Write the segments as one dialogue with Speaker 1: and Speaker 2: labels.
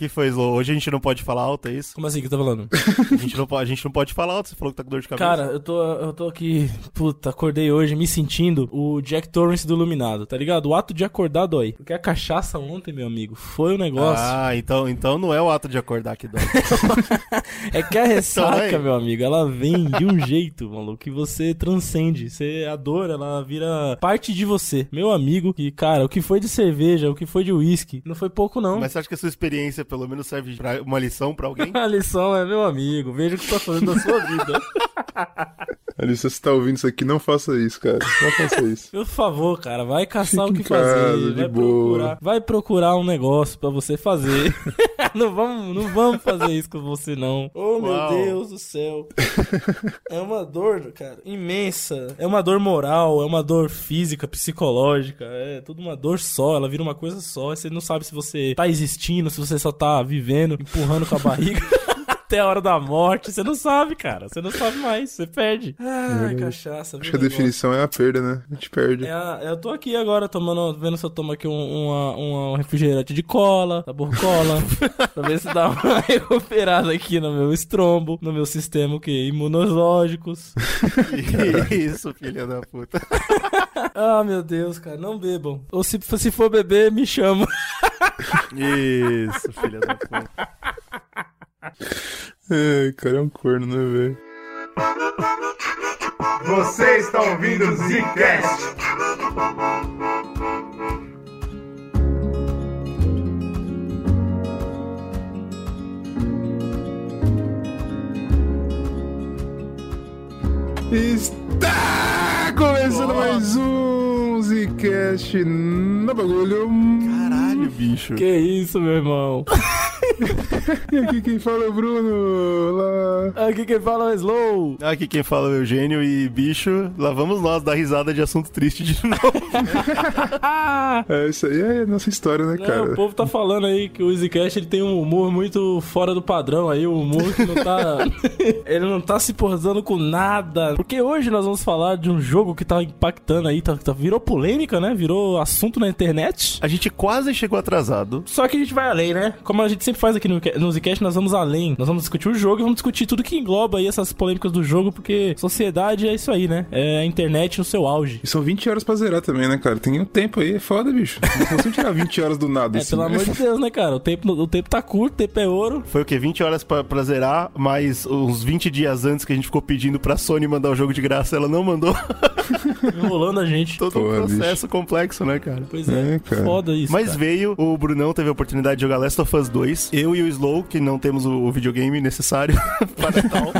Speaker 1: que foi, Slow? Hoje a gente não pode falar alto, é isso?
Speaker 2: Como assim que tá falando?
Speaker 1: A gente não, pode- a gente não pode falar alto, você falou que tá com dor de cabeça.
Speaker 2: Cara, eu tô, eu tô aqui, puta, acordei hoje me sentindo o Jack Torrance do Iluminado, tá ligado? O ato de acordar dói. Porque a cachaça ontem, meu amigo, foi um negócio.
Speaker 1: Ah, então, então não é o ato de acordar que dói.
Speaker 2: É que a ressaca,
Speaker 1: Então,
Speaker 2: meu amigo, ela vem de um jeito, maluco, que você transcende. Você, a dor, ela vira parte de você. Meu amigo, que, cara, o que foi de cerveja, o que foi de uísque, não foi pouco, não.
Speaker 1: Mas você acha que a sua experiência pelo menos serve pra uma lição pra alguém?
Speaker 2: A lição é, meu amigo, veja o que você tá fazendo da sua vida.
Speaker 3: Alice, se você tá ouvindo isso aqui, não faça isso, cara. Não faça isso.
Speaker 2: Por favor, cara, vai caçar
Speaker 3: Fica
Speaker 2: o que
Speaker 3: casa,
Speaker 2: fazer.
Speaker 3: de
Speaker 2: Vai
Speaker 3: boa.
Speaker 2: procurar, vai procurar um negócio pra você fazer. não, vamos, não vamos fazer isso com você, não. Oh, meu
Speaker 1: Uau.
Speaker 2: Deus do céu. É uma dor, cara, imensa. É uma dor moral, é uma dor física, psicológica. É tudo uma dor só. Ela vira uma coisa só. Você não sabe se você tá existindo, se você só tá vivendo, empurrando com a barriga. Até a hora da morte, você não sabe, cara. Você não sabe mais, você perde. Ah, cachaça.
Speaker 3: Acho que a definição é a perda, né? A gente perde.
Speaker 2: É, a- eu tô aqui agora tomando, vendo se eu tomo aqui um, uma- uma- um refrigerante de cola, sabor cola, pra ver se dá uma recuperada aqui no meu estrombo, no meu sistema o quê? imunológicos.
Speaker 1: Isso, filha da puta.
Speaker 2: Ah, meu Deus, cara, não bebam. Ou se, se for beber, me chama.
Speaker 1: Isso, filha da puta.
Speaker 3: Ai, cara, é um corno, né, velho?
Speaker 4: Você está ouvindo o Zcast.
Speaker 3: Está começando mais um Zcast no bagulho.
Speaker 1: Caralho, bicho.
Speaker 2: Que isso, meu irmão.
Speaker 3: E aqui quem fala é o Bruno. Lá.
Speaker 2: Aqui quem fala é o Slow.
Speaker 1: Aqui quem fala é o Eugênio e bicho, lá vamos nós dar risada de assunto triste de novo.
Speaker 3: É, isso aí é nossa história, né,
Speaker 2: Não,
Speaker 3: cara?
Speaker 2: o povo tá falando aí que o EasyCast ele tem um humor muito fora do padrão aí, um humor que não tá. ele não tá se portando com nada. Porque hoje nós vamos falar de um jogo que tá impactando aí, tá, tá- virou polêmica, né? Virou assunto na internet.
Speaker 1: A gente quase chegou atrasado.
Speaker 2: Só que a gente vai além, né? Como a gente sempre faz aqui no, no Zcast, nós vamos além. Nós vamos discutir o jogo e vamos discutir tudo que engloba aí essas polêmicas do jogo, porque sociedade é isso aí, né? É a internet no seu auge.
Speaker 3: E são 20 horas pra zerar também, né, cara? Tem um tempo aí, é foda, bicho. Não consigo tirar 20 horas do nada,
Speaker 2: É,
Speaker 3: assim.
Speaker 2: pelo amor de Deus, né, cara? O tempo, o tempo tá curto, o tempo é ouro.
Speaker 1: Foi o quê? 20 horas pra, pra zerar, mas uns 20 dias antes que a gente ficou pedindo pra Sony mandar o jogo de graça, ela não mandou.
Speaker 2: Enrolando a gente.
Speaker 1: Todo
Speaker 3: Porra,
Speaker 1: um processo complexo, né, cara?
Speaker 2: Pois é,
Speaker 3: É, cara.
Speaker 2: foda isso.
Speaker 1: Mas
Speaker 2: cara.
Speaker 1: veio, o Brunão teve a oportunidade de jogar Last of Us 2. Eu e o Slow, que não temos o, videogame necessário para tal,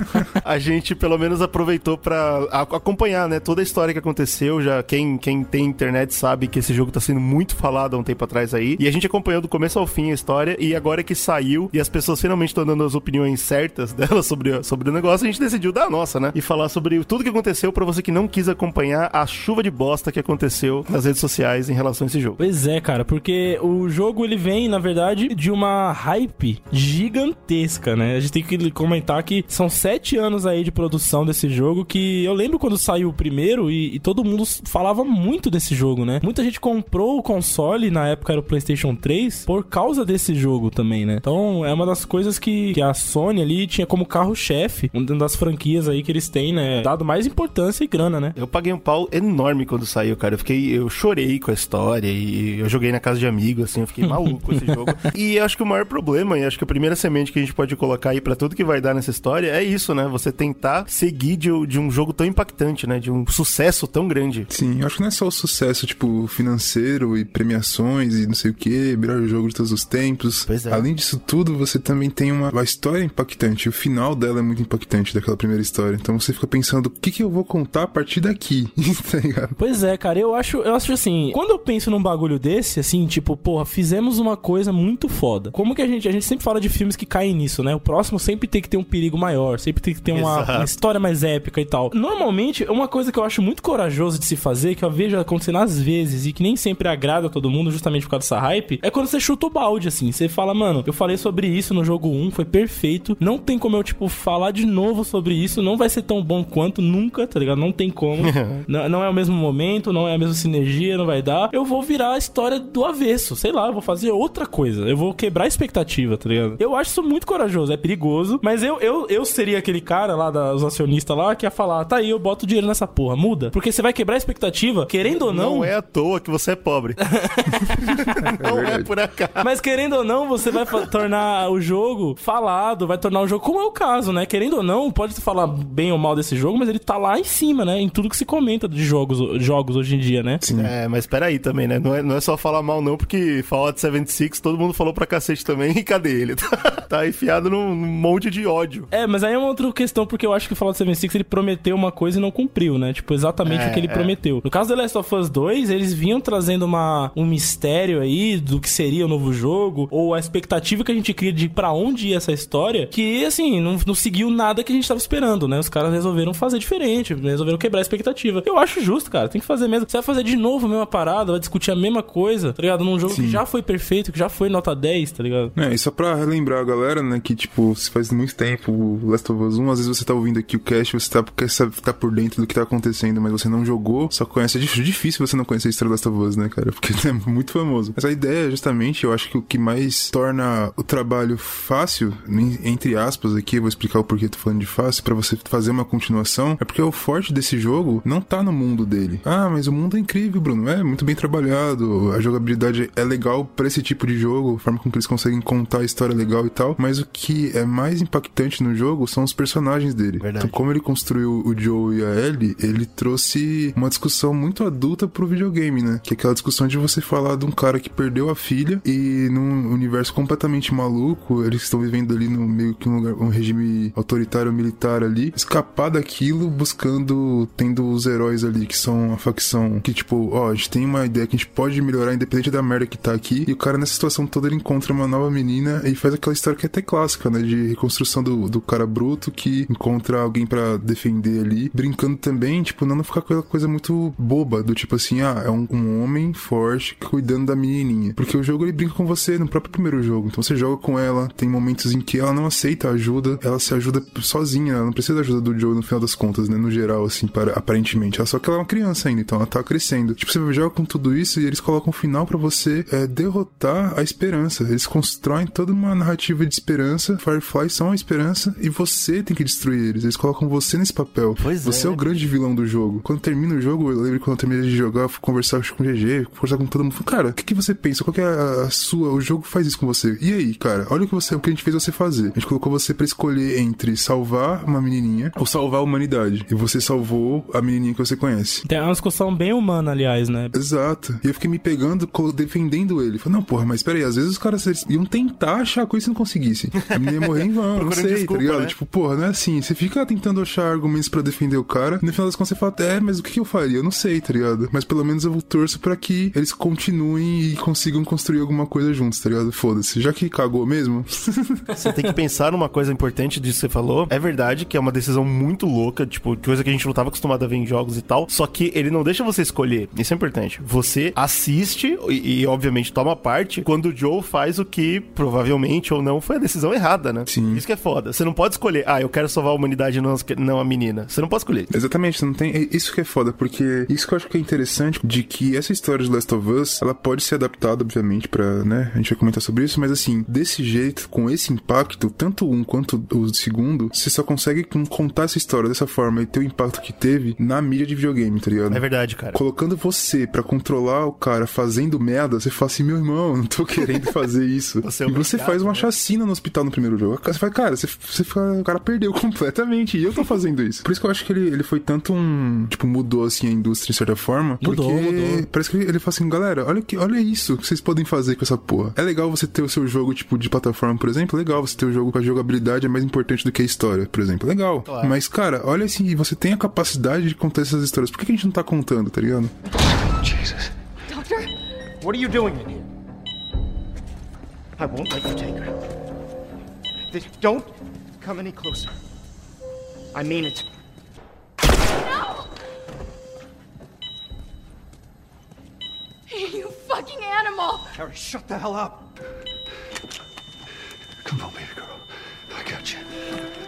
Speaker 1: a gente pelo menos aproveitou pra a- acompanhar, né, toda a história que aconteceu. Já quem, quem tem internet sabe que esse jogo tá sendo muito falado há um tempo atrás aí. E a gente acompanhou do começo ao fim a história. E agora que saiu e as pessoas finalmente estão dando as opiniões certas delas sobre, sobre o negócio, a gente decidiu dar a nossa, né? E falar sobre tudo que aconteceu pra você que não quis acompanhar a chuva de bosta que aconteceu nas redes sociais em relação a esse jogo.
Speaker 2: Pois é, cara, porque o jogo ele vem, na verdade, de uma hype gigantesca, né? A gente tem que comentar que são sete anos aí de produção desse jogo que eu lembro quando saiu o primeiro e, e todo mundo falava muito desse jogo, né? Muita gente comprou o console, na época era o PlayStation 3, por causa desse jogo também, né? Então é uma das coisas que, que a Sony ali tinha como carro-chefe, uma das franquias aí que eles têm, né? Dado mais importância e grana, né?
Speaker 1: Eu paguei um pau enorme quando saiu, cara. Eu fiquei, eu chorei com a história e eu joguei na casa de amigo, assim, eu fiquei maluco com esse jogo. E eu acho que o maior problema, e acho que a primeira semente que a gente pode colocar aí pra tudo que vai dar nessa história é isso, né? Você tentar seguir de, de um jogo tão impactante, né? De um sucesso tão grande.
Speaker 3: Sim, eu acho que não é só o sucesso, tipo, financeiro e premiações e não sei o que, melhor jogo de todos os tempos.
Speaker 1: Pois é.
Speaker 3: Além disso tudo, você também tem uma, uma história impactante. O final dela é muito impactante daquela primeira história. Então você fica pensando, o que, que eu vou contar a partir daqui? tá ligado?
Speaker 2: Pois é, cara, eu acho, eu acho assim, quando eu penso num bagulho desse, assim, tipo, porra, fizemos uma coisa muito foda. Como que a gente, a gente sempre fala de filmes que caem nisso, né? O próximo sempre tem que ter um perigo maior, sempre tem que ter uma, uma história mais épica e tal. Normalmente, uma coisa que eu acho muito corajoso de se fazer, que eu vejo acontecendo às vezes e que nem sempre agrada a todo mundo, justamente por causa dessa hype, é quando você chuta o balde, assim. Você fala, mano, eu falei sobre isso no jogo 1, foi perfeito. Não tem como eu, tipo, falar de novo sobre isso. Não vai ser tão bom quanto nunca, tá ligado? Não tem como. não, não é o mesmo momento, não é a mesma sinergia, não vai dar. Eu vou virar a história do avesso. Sei lá, eu vou fazer outra coisa. Eu vou quebrar a expectativa tá ligado? Eu acho isso muito corajoso, é perigoso, mas eu, eu, eu seria aquele cara lá, dos acionistas lá, que ia falar, tá aí, eu boto dinheiro nessa porra, muda. Porque você vai quebrar a expectativa, querendo ou não...
Speaker 1: Não é à toa que você é pobre. não é,
Speaker 3: verdade.
Speaker 1: por acaso.
Speaker 2: Mas querendo ou não, você vai tornar o jogo falado, vai tornar o jogo, como é o caso, né? Querendo ou não, pode falar bem ou mal desse jogo, mas ele tá lá em cima, né? Em tudo que se comenta de jogos, jogos hoje em dia, né?
Speaker 3: Sim.
Speaker 1: É, mas peraí também, né? Não é, não é só falar mal, não, porque Fallout 76 todo mundo falou pra cacete também, e cadê ele? Tá, tá enfiado num, num monte de ódio.
Speaker 2: É, mas aí é uma outra questão, porque eu acho que o Fallout 76 ele prometeu uma coisa e não cumpriu, né? Tipo, exatamente
Speaker 1: É,
Speaker 2: o que ele
Speaker 1: é.
Speaker 2: prometeu. No caso do Last of Us 2, eles vinham trazendo uma, um mistério aí do que seria o novo jogo, ou a expectativa que a gente cria de pra onde ia essa história, que, assim, não, não seguiu nada que a gente tava esperando, né? Os caras resolveram fazer diferente, resolveram quebrar a expectativa. Eu acho justo, cara, tem que fazer mesmo. Você vai fazer de novo a mesma parada, vai discutir a mesma coisa, tá ligado? Num jogo que
Speaker 3: Sim.
Speaker 2: já foi perfeito, que já foi nota 10, tá ligado?
Speaker 3: É, e só pra relembrar a galera, né, que, tipo, se faz muito tempo o Last of Us 1, às vezes você tá ouvindo aqui o cast, você tá, quer tá por dentro do que tá acontecendo, mas você não jogou, só conhece. É dif- difícil você não conhecer a história do Last of Us, né, cara? Porque é muito famoso. Mas a ideia, justamente, eu acho que o que mais torna o trabalho fácil, entre aspas aqui, eu vou explicar o porquê eu tô falando de fácil, pra você fazer uma continuação, é porque o forte desse jogo não tá no mundo dele. Ah, mas o mundo é incrível, Bruno. É muito bem trabalhado, a jogabilidade é legal pra esse tipo de jogo, a forma como que eles conseguem contar a história legal e tal, mas o que é mais impactante no jogo são os personagens dele.
Speaker 1: Verdade.
Speaker 3: Então, como ele construiu o Joe e a Ellie, ele trouxe uma discussão muito adulta pro videogame, né? Que é aquela discussão de você falar de um cara que perdeu a filha e num universo completamente maluco, eles estão vivendo ali no meio que um lugar, um regime autoritário militar ali, escapar daquilo buscando, tendo os heróis ali que são a facção que tipo, ó, a gente tem uma ideia que a gente pode melhorar independente da merda que tá aqui, e o cara nessa situação toda ele encontra uma nova menina e faz aquela história que é até clássica, né, de reconstrução do, do cara bruto que encontra alguém pra defender ali, brincando também, tipo, não ficar aquela coisa muito boba, do tipo assim, ah, é um, um homem forte cuidando da menininha. Porque o jogo ele brinca com você no próprio primeiro jogo. Então você joga com ela, tem momentos em que ela não aceita ajuda, ela se ajuda sozinha, ela não precisa da ajuda do Joe no final das contas, né? No geral, assim, para, aparentemente. Ela, só que ela é uma criança ainda, então ela tá crescendo. Tipo, você joga com tudo isso e eles colocam um final pra você é, derrotar a esperança. Eles constroem toda uma narrativa de esperança. Firefly são a esperança e você tem que destruir eles. Eles colocam você nesse papel.
Speaker 1: Pois
Speaker 3: você
Speaker 1: é,
Speaker 3: é o grande vilão do jogo. Quando termina o jogo, eu lembro quando eu terminei de jogar, eu fui conversar com o GG, conversar com todo mundo. Falei, Cara, o que, que você pensa? Qual que é a, a sua? O jogo faz isso com você. E aí, cara, olha o que, você, o que a gente fez você fazer. A gente colocou você pra escolher entre salvar uma menininha ou salvar a humanidade. E você salvou a menininha que você conhece.
Speaker 2: Tem uma discussão bem humana, aliás, né?
Speaker 3: Exato. E eu fiquei me pegando, co- defendendo ele. Falei, não, porra, mas peraí, às vezes os caras iam tentar achar coisa se não conseguissem. A menina ia morrer em vão, não sei,
Speaker 1: desculpa,
Speaker 3: tá ligado?
Speaker 1: né?
Speaker 3: Tipo, porra, não é assim. Você fica tentando achar argumentos pra defender o cara, e no final das contas você fala, é, mas o que, que eu faria? Eu não sei, tá ligado? Mas pelo menos eu torço pra que eles continuem e consigam construir alguma coisa juntos, tá ligado? Foda-se. Já que cagou mesmo,
Speaker 1: Você tem que pensar numa coisa importante disso que você falou. É verdade que é uma decisão muito louca, tipo, coisa que a gente não tava acostumado a ver em jogos e tal. Só que ele não deixa você escolher. Isso é importante. Você assiste e, e, obviamente, toma parte quando o Joe faz o que provavelmente ou não foi a decisão errada, né?
Speaker 3: Sim.
Speaker 1: Isso que é foda. Você não pode escolher, ah, eu quero salvar a humanidade e não, não a menina. Você não pode escolher.
Speaker 3: Exatamente, você não tem. é Isso que é foda, porque isso que eu acho que é interessante de que essa história de Last of Us, ela pode ser adaptada, obviamente, pra, né? A gente vai comentar sobre isso, mas assim, desse jeito, com esse impacto, tanto um quanto o segundo, você só consegue contar essa história dessa forma e ter o impacto que teve na mídia de videogame, tá ligado?
Speaker 1: É verdade, cara.
Speaker 3: Colocando você pra controlar o cara fazendo merda, você fala assim, meu irmão, não tô querendo fazer isso.
Speaker 1: Você é
Speaker 3: e você faz uma
Speaker 1: né?
Speaker 3: chacina no hospital no primeiro jogo. Você fala, cara, você, você fica, o cara perdeu completamente. E eu tô fazendo isso. Por isso que eu acho que ele, ele foi tanto um. Tipo, mudou assim a indústria de certa forma.
Speaker 2: Mudou,
Speaker 3: porque
Speaker 2: mudou.
Speaker 3: parece que ele, ele fala assim, galera, olha, que, olha isso que vocês podem fazer com essa porra. É legal você ter o seu jogo, tipo, de plataforma, por exemplo. Legal você ter o jogo com a jogabilidade é mais importante do que a história, por exemplo. Legal.
Speaker 1: Claro.
Speaker 3: Mas, cara, olha assim, você tem a capacidade de contar essas histórias. Por que, que a gente não tá contando, tá ligado?
Speaker 5: Jesus.
Speaker 6: Doctor?
Speaker 5: What are you doing in here?
Speaker 6: I won't let you take her. Th- Don't come any closer. I mean it. No!
Speaker 7: You fucking animal!
Speaker 5: Harry, shut the hell up.
Speaker 8: Come on, baby girl. I got you.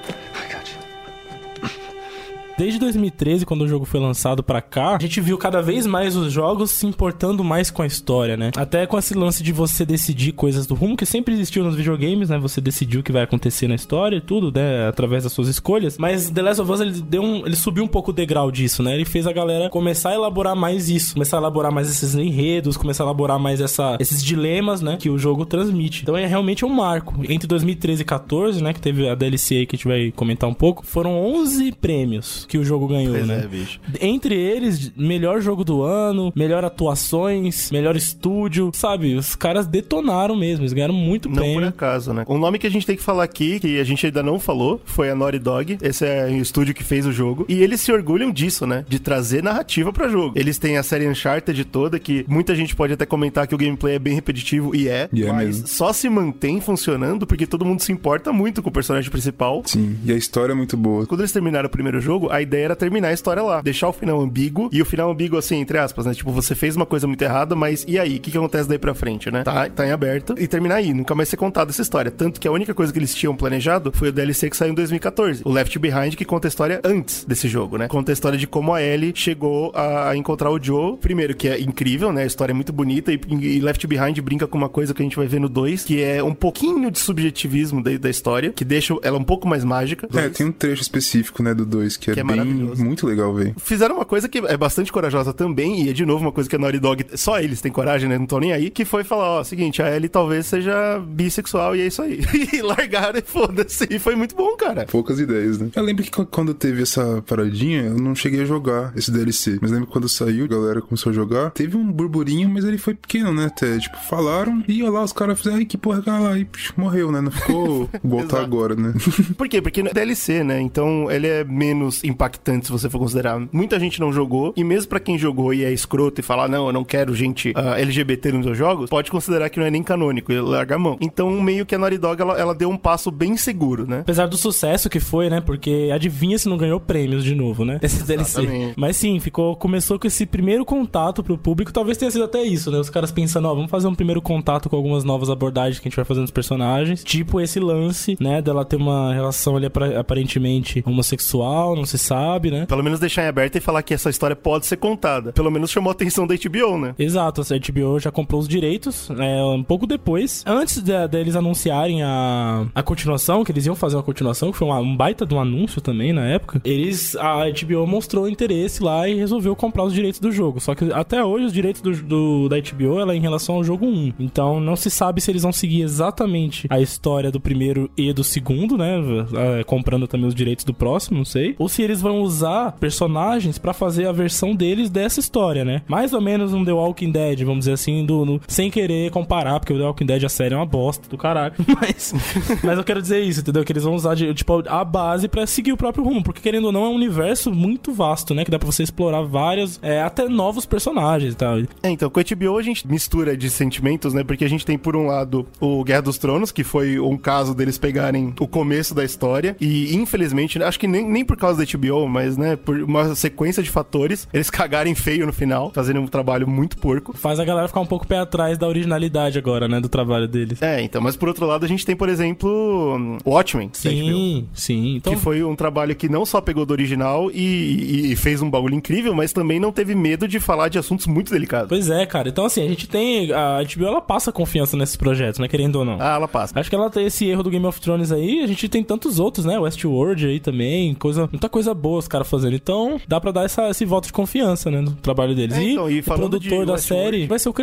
Speaker 2: Desde 2013, quando o jogo foi lançado pra cá, a gente viu cada vez mais os jogos se importando mais com a história, né? Até com esse lance de você decidir coisas do rumo, que sempre existiu nos videogames, né? Você decidiu o que vai acontecer na história e tudo, né? Através das suas escolhas. Mas The Last of Us, ele, deu um, ele subiu um pouco o degrau disso, né? Ele fez a galera começar a elaborar mais isso, começar a elaborar mais esses enredos, começar a elaborar mais essa, esses dilemas, né? Que o jogo transmite. Então é realmente um marco. Entre 2013 e 14, né? Que teve a DLC aí que a gente vai comentar um pouco, foram 11 prêmios que o jogo ganhou,
Speaker 1: Pois
Speaker 2: né?
Speaker 1: é, bicho.
Speaker 2: Entre eles, melhor jogo do ano, melhor atuações, melhor estúdio, sabe? Os caras detonaram mesmo, eles ganharam muito
Speaker 1: Não por
Speaker 2: prêmio.
Speaker 1: acaso, né? Um nome que a gente tem que falar aqui, que a gente ainda não falou, foi a Naughty Dog. Esse é o estúdio que fez o jogo. E eles se orgulham disso, né? De trazer narrativa pra jogo. Eles têm a série Uncharted toda, que muita gente pode até comentar que o gameplay é bem repetitivo, e é.
Speaker 3: E é
Speaker 1: mas
Speaker 3: mesmo.
Speaker 1: só se mantém funcionando porque todo mundo se importa muito com o personagem principal.
Speaker 3: Sim, e a história é muito boa.
Speaker 1: Quando eles terminaram o primeiro jogo, a ideia era terminar a história lá. Deixar o final ambíguo. E o final ambíguo, assim, entre aspas, né? Tipo, você fez uma coisa muito errada, mas e aí? O que, que acontece daí pra frente, né? Tá, tá em aberto. E terminar aí. Nunca mais ser contada essa história. Tanto que a única coisa que eles tinham planejado foi o DLC que saiu em 2014. O Left Behind, que conta a história antes desse jogo, né? Conta a história de como a Ellie chegou a, encontrar o Joe. Primeiro, que é incrível, né? A história é muito bonita. E, e Left Behind brinca com uma coisa que a gente vai ver no 2, que é um pouquinho de subjetivismo da, da história, que deixa ela um pouco mais mágica.
Speaker 3: É, tem um trecho específico, né, do 2 que é,
Speaker 1: Que é
Speaker 3: bem
Speaker 1: maravilhoso.
Speaker 3: muito legal, velho.
Speaker 1: Fizeram uma coisa que é bastante corajosa também, e é de novo uma coisa que a Naughty Dog, só eles têm coragem, né? Não estão nem aí, que foi falar, ó, seguinte, a Ellie talvez seja bissexual e é isso aí. e largaram e foda-se. E foi muito bom, cara.
Speaker 3: Poucas ideias, né? Eu lembro que qu- quando teve essa paradinha, eu não cheguei a jogar esse DLC. Mas lembro que quando saiu, a galera começou a jogar. Teve um burburinho, mas ele foi pequeno, né? Até, tipo, falaram e olha lá, os caras fizeram, ai, que porra aquela lá? E psh, morreu, né? Não ficou voltar agora, né?
Speaker 1: Por quê? Porque é DLC, né? Então ele é menos impactante se você for considerar. Muita gente não jogou, e mesmo pra quem jogou e é escroto e falar, não, eu não quero gente ah, LGBT nos meus jogos, pode considerar que não é nem canônico e larga a mão. Então, meio que a Naughty Dog, ela, ela deu um passo bem seguro, né?
Speaker 2: Apesar do sucesso que foi, né? Porque adivinha se não ganhou prêmios de novo, né? Esse DLC. Mas sim, ficou, começou com esse primeiro contato pro público. Talvez tenha sido até isso, né? Os caras pensando, ó, vamos fazer um primeiro contato com algumas novas abordagens que a gente vai fazer nos personagens. Tipo esse lance, né? Dela ter uma relação ali aparentemente homossexual, não se sabe, né?
Speaker 1: Pelo menos deixar em aberto e falar que essa história pode ser contada. Pelo menos chamou a atenção da HBO, né?
Speaker 2: Exato, a HBO já comprou os direitos é, um pouco depois. Antes de- deles anunciarem a, a continuação, que eles iam fazer uma continuação, que foi uma- um baita de um anúncio também na época, eles a HBO mostrou interesse lá e resolveu comprar os direitos do jogo. Só que até hoje os direitos do, do- da HBO ela é em relação ao jogo 1. Então não se sabe se eles vão seguir exatamente a história do primeiro e do segundo, né? É, comprando também os direitos do próximo, não sei. Ou se eles vão usar personagens pra fazer a versão deles dessa história, né? Mais ou menos um The Walking Dead, vamos dizer assim, do, no- sem querer comparar, porque o The Walking Dead a série é uma bosta do caralho. Mas, mas eu quero dizer isso, entendeu? Que eles vão usar de, tipo, a base pra seguir o próprio rumo, porque querendo ou não é um universo muito vasto, né? Que dá pra você explorar vários, é, até novos personagens e tal.
Speaker 1: É, então, com a HBO a gente mistura de sentimentos, né? Porque a gente tem, por um lado, o Guerra dos Tronos, que foi um caso deles pegarem o começo da história. E, infelizmente, acho que nem, nem por causa da HBO, mas, né, por uma sequência de fatores, eles cagarem feio no final, fazendo um trabalho muito porco.
Speaker 2: Faz a galera ficar um pouco pé atrás da originalidade agora, né? Do trabalho deles.
Speaker 1: É, então, mas por outro lado, a gente tem, por exemplo, Watchmen. da HBO.
Speaker 2: Sim, sim. Então,
Speaker 1: que foi um trabalho que não só pegou do original e, e- e fez um bagulho incrível, mas também não teve medo de falar de assuntos muito delicados.
Speaker 2: Pois é, cara. Então, assim, a gente tem. A HBO ela passa confiança nesses projetos, né? Querendo ou não.
Speaker 1: Ah, ela passa.
Speaker 2: Acho que ela tem esse erro do Game of Thrones aí. A gente tem tantos outros, né? Westworld aí também. Coisa, muita coisa boa os caras fazendo. Então, dá pra dar essa- esse voto de confiança, né? No trabalho deles.
Speaker 1: É,
Speaker 2: e,
Speaker 1: então, e
Speaker 2: o
Speaker 1: falando
Speaker 2: produtor da série vai ser o,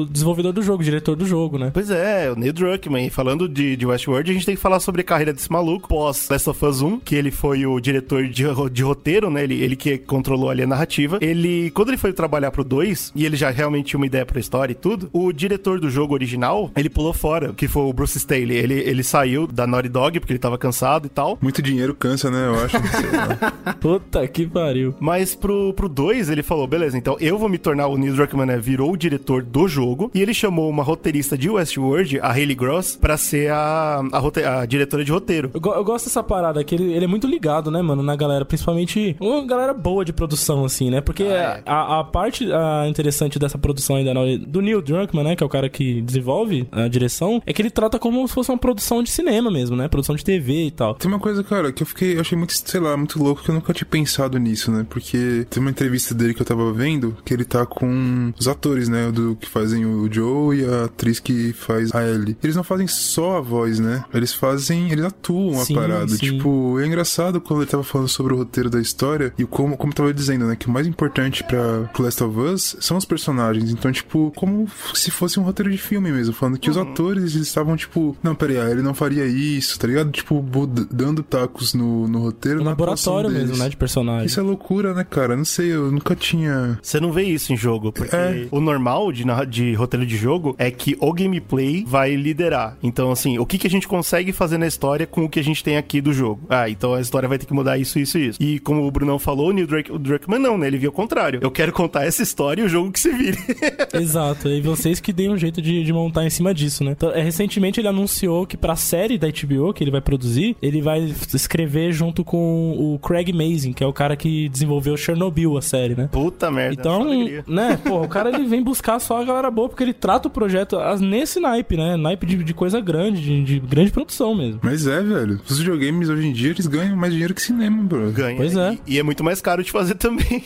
Speaker 2: o desenvolvedor do jogo, o diretor do jogo, né?
Speaker 1: Pois é, o Neil Druckmann. E falando de, de Westworld, a gente tem que falar sobre a carreira desse maluco pós Last of Us 1, que ele foi o diretor de, de roteiro, né? Ele, ele que controlou ali a narrativa. Ele, quando ele foi trabalhar pro 2, e ele já realmente tinha uma ideia pra história e tudo, o diretor do jogo original, ele pulou fora, que foi o Bruce Staley. Ele, ele saiu da Naughty Dog porque ele tava cansado e tal.
Speaker 3: Muito dinheiro cansa, né? Eu acho.
Speaker 2: Puta que pariu.
Speaker 1: Mas pro, pro 2, ele falou: beleza, então eu vou me tornar. O Neil Druckmann né, virou o diretor do jogo. E ele chamou uma roteirista de Westworld, a Hayley Gross, pra ser a, a, rote- a diretora de roteiro.
Speaker 2: Eu, eu gosto dessa parada, que ele, ele é muito ligado, né, mano, na galera, principalmente uma galera boa de produção, assim, né? Porque
Speaker 1: Ah, é.
Speaker 2: a, a parte ah, interessante dessa produção ainda do Neil Druckmann, né, que é o cara que desenvolve a direção, é que ele trata como se fosse uma produção de cinema mesmo, né? Produção de TV e tal.
Speaker 3: Tem uma coisa, cara, que eu fiquei, eu achei muito, sei lá, muito louco louco que eu nunca tinha pensado nisso, né? Porque tem uma entrevista dele que eu tava vendo que ele tá com os atores, né? Do que fazem o Joe e a atriz que faz a Ellie. Eles não fazem só a voz, né? Eles fazem. Eles atuam a
Speaker 2: Sim,
Speaker 3: parada.
Speaker 2: sim.
Speaker 3: Tipo, é engraçado quando ele tava falando sobre o roteiro da história e como, como eu tava dizendo, né? Que o mais importante pra Last of Us são os personagens. Então, tipo, como se fosse um roteiro de filme mesmo. Falando que os
Speaker 2: Uhum.
Speaker 3: atores eles estavam, tipo, não, peraí, a Ellie não faria isso, tá ligado? Tipo, dando tacos no, no roteiro.
Speaker 2: Um
Speaker 3: na
Speaker 2: laboratório
Speaker 3: atuação
Speaker 2: mesmo,
Speaker 3: deles.
Speaker 2: né? De personagem.
Speaker 3: Isso é loucura, né, cara? Não sei, eu nunca tinha.
Speaker 1: Você não vê isso em jogo, porque
Speaker 3: É.
Speaker 1: o normal de, de roteiro de jogo é que o gameplay vai liderar. Então, assim, o que, que a gente consegue fazer na história com o que a gente tem aqui do jogo? Ah, então a história vai ter que mudar isso, isso e isso. E como o Brunão falou, o Neil Drake, o Druckmann não, né? Ele viu o contrário. Eu quero contar essa história e o jogo que se vire.
Speaker 2: Exato, e vocês que deem um jeito de, de montar em cima disso, né? Então, é, recentemente ele anunciou que pra série da HBO que ele vai produzir, ele vai escrever junto com o Craig Mazin, que é o cara que desenvolveu Chernobyl, a série, né?
Speaker 1: Puta merda.
Speaker 2: Então, né, pô, o cara ele vem buscar só a galera boa, porque ele trata o projeto as- nesse naipe, né? Naipe de, de coisa grande, de, de grande produção mesmo.
Speaker 3: Mas é, velho. Os videogames hoje em dia eles ganham mais dinheiro que cinema, bro.
Speaker 1: Ganha.
Speaker 2: Pois é.
Speaker 1: E, e é muito mais caro de fazer também.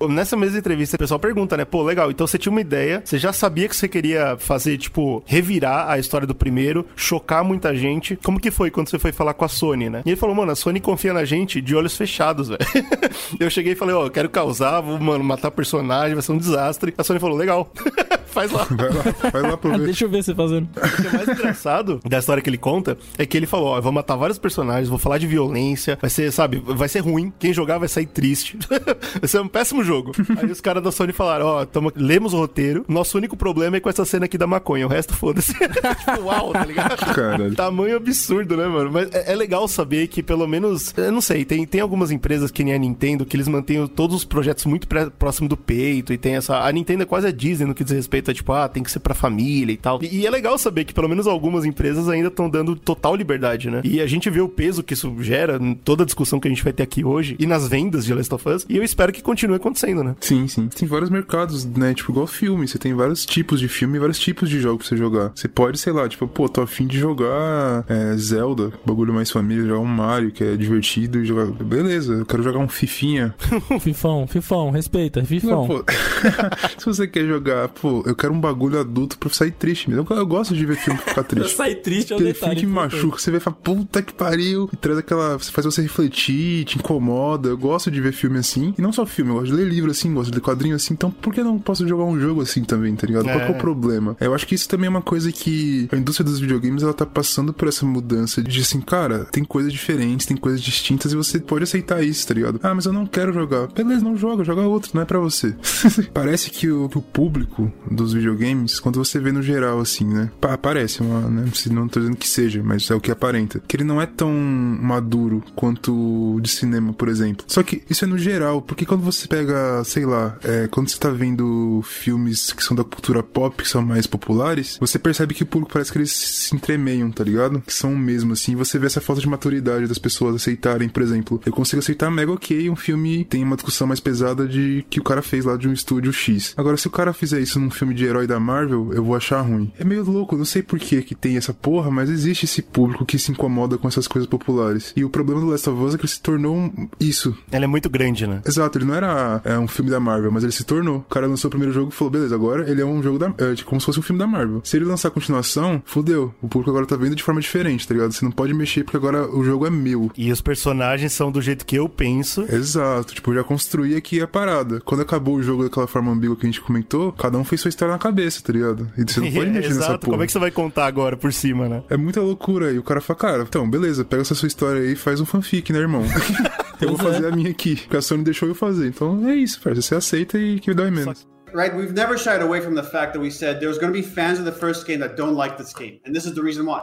Speaker 1: Nessa mesma entrevista, o pessoal pergunta, né? Pô, legal, então você tinha uma ideia, você já sabia que você queria fazer, tipo, revirar a história do primeiro, chocar muita gente. Como que foi quando você foi falar com a Sony, né? E ele falou, mano, a Sony confia na gente de olhos fechados, velho. eu cheguei e falei, ó, eu quero causar, vou, mano, matar personagem, vai ser um desastre. A Sony falou, legal, faz lá.
Speaker 3: Vai lá, vai lá pra ver.
Speaker 2: Deixa eu ver você fazendo.
Speaker 1: O que é mais engraçado da história que ele conta é que ele falou: Ó, eu vou matar vários personagens, vou falar de violência, vai ser, sabe, vai ser ruim. Quem jogar vai sair triste. vai ser um péssimo jogo. Aí os caras da Sony falaram: Ó, tamo- lemos o roteiro, nosso único problema é com essa cena aqui da maconha, o resto foda-se. tipo, uau, tá ligado?
Speaker 3: Caralho.
Speaker 1: Tamanho absurdo, né, mano? Mas é, é legal saber que pelo menos, eu não sei, tem, tem algumas empresas que nem a Nintendo que eles mantêm todos os projetos muito pré- próximo do peito e tem essa. A Nintendo é quase a Disney no que diz respeito a tipo, ah, tem que ser pra família e tal. E, e é legal saber que pelo menos algumas empresas ainda estão dando total liberdade, né? E a gente vê o peso que isso gera em toda a discussão que a gente vai ter aqui hoje e nas vendas de Last of Us. E eu espero que continue acontecendo, né?
Speaker 3: Sim, sim. Tem vários mercados, né? Tipo, igual filme. Você tem vários tipos de filme e vários tipos de jogo pra você jogar. Você pode, sei lá, tipo, pô, tô afim de jogar é, Zelda, bagulho mais família, jogar um Mario, que é divertido e jogar. Beleza, eu quero jogar um Fifinha.
Speaker 2: Fifão, Fifão, respeita, Fifão.
Speaker 3: Não, pô. Se você quer jogar, pô, eu quero um bagulho adulto pra sair triste mesmo. Eu, eu gosto de ver filme ficar triste.
Speaker 2: Sai triste é o
Speaker 3: Aquele
Speaker 2: detalhe.
Speaker 3: filme que
Speaker 2: importante.
Speaker 3: machuca, você vê e fala, puta que pariu. E traz aquela. Faz você refletir, te incomoda. Eu gosto de ver filme assim. E não só filme, eu gosto de ler livro assim, gosto de ler quadrinho assim. Então por que não posso jogar um jogo assim também, tá ligado? Qual que é
Speaker 1: É.
Speaker 3: o problema? Eu acho que isso também é uma coisa que a indústria dos videogames ela tá passando por essa mudança de assim, cara, tem coisas diferentes, tem coisas distintas e você pode aceitar isso, tá ligado? Ah, mas eu não quero jogar. Beleza, não joga, joga outro, não é pra você. Parece que o, que o público dos videogames, quando você vê no geral, assim, né? Pa parece, uma, né? Não tô dizendo que seja, mas é o que aparenta. Que ele não é tão maduro quanto de cinema, por exemplo. Só que isso é no geral, porque quando você pega, sei lá, é, quando você tá vendo filmes que são da cultura pop, que são mais populares, você percebe que o público parece que eles se entremeiam, tá ligado? Que são o mesmo, assim. Você vê essa falta de maturidade das pessoas aceitarem, por exemplo. Eu consigo aceitar mega ok um filme tem uma discussão mais pesada de que o cara fez lá de um estúdio X. Agora, se o cara fizer isso num filme de herói da Marvel, eu vou achar ruim. É meio louco, não sei por que que tem essa porra, mas existe esse público que se incomoda com essas coisas populares. E o problema do Last of Us é que ele se tornou um- isso.
Speaker 1: Ela é muito grande, né?
Speaker 3: Exato, ele não era é, um filme da Marvel, mas ele se tornou. O cara lançou o primeiro jogo e falou, beleza, agora ele é um jogo da, é, de- como se fosse um filme da Marvel. Se ele lançar a continuação, fudeu. O público agora tá vendo de forma diferente, tá ligado? Você não pode mexer porque agora o jogo é meu.
Speaker 1: E os personagens são do jeito que eu penso.
Speaker 3: Exato, tipo, eu já construí aqui a parada. Quando acabou o jogo daquela forma ambígua que a gente comentou, cada um fez sua história na cabeça, tá ligado? E você não pode mexer nessa
Speaker 1: Exato,
Speaker 3: porra.
Speaker 1: como é que você vai contar agora por cima, né?
Speaker 3: É muita loucura. E o cara fala, cara, então, beleza, pega essa sua história aí e faz um fanfic, né, irmão? eu vou
Speaker 2: é.
Speaker 3: fazer a minha aqui, porque a Sony deixou eu fazer. Então é isso, parça. Você aceita e que dói menos.
Speaker 8: right? We've never shied away from the fact that we said there's going to be fans of the first game that don't like this game, and this is the reason why,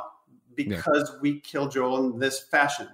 Speaker 8: because we killed Joel in this fashion.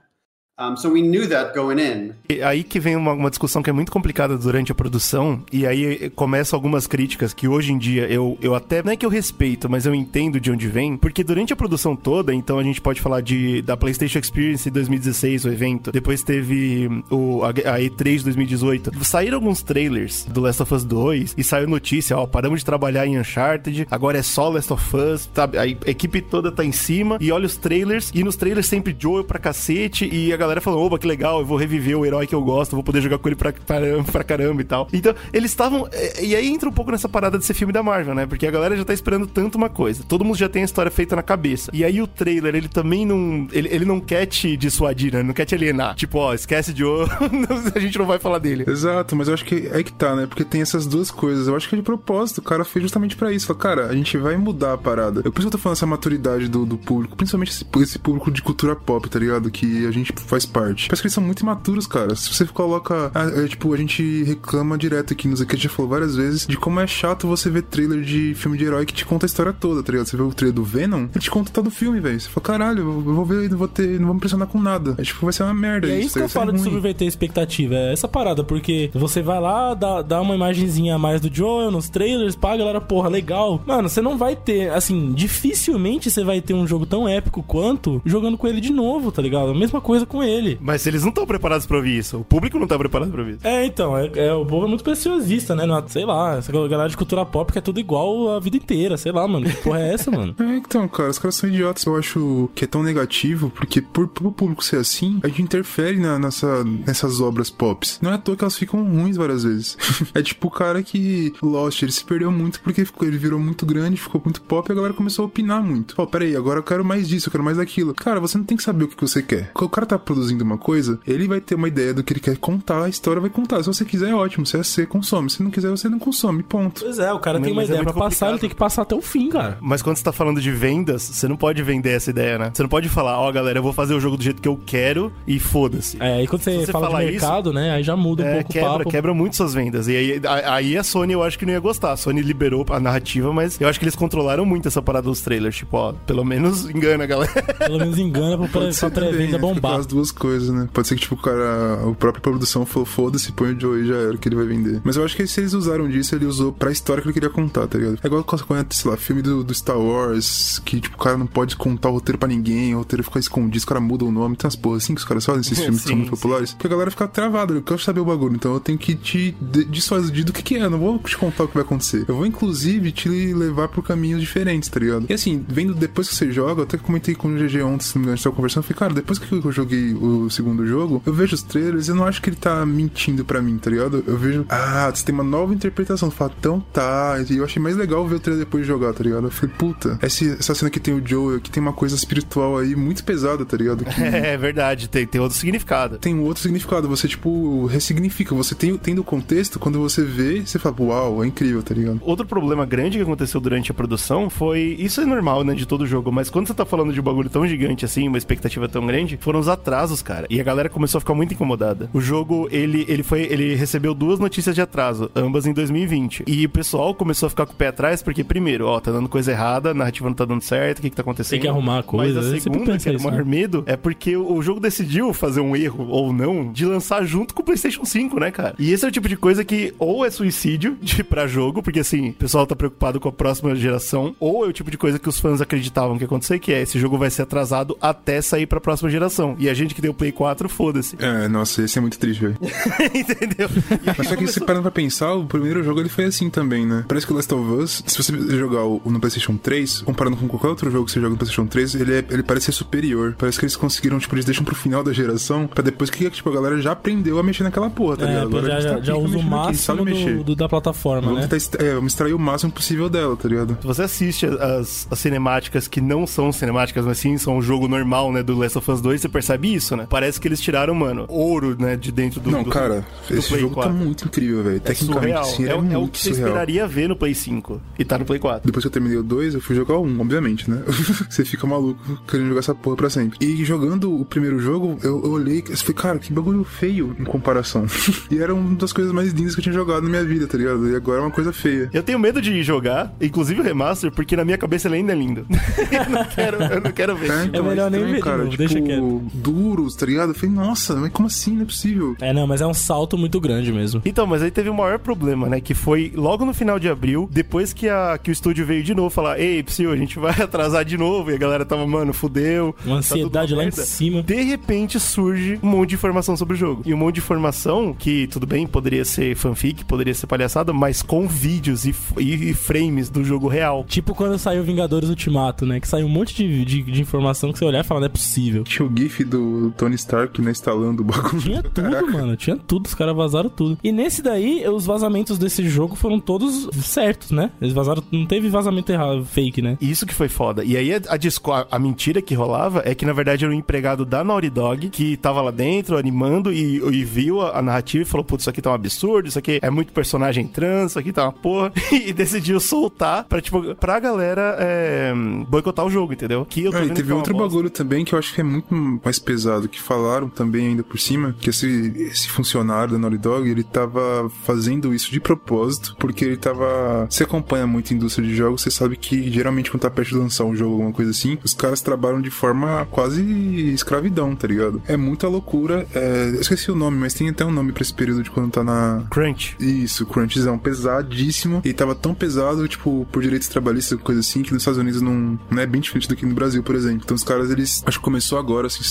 Speaker 8: Um, so we knew that going in.
Speaker 1: E aí que vem uma, uma discussão que é muito complicada durante a produção, e aí começam algumas críticas que hoje em dia eu, eu até, não é que eu respeito, mas eu entendo de onde vem, porque durante a produção toda, então a gente pode falar de da PlayStation Experience 2016, o evento, depois teve o, a, a E3 de 2018, saíram alguns trailers do Last of Us 2, e saiu notícia, ó, paramos de trabalhar em Uncharted, agora é só Last of Us, sabe? A equipe toda tá em cima, e olha os trailers, e nos trailers sempre Joel pra cacete, e a galera galera falando, oba, que legal, eu vou reviver o herói que eu gosto, vou poder jogar com ele pra, pra, pra caramba e tal. Então, eles estavam. é, E aí entra um pouco nessa parada de ser filme da Marvel, né? Porque a galera já tá esperando tanto uma coisa. Todo mundo já tem a história feita na cabeça. E aí o trailer, ele também não. Ele, ele não quer te dissuadir, né? Ele não quer te alienar. Tipo, ó, esquece de ouro, a gente não vai falar dele.
Speaker 3: Exato, mas eu acho que é que tá, né? Porque tem essas duas coisas. Eu acho que de propósito. O cara fez justamente pra isso. Fala, cara, a gente vai mudar a parada. Eu por isso que eu tô falando essa maturidade do, do público, principalmente esse, esse público de cultura pop, tá ligado? Que a gente faz parte. Parece que eles são muito imaturos, cara. Se você coloca. ah, é, tipo, a gente reclama direto aqui nos que a gente já falou várias vezes de como é chato você ver trailer de filme de herói que te conta a história toda, tá ligado? Você vê o trailer do Venom, ele te conta todo o filme, velho. Você fala, caralho, eu vou ver e não vou ter. não vou me impressionar com nada. É, tipo, vai ser uma merda
Speaker 2: E é
Speaker 3: isso.
Speaker 2: isso que eu
Speaker 3: ser
Speaker 2: falo de subverter a expectativa. É essa parada, porque você vai lá, dá, dá uma imagenzinha a mais do Joel nos trailers, paga, galera, porra, legal. Mano, você não vai ter, assim, dificilmente você vai ter um jogo tão épico quanto jogando com ele de novo, tá ligado? A mesma coisa com ele.
Speaker 1: Mas eles não estão preparados pra ouvir isso. O público não tá preparado pra ouvir isso.
Speaker 2: É, então, é, é- o povo é muito preciosista, né? Não- sei lá, essa galera de cultura pop que é tudo igual a vida inteira, sei lá, mano. Que porra é essa, mano?
Speaker 3: É, então, cara, os caras são idiotas. Eu acho que é tão negativo, porque por, por público ser assim, a gente interfere na, nessa, nessas obras pops. Não é à toa que elas ficam ruins várias vezes. é tipo o cara que Lost, ele se perdeu muito porque ficou- ele virou muito grande, ficou muito pop e a galera começou a opinar muito. Pô, peraí, agora eu quero mais disso, eu quero mais daquilo. Cara, você não tem que saber o que você quer. O cara tá produzindo uma coisa, ele vai ter uma ideia do que ele quer contar, a história vai contar. Se você quiser, é ótimo. Se você consome. Se não quiser, você não consome. Ponto.
Speaker 2: Pois é, o cara
Speaker 1: Mas-
Speaker 2: tem uma
Speaker 1: é
Speaker 2: ideia pra
Speaker 1: muito
Speaker 2: passar, ele
Speaker 1: complicado.
Speaker 2: tem que passar até o fim, cara.
Speaker 1: Mas quando você tá falando de vendas, você não pode vender essa ideia, né? Você não pode falar, ó, galera, eu vou fazer o jogo do jeito que eu quero e foda-se.
Speaker 2: É, aí quando você,
Speaker 1: você
Speaker 2: fala de
Speaker 1: falar isso,
Speaker 2: mercado, né, aí já muda um
Speaker 1: É,
Speaker 2: pouco o
Speaker 1: quebra,
Speaker 2: papo.
Speaker 1: quebra muito suas vendas. E aí, a- aí a Sony eu acho que não ia gostar. A Sony liberou a narrativa, mas eu acho que eles controlaram muito essa parada dos trailers. Tipo, ó, pelo menos engana, galera.
Speaker 2: Pelo menos engana pra, pra, pré-venda
Speaker 3: é, fica
Speaker 2: bombar.
Speaker 3: as duas coisas, né? Pode ser que, tipo, o cara, a própria produção falou, foda-se, põe o Joe e já era o que ele vai vender. Mas eu acho que se eles usaram disso, ele usou pra história que ele queria contar, tá ligado? É igual quando sei lá, filme do, do Star Wars, que, tipo, o cara não pode contar o roteiro pra ninguém, o roteiro fica escondido, os caras mudam o nome, tem umas porras assim que os caras fazem nesses filmes que são
Speaker 1: Sim,
Speaker 3: muito
Speaker 1: sim.
Speaker 3: populares, que a galera fica travada, eu quero saber o bagulho, então eu tenho que te dissuadir do que que é, eu não vou te contar o que vai acontecer. Eu vou, inclusive, te levar por caminhos diferentes, tá ligado? E assim, vendo depois que você joga, eu até comentei com o GG ontem, se não me engano, a gente tava conversando, eu falei, cara, depois que eu joguei o segundo jogo, eu vejo os trailers e eu não acho que ele tá mentindo pra mim, tá ligado? Eu vejo, ah, você tem uma nova interpretação, fala, então tá. E eu achei mais legal ver o trailer depois de jogar, tá ligado? Eu falei, puta, essa, cena que tem o Joe, que tem uma coisa espiritual aí muito pesada, tá ligado? Que
Speaker 1: É verdade, tem, tem outro significado.
Speaker 3: tem um outro significado. Você, tipo, ressignifica. Você tem, tendo o contexto, quando você vê, você fala, uau, é incrível, tá ligado?
Speaker 1: Outro problema grande que aconteceu durante a produção foi. Isso é normal, né, de todo jogo, mas quando você tá falando de um bagulho tão gigante assim, uma expectativa tão grande, foram os atrasos, cara. E a galera começou a ficar muito incomodada. O jogo, ele, ele foi. Ele recebeu duas notícias de atraso, ambas em 2020. E o pessoal começou a ficar com o pé atrás, porque, primeiro, ó, tá dando coisa errada, a narrativa não tá dando certo, o que que tá acontecendo?
Speaker 2: Tem que arrumar a coisa,
Speaker 1: Mas a segunda, que era o
Speaker 2: isso,
Speaker 1: maior
Speaker 2: né?
Speaker 1: medo, é porque o o jogo decidiu fazer um erro, ou não, de lançar junto com o PlayStation 5, né, cara? E esse é o tipo de coisa que ou é suicídio de pra jogo, porque assim, o pessoal tá preocupado com a próxima geração, ou é o tipo de coisa que os fãs acreditavam que ia acontecer, que é esse jogo vai ser atrasado até sair pra próxima geração. E a gente que deu Play 4, foda-se.
Speaker 3: É, nossa, esse é muito triste, velho.
Speaker 1: Entendeu?
Speaker 3: Mas só que você
Speaker 1: começou-
Speaker 3: parando pra pensar, o primeiro jogo ele foi assim também, né? Parece que o Last of Us, se você jogar o, no PlayStation 3, comparando com qualquer outro jogo que você joga no PlayStation 3, ele, é- ele parece ser superior. Parece que eles conseguiram, tipo, eles deixam pro final da geração, pra depois que, tipo, a galera já aprendeu a mexer naquela porra, tá
Speaker 2: É,
Speaker 3: ligado?
Speaker 2: já,
Speaker 3: a gente
Speaker 2: já,
Speaker 3: tá
Speaker 2: já
Speaker 3: aqui
Speaker 2: usa o
Speaker 3: aqui,
Speaker 2: máximo
Speaker 3: mexer.
Speaker 2: do, do- da plataforma,
Speaker 3: Vamos
Speaker 2: né?
Speaker 3: tentar é, vamos extrair o máximo possível dela, tá ligado?
Speaker 1: Se você assiste as, as cinemáticas que não são cinemáticas, mas sim são o jogo normal, né, do Last of Us 2, você percebe isso, né? Parece que eles tiraram, mano, ouro, né, de dentro do
Speaker 3: Não,
Speaker 1: do-
Speaker 3: cara,
Speaker 1: do
Speaker 3: esse
Speaker 1: Play
Speaker 3: jogo
Speaker 1: 4.
Speaker 3: tá muito incrível, velho.
Speaker 1: É
Speaker 3: Tecnicamente,
Speaker 1: surreal.
Speaker 3: sim,
Speaker 1: é,
Speaker 3: é,
Speaker 1: o- é o
Speaker 3: muito
Speaker 1: que você
Speaker 3: surreal.
Speaker 1: esperaria ver no Play 5. E tá no Play 4.
Speaker 3: Depois que eu terminei o 2, eu fui jogar o 1, obviamente, né? você fica maluco querendo jogar essa porra pra sempre. E jogando o primeiro jogo, eu, eu olhei e falei, cara, que bagulho feio em comparação. e era uma das coisas mais lindas que eu tinha jogado na minha vida, tá ligado? E agora é uma coisa feia.
Speaker 1: Eu tenho medo de jogar, inclusive o remaster, porque na minha cabeça ele ainda é lindo. eu, não quero, eu não quero ver.
Speaker 3: então,
Speaker 2: melhor nem
Speaker 3: estranho,
Speaker 2: ver
Speaker 3: cara. tipo,
Speaker 2: deixa quieto.
Speaker 3: Duros, tá ligado? Eu falei, nossa, mas como assim? Não é possível.
Speaker 2: É, não, mas é um salto muito grande mesmo.
Speaker 1: Então, mas aí teve o maior problema, né? Que foi logo no final de abril, depois que, a, que o estúdio veio de novo falar: Ei, Psyu, a gente vai atrasar de novo. E a galera tava, mano, fudeu.
Speaker 2: Uma
Speaker 1: tá tudo
Speaker 2: ansiedade lá em
Speaker 1: merda.
Speaker 2: cima.
Speaker 1: De repente surge um monte de informação sobre o jogo. E um monte de informação que, tudo bem, poderia ser fanfic, poderia ser palhaçada, mas com vídeos e, e- e frames do jogo real.
Speaker 2: Tipo quando saiu Vingadores Ultimato, né? Que saiu um monte de, de, de informação que você olhar e fala, não é possível.
Speaker 3: Tinha o GIF do, do Tony Stark, né, instalando o bagulho.
Speaker 2: Tinha tudo,
Speaker 3: Caraca.
Speaker 2: mano. Tinha tudo. Os caras vazaram tudo. E nesse daí, os vazamentos desse jogo foram todos certos, né? Eles vazaram. Não teve vazamento errado, fake, né?
Speaker 1: Isso que foi foda. E aí a, a, disco- a- a mentira que rolava é que, na verdade, era um empregado da Naughty Dog que tava lá dentro animando e, e viu a, a narrativa e falou: Putz, isso aqui tá um absurdo, isso aqui é muito personagem trans, isso aqui tá uma porra. E decidiu soltar pra, tipo, pra galera é, boicotar o jogo, entendeu? Que eu tô
Speaker 3: Ah, e teve
Speaker 1: é
Speaker 3: outro
Speaker 1: bosta.
Speaker 3: bagulho também que eu acho que é muito mais pesado, que falaram também ainda por cima, que esse, esse funcionário da Naughty Dog, ele tava fazendo isso de propósito, porque ele tava... Você acompanha muito a indústria de jogos, você sabe que geralmente quando tá perto de lançar um jogo, alguma coisa assim, os caras trabalham de forma quase escravidão, tá ligado? É muita loucura, é... eu esqueci o nome, mas tem até um nome pra esse período de quando tá na...
Speaker 1: Crunch.
Speaker 3: Isso, crunchzão, pesadíssimo. E tava tão pesado, tipo, por direitos trabalhistas, coisa assim, que nos Estados Unidos não, não é bem diferente do que no Brasil, por exemplo. Então os caras, eles. Acho que começou agora a se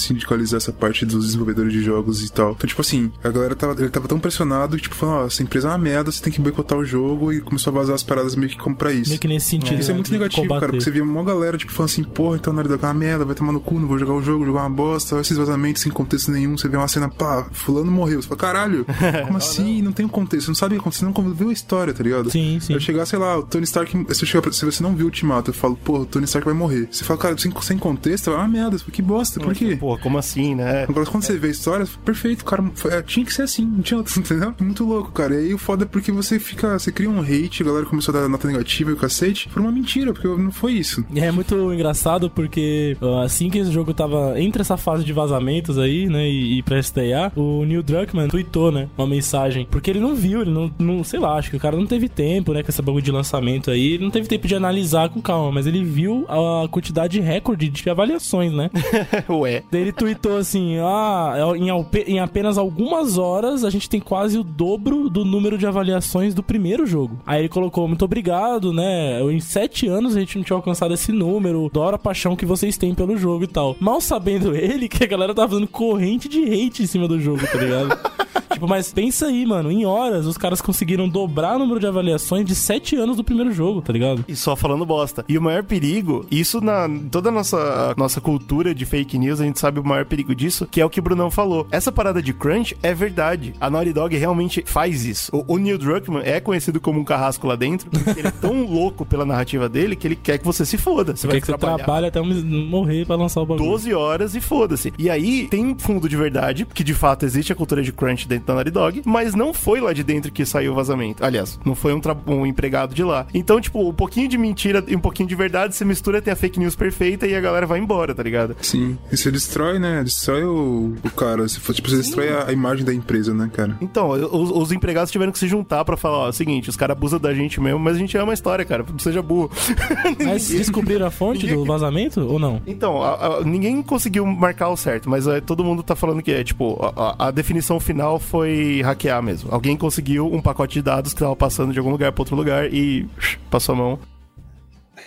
Speaker 3: sindicalizar essa parte dos desenvolvedores de jogos e tal. Então, tipo assim, a galera tava, ele tava tão pressionado que, tipo, falou, ó, essa empresa é uma merda, você tem que boicotar o jogo e começou a vazar as paradas meio que como pra isso.
Speaker 2: Meio que nesse sentido.
Speaker 3: Isso é
Speaker 2: né,
Speaker 3: muito
Speaker 2: de
Speaker 3: negativo,
Speaker 2: combater.
Speaker 3: cara, porque você via uma galera, tipo, falando assim, porra, então na verdade é uma merda, vai tomar no cu, não vou jogar o jogo, jogar uma bosta, esses vazamentos sem contexto nenhum, você vê uma cena, pá, fulano morreu, você fala, caralho, como assim? Não tem um contexto, você não sabe o que aconteceu, não viu a história, tá ligado?
Speaker 2: Sim, sim.
Speaker 3: Eu chegar, sei lá, o Tony Stark, se, eu chegar pra- se você não viu o Ultimato, eu falo, porra, o Tony Stark vai morrer. Você fala, cara, sem, sem contexto, é uma merda, que bosta, por quê?
Speaker 1: Porra, como assim, né?
Speaker 3: Agora, quando você vê a história, perfeito, cara, foi- é, tinha que ser assim, não tinha outro, entendeu? Muito louco, cara. E aí o foda é porque você fica, você cria um hate, a galera começou a dar nota negativa e o cacete, por uma mentira, porque não foi isso.
Speaker 2: E é muito engraçado porque assim que esse jogo tava entre essa fase de vazamentos aí, né, e, e pra estrear, o Neil Druckmann tweetou, né, uma mensagem. Porque ele não viu, ele não, não, sei lá, acho que o cara não teve tempo, né, com essa bagulho de lançamento aí, ele não teve tempo de analisar com calma, mas ele viu a quantidade recorde de avaliações, né?
Speaker 1: Ué.
Speaker 2: Daí ele tweetou assim: Ah, em, alpe- em apenas algumas horas a gente tem quase o dobro do número de avaliações do primeiro jogo. Aí ele colocou: Muito obrigado, né? Em sete anos a gente não tinha alcançado esse número. Adoro a paixão que vocês têm pelo jogo e tal. Mal sabendo ele que a galera tava fazendo corrente de hate em cima do jogo, tá ligado? Tipo, mas pensa aí, mano, em horas os caras conseguiram dobrar o número de avaliações de sete anos do primeiro jogo, tá ligado?
Speaker 1: E só falando bosta. E o maior perigo, isso na toda a nossa, nossa cultura de fake news, a gente sabe o maior perigo disso, que é o que o Brunão falou. Essa parada de crunch é verdade. A Naughty Dog realmente faz isso. O, o Neil Druckmann é conhecido como um carrasco lá dentro, porque ele é tão louco pela narrativa dele que ele quer que você se foda. Você
Speaker 2: Quer
Speaker 1: vai
Speaker 2: que você
Speaker 1: trabalhar.
Speaker 2: trabalhe até morrer pra lançar o bagulho.
Speaker 1: 12 horas e foda-se. E aí tem fundo de verdade, que de fato existe a cultura de crunch dentro da Naughty Dog, mas não foi lá de dentro que saiu o vazamento. Aliás, não foi um, um empregado de lá. Então, tipo, um pouquinho de mentira e um pouquinho de verdade, você mistura tem a fake news perfeita e a galera vai embora, tá ligado?
Speaker 3: Sim. E você destrói, né? Destrói o, o cara. Se for, tipo, você destrói a, a imagem da empresa, né, cara?
Speaker 1: Então, os, os empregados tiveram que se juntar pra falar, ó, é o seguinte, os caras abusam da gente mesmo, mas a gente ama a história, cara, não seja burro.
Speaker 2: Mas descobriram a fonte do vazamento ou não?
Speaker 1: Então, a- a- ninguém conseguiu marcar o certo, mas é, todo mundo tá falando que é, tipo, a definição final foi hackear mesmo. Alguém conseguiu um pacote de dados que tava passando de algum lugar pra outro lugar e passou a mão.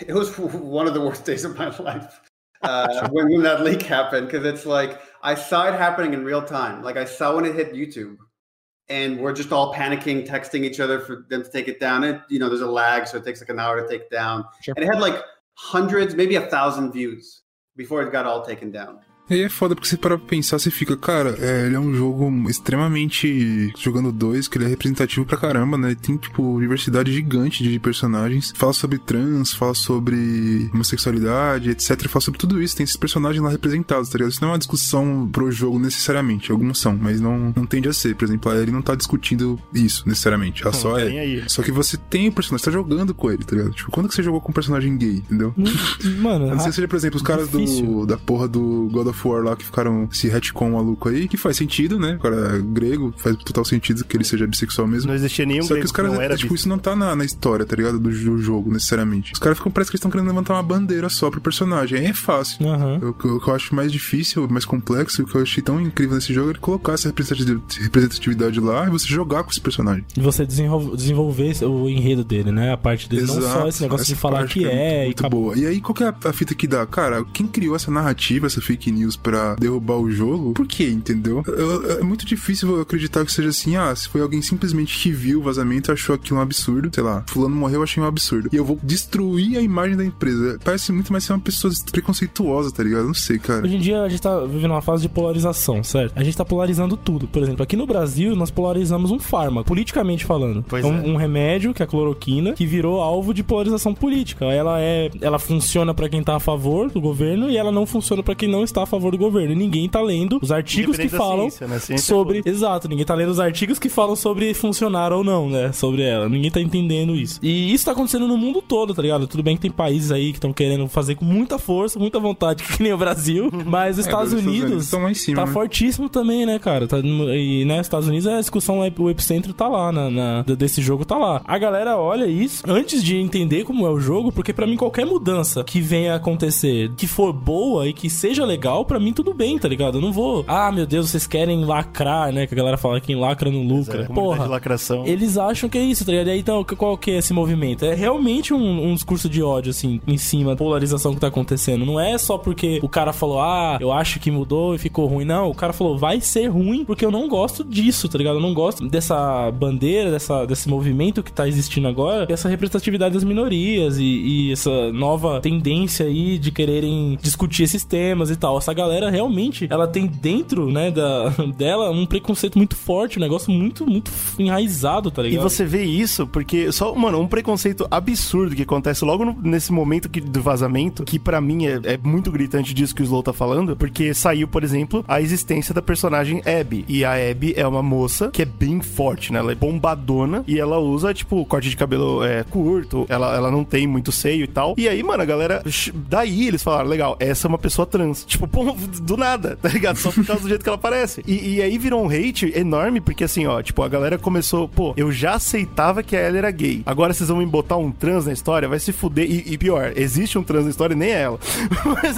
Speaker 8: it was one of the worst days of my life uh, when, that leak happened because it's like I saw it happening in real time. Like I saw when it hit YouTube, and we're just all panicking, texting each other for them to take it down. And you know, there's a lag, so it takes like an hour to take it down.
Speaker 5: Sure.
Speaker 8: And it had like hundreds, maybe a thousand views before it got all taken down.
Speaker 3: E aí é foda porque você para pra pensar, você fica, cara, é, ele é um jogo extremamente. Jogando dois, que ele é representativo pra caramba, né? Tem, tipo, diversidade gigante de personagens. Fala sobre trans, fala sobre homossexualidade, etc. Fala sobre tudo isso. Tem esses personagens lá representados, tá ligado? Isso não é uma discussão pro jogo necessariamente. Alguns são, mas não, não tende a ser. Por exemplo, a Ellie não tá discutindo isso necessariamente. Ela só
Speaker 1: tá
Speaker 3: é. Só que você tem o personagem, você tá jogando com ele, tá ligado? Tipo, quando que você jogou com um personagem gay, entendeu?
Speaker 2: Mano,
Speaker 3: A não ser seja, por exemplo, os caras do, da porra do God of War lá que ficaram esse retcon maluco aí, que faz sentido, né? O cara é grego, faz total sentido que ele seja bissexual mesmo.
Speaker 1: Não existia nenhum
Speaker 3: Só que os caras,
Speaker 1: não era
Speaker 3: tipo, isso não tá na, na história, tá ligado? Do, do jogo, necessariamente. Os caras ficam, parece que eles estão querendo levantar uma bandeira só pro personagem. Aí é fácil.
Speaker 2: Aham.
Speaker 3: O que eu, o que eu acho mais difícil, mais complexo, o que eu achei tão incrível nesse jogo é ele colocar essa representatividade lá e você jogar com esse personagem.
Speaker 2: E você desenvol- desenvolver o enredo dele, né? A parte dele. Não só esse negócio de
Speaker 3: essa
Speaker 2: falar
Speaker 3: parte
Speaker 2: que
Speaker 3: muito-
Speaker 2: é e
Speaker 3: muito boa. E aí, qual que é a, a fita que dá? Cara, quem criou essa narrativa, essa fake news, news pra derrubar o jogo, por quê, entendeu? Eu- é muito difícil eu acreditar que seja assim, ah, se foi alguém simplesmente que viu o vazamento e achou aquilo um absurdo, sei lá, fulano morreu, eu achei um absurdo. E eu vou destruir a imagem da empresa. Parece muito mais ser uma pessoa preconceituosa, tá ligado? Não sei, cara.
Speaker 2: Hoje em dia a gente tá vivendo uma fase de polarização, certo? A gente tá polarizando tudo. Por exemplo, aqui no Brasil nós polarizamos um fármaco, politicamente falando.
Speaker 1: Pois
Speaker 2: é um,
Speaker 1: é.
Speaker 2: um remédio, que é a cloroquina, que virou alvo de polarização política. Ela é, ela funciona pra quem tá a favor do governo e ela não funciona pra quem não está a favor do governo. E ninguém tá lendo os artigos que falam
Speaker 1: ciência, né? Ciência é
Speaker 2: sobre, exato, ninguém tá lendo os artigos que falam sobre funcionar ou não, né? Sobre ela. Ninguém tá entendendo isso. E isso tá acontecendo no mundo todo, tá ligado? Tudo bem que tem países aí que estão querendo fazer com muita força, muita vontade, que nem o Brasil, mas os
Speaker 3: É,
Speaker 2: Estados
Speaker 3: os Estados Unidos cima,
Speaker 2: tá
Speaker 3: né?
Speaker 2: fortíssimo também, né, cara? Tá, e, né, Estados Unidos, a discussão, o epicentro tá lá, na, na- desse jogo tá lá. A galera olha isso antes de entender como é o jogo, porque pra mim qualquer mudança que venha a acontecer, que for boa e que seja legal, pra mim tudo bem, tá ligado? Eu não vou, ah, meu Deus, vocês querem lacrar, né? Que a galera fala que quem lacra não lucra.
Speaker 1: É,
Speaker 2: Porra,
Speaker 1: de lacração.
Speaker 2: eles acham que é isso, tá ligado? E aí, então, qual que é esse movimento? É realmente um, um discurso de ódio, assim, em cima da polarização que tá acontecendo. Não é só porque o cara falou, ah, eu acho que mudou e ficou ruim. Não, o cara falou, vai ser ruim porque eu não gosto disso, tá ligado? Eu não gosto dessa bandeira, dessa, desse movimento que tá existindo agora, essa representatividade das minorias e, e essa nova tendência aí de quererem discutir esses temas e tal. Essa galera realmente, ela tem dentro, né, da, dela um preconceito muito forte, um negócio muito, muito enraizado, tá
Speaker 1: E
Speaker 2: ligado?
Speaker 1: você vê isso porque só, mano, um preconceito absurdo que acontece logo no- nesse momento que, do vazamento, que pra mim é, é muito gritante disso que o Slow tá falando, porque saiu, por exemplo, a existência da personagem Abby. E a Abby é uma moça que é bem forte, né? Ela é bombadona e ela usa, tipo, corte de cabelo é, curto, ela, ela não tem muito seio e tal. E aí, mano, a galera. Daí eles falaram, legal, essa é uma pessoa trans. Tipo, pô, do nada, tá ligado? Só por causa do jeito que ela parece. E, e aí virou um hate enorme, porque assim, ó, tipo, a galera começou, pô, eu já aceitava que ela era gay. Agora vocês vão me botar um trans na história? Vai se fuder. E, e pior, existe um trans na história e nem é ela. Mas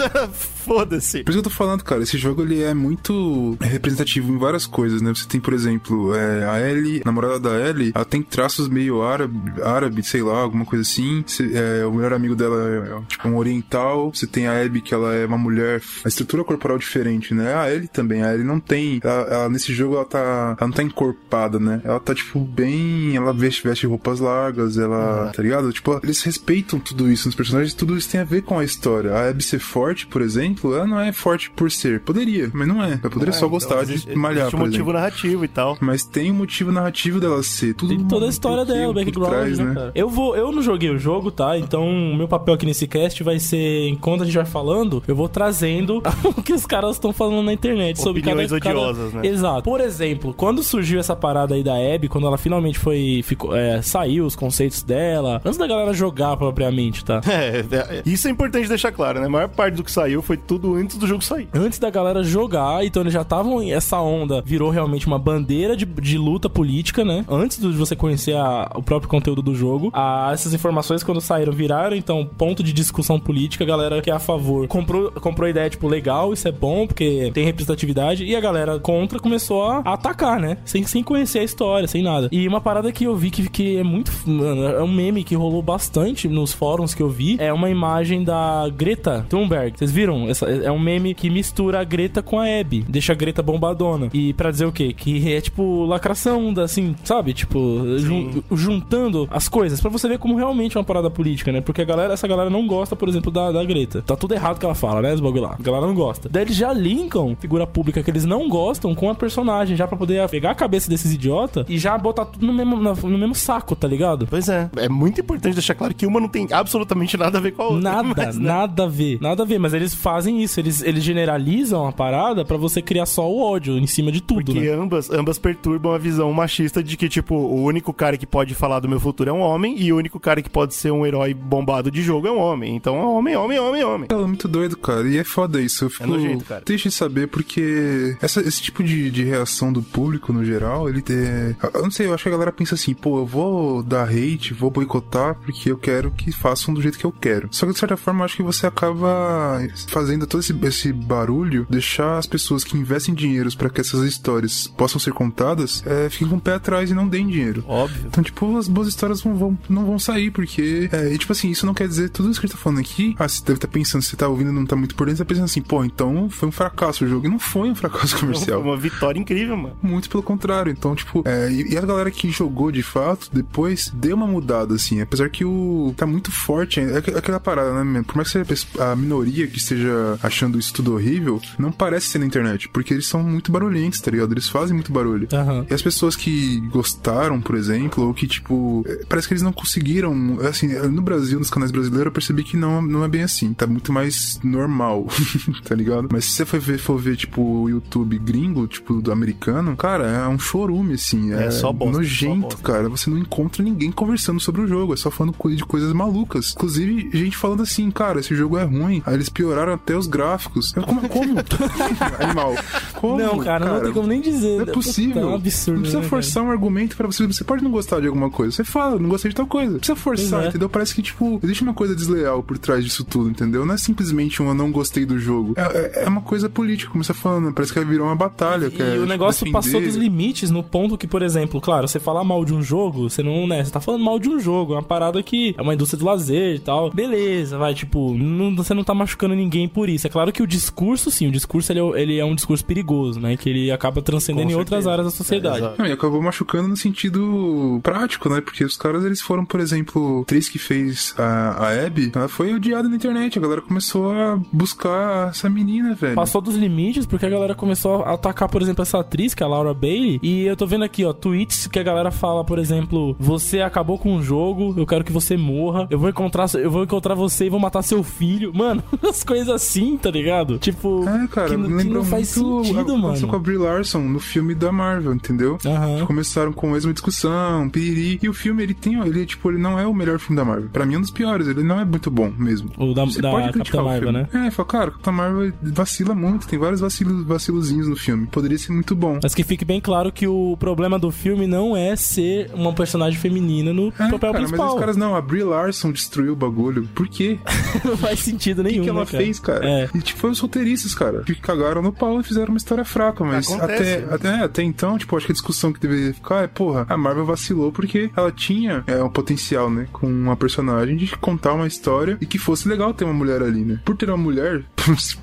Speaker 1: foda-se.
Speaker 3: Por isso que eu tô falando, cara, esse jogo ele é muito representativo em várias coisas, né? Você tem, por exemplo, é, a Ellie, a namorada da Ellie, ela tem traços meio árabe, árabe sei lá, alguma coisa assim. É, o melhor amigo dela é, é, tipo um oriental. Você tem a Abby, que ela é uma mulher, a estrutura corporal diferente, né? A Ellie também, a Ellie não tem. Ela, ela- nesse jogo ela tá. Ela não tá encorpada, né? Ela tá, tipo, bem. Ela veste, veste roupas largas, ela. Tá ligado? Tipo, eles respeitam tudo isso nos personagens, tudo isso tem a ver com a história. A Abby ser forte, por exemplo, ela não é forte por ser. Poderia, mas não é. Ela poderia só gostar
Speaker 1: Então, existe-
Speaker 3: de malhar,
Speaker 1: existe um
Speaker 3: por
Speaker 1: motivo
Speaker 3: exemplo.
Speaker 1: narrativo e tal.
Speaker 3: Mas tem um motivo narrativo dela ser. Tudo
Speaker 2: Tem toda a história dela, o background,
Speaker 3: trás,
Speaker 2: né, cara? Eu vou, eu não joguei o jogo, tá? Então, meu papel aqui nesse cast vai ser, enquanto a gente vai falando, eu vou trazendo o que os caras estão falando na internet sobre
Speaker 1: Opiniões
Speaker 2: cada, cada-
Speaker 1: odiosas, né?
Speaker 2: Exato. Por exemplo, quando surgiu essa parada aí da Abby, quando ela finalmente foi, ficou, é, saiu os conceitos dela, antes da galera jogar propriamente, tá?
Speaker 1: É, é, isso é importante deixar claro, né? A maior parte do que saiu foi tudo antes do jogo sair.
Speaker 2: Antes da galera jogar, então eles já estavam. Essa onda virou realmente uma bandeira de, de luta política, né? Antes de você conhecer a- o próprio conteúdo do jogo. A- essas informações, quando saíram, viraram, então, ponto de discussão política. A galera que é a favor comprou, comprou a ideia, tipo, legal, isso é bom, porque tem representatividade. E a galera contra começou a, atacar, né? Sem, sem conhecer a história, sem nada. E uma parada que eu vi que, que é muito. Mano, é um meme que rolou bastante nos fóruns que eu vi. É uma imagem da Greta Thunberg. Vocês viram? Essa, é um meme que mistura a Greta com a Abby. Deixa a Greta bombadona. E pra dizer o quê? Que é tipo lacração, da, assim, sabe? Tipo, jun- juntando as coisas. Pra você ver como realmente é uma parada política, né? Porque a galera, essa galera não gosta, por exemplo, da, da Greta. Tá tudo errado que ela fala, né? Os bagulho lá. A galera não gosta. Daí eles já linkam figura pública que eles não gostam com a personagem, já pra poder pegar a cabeça desses idiotas e já botar tudo no mesmo, no mesmo saco, tá ligado?
Speaker 1: Pois é. É muito importante deixar claro que uma não tem absolutamente nada a ver com a outra.
Speaker 2: Nada,
Speaker 1: Mas, né?
Speaker 2: nada a ver. Nada a ver, mas eles fazem isso, eles, eles generalizam a parada pra você criar só o ódio em cima de tudo,
Speaker 1: Porque
Speaker 2: né?
Speaker 1: ambas, ambas perturbam a visão machista de que, tipo, o único cara que pode falar do meu futuro é um homem e o único cara que pode ser um herói bombado de jogo é um homem. Então é homem, homem, homem, homem.
Speaker 3: É muito doido, cara. E é foda isso. Eu fico
Speaker 1: nojento, cara.
Speaker 3: triste de saber porque essa- esse tipo de, de reação do público, no geral, ele é... Eu não sei, eu acho que a galera pensa assim, pô, eu vou dar hate, vou boicotar porque eu quero que façam do jeito que eu quero. Só que, de certa forma, eu acho que você acaba fazendo todo esse, esse barulho, deixar as pessoas que investem dinheiros pra que essas histórias possam ser contadas, é, fiquem com o pé atrás e não deem dinheiro.
Speaker 1: Óbvio.
Speaker 3: Então, tipo, as boas histórias não vão, não vão sair, porque. É, e, tipo assim, isso não quer dizer tudo isso que a gente tá falando aqui. Ah, você deve estar pensando, você tá ouvindo e não tá muito por dentro, você tá pensando assim, pô, então foi um fracasso o jogo. E não foi um fracasso comercial.
Speaker 1: Foi uma vitória incrível, mano.
Speaker 3: Muito pelo contrário. Então, tipo, é, e, a galera que jogou de fato, depois deu uma mudada, assim. Apesar que o. tá muito forte. É aqu- aquela parada, né? Por mais que seja a minoria que esteja achando isso tudo horrível, não parece ser na internet. Porque eles são muito barulhentos, tá ligado? Eles fazem muito barulho.
Speaker 2: Aham.
Speaker 3: E as pessoas que gostaram, por exemplo, ou que, tipo, é, parece que eles não conseguiram. Assim, no Brasil, nos canais brasileiros, eu percebi que não, não é bem assim. Tá muito mais normal, tá ligado? Mas se você for ver, for ver, tipo, o YouTube gringo, tipo, do americano, cara, é um chorume, assim. É,
Speaker 1: É só bosta,
Speaker 3: nojento,
Speaker 1: só bosta.
Speaker 3: cara. Você não encontra ninguém conversando sobre o jogo. É só falando de coisas malucas. Inclusive, gente falando assim, cara, esse jogo é ruim. Aí eles pioraram até os gráficos. Eu, Como? como? Animal. Como,
Speaker 2: Não, cara, não tem como nem dizer.
Speaker 3: não é possível.
Speaker 2: Puta, É um absurdo.
Speaker 3: não precisa
Speaker 2: né,
Speaker 3: forçar um argumento pra você. Você pode não gostar de alguma coisa. Você fala, não gostei de tal coisa. Não precisa forçar,
Speaker 2: é.
Speaker 3: entendeu? Parece que, tipo, existe uma coisa desleal por trás disso tudo, entendeu? Não é simplesmente um eu não gostei do jogo. É, é- é uma coisa política, como você tá falando. Parece que virou uma batalha. que é,
Speaker 2: E o
Speaker 3: tipo,
Speaker 2: negócio
Speaker 3: defender-
Speaker 2: passou dos limites no ponto que, por exemplo, claro, você falar mal de um jogo, você não, né, você tá falando mal de um jogo, é uma parada que é uma indústria do lazer e tal. Beleza, vai, tipo, não- você não tá machucando ninguém por isso. É claro que o discurso, sim, o discurso ele é, ele é um discurso perigoso, né, que ele acaba transcendendo em outras áreas da sociedade.
Speaker 1: É.
Speaker 3: Não, e acabou machucando no sentido prático, né? Porque os caras, eles foram, por exemplo, atriz que fez a, a Abby, ela foi odiada na internet. A galera começou a buscar essa menina, velho.
Speaker 2: Passou dos limites porque a galera começou a atacar, por exemplo, essa atriz, que é a Laura Bailey. E eu tô vendo aqui, ó, tweets que a galera fala, por exemplo, você acabou com o jogo, eu quero que você morra, eu vou encontrar, eu vou encontrar você e vou matar seu filho. Mano, as coisas assim, tá ligado? Tipo,
Speaker 3: É, cara,
Speaker 2: que, que não faz sentido,
Speaker 3: a-
Speaker 2: mano.
Speaker 3: com a Brie Larson no filme da Marvel, entendeu? Eles Começaram com a mesma discussão, piriri. E o filme, ele tem, ele, tipo, ele não é o melhor filme da Marvel. Pra mim é um dos piores, ele não é muito bom mesmo.
Speaker 2: O da,
Speaker 3: Você
Speaker 2: da Capitã Marvel, né?
Speaker 3: É, fala, cara, Capitã Marvel vacila muito, tem vários vacilos, vacilozinhos no filme. Poderia ser muito bom.
Speaker 2: Mas que fique bem claro que o problema do filme não é ser uma personagem feminina no
Speaker 3: É,
Speaker 2: papel
Speaker 3: cara, mas
Speaker 2: principal.
Speaker 3: os caras não, a Brie Larson destruiu o bagulho. Por quê?
Speaker 2: não faz sentido
Speaker 3: O
Speaker 2: nenhum.
Speaker 3: que, que ela
Speaker 2: né, cara?
Speaker 3: fez, cara?
Speaker 2: É.
Speaker 3: E tipo, foi os roteiristas, cara, que cagaram no pau e fizeram uma história fraca, mas
Speaker 1: Acontece,
Speaker 3: até,
Speaker 1: né?
Speaker 3: até, até então, tipo, acho que a discussão que deveria ficar é, porra, a Marvel vacilou porque ela tinha é, um potencial, né, com uma personagem de contar uma história e que fosse legal ter uma mulher ali, né? Por ter uma mulher,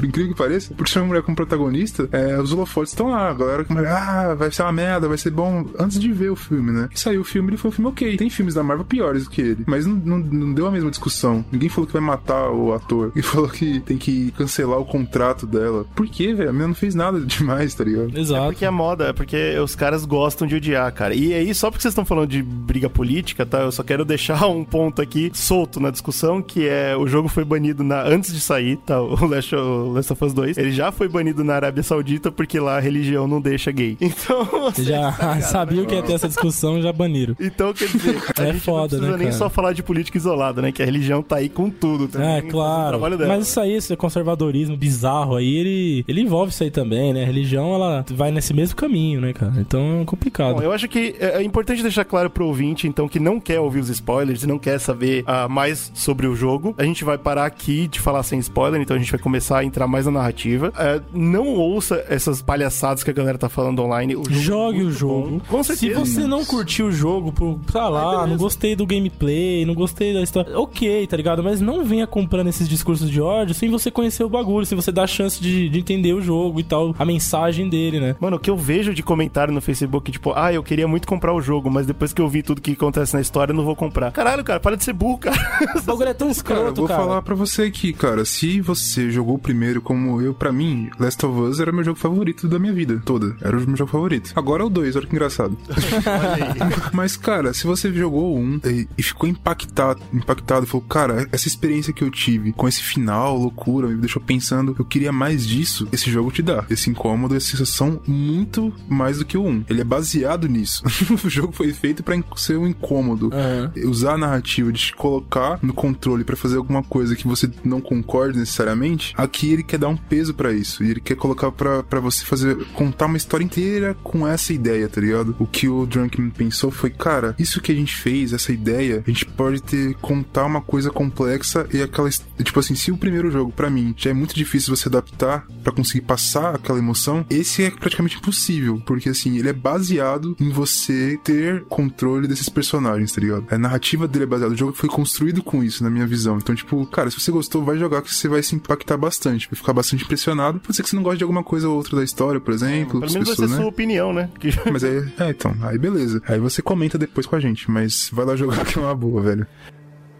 Speaker 3: por incrível que pareça, por ser uma mulher como protagonista, é, os holofotes estão lá, a galera que ah, vai ser uma merda, vai ser bom, antes de ver o filme, né? E saiu o filme, ele foi um filme ok. Tem filmes da Marvel piores do que ele, mas não, não, não deu a mesma discussão. Ninguém falou que vai matar o ator, ninguém falou que tem que cancelar o contrato dela. Por quê, velho? A menina não fez nada demais, tá ligado?
Speaker 2: Exato.
Speaker 1: Porque é moda, é porque os caras gostam de odiar, cara. E aí, só porque vocês estão falando de briga política, tá? Eu só quero deixar um ponto aqui solto na discussão, que é o jogo foi banido na, antes de sair, tá? O Last, o Last of Us 2. Ele já foi banido na Arábia Saudita porque lá a religião não deixa gay. Então, você
Speaker 2: Já
Speaker 1: tá
Speaker 2: sabiam que ia ter essa discussão, já baniram.
Speaker 1: Então, quer dizer, a
Speaker 2: É
Speaker 1: gente
Speaker 2: foda,
Speaker 1: não precisa
Speaker 2: né,
Speaker 1: nem
Speaker 2: cara?
Speaker 1: só falar de política isolada, né? Que a religião tá aí com tudo também.
Speaker 2: É,
Speaker 1: o
Speaker 2: claro. Mas isso aí, esse conservadorismo bizarro aí, ele, ele envolve isso aí também, né? A religião, ela vai nesse mesmo caminho, né, cara? Então é complicado.
Speaker 1: Bom, eu acho que é é importante deixar claro pro ouvinte, então, que não quer ouvir os spoilers e não quer saber ah, mais sobre o jogo. A gente vai parar aqui de falar sem spoiler, então a gente vai começar a entrar mais na narrativa. É, não ouça essas palhaçadas que a galera tá falando online. O jogo é
Speaker 2: Jogue o
Speaker 1: muito
Speaker 2: jogo.
Speaker 1: bom. Com
Speaker 2: Se
Speaker 1: certeza.
Speaker 2: você não curtiu o jogo, por, sei lá, não gostei do gameplay, não gostei da história, ok, tá ligado? Mas não venha comprando esses discursos de ódio sem você conhecer o bagulho, sem você dar a chance de, de entender o jogo e tal, a mensagem dele, né?
Speaker 1: Mano, o que eu vejo de comentário no Facebook, tipo, ah, eu queria muito comprar o jogo, mas depois que eu vi tudo que acontece na história, eu não vou comprar. Caralho, cara, para de ser burro, cara.
Speaker 2: O bagulho é tão
Speaker 3: Cara, eu
Speaker 2: escroto,
Speaker 3: vou
Speaker 2: cara.
Speaker 3: falar pra você aqui, cara. Se você jogou o primeiro como eu, pra mim, Last of Us era meu jogo favorito da minha vida toda. Era o meu jogo favorito. Agora é o 2, olha que engraçado. Mas, cara, se você jogou um e, e ficou impactado, impactado, falou, cara, essa experiência que eu tive com esse final, loucura, me deixou pensando, eu queria mais disso, esse jogo te dá. Esse incômodo, essa sensação muito mais do que o 1. Ele é baseado nisso. o jogo foi feito pra ser um incômodo.
Speaker 2: Aham.
Speaker 3: Usar a narrativa de te colocar no controle pra fazer alguma coisa que você não concorde necessariamente, aqui ele quer dar um peso pra isso. E ele quer colocar pra você fazer, contar uma história inteira com essa ideia, tá ligado? O que o Drunkman pensou foi, cara, isso que a gente fez, essa ideia, a gente pode ter, contar uma coisa complexa e aquela, tipo assim, se o primeiro jogo, pra mim, já é muito difícil você adaptar pra conseguir passar aquela emoção, esse é praticamente impossível, porque assim, ele é baseado em você ter controle desses personagens, tá ligado? A narrativa dele é baseada, o jogo foi construído com isso, na minha visão. Então, tipo, cara, se você gostou, vai jogar que você vai se impactar bastante. Gente vai ficar bastante impressionado. Pode ser que você não goste de alguma coisa ou outra da história, por exemplo.
Speaker 1: Pelo
Speaker 3: as
Speaker 1: menos vai ser
Speaker 3: pessoas, né?
Speaker 1: sua opinião, né? Que-
Speaker 3: Mas aí, é, então, aí beleza. Aí você comenta depois com a gente, mas vai lá jogar que é uma boa, velho.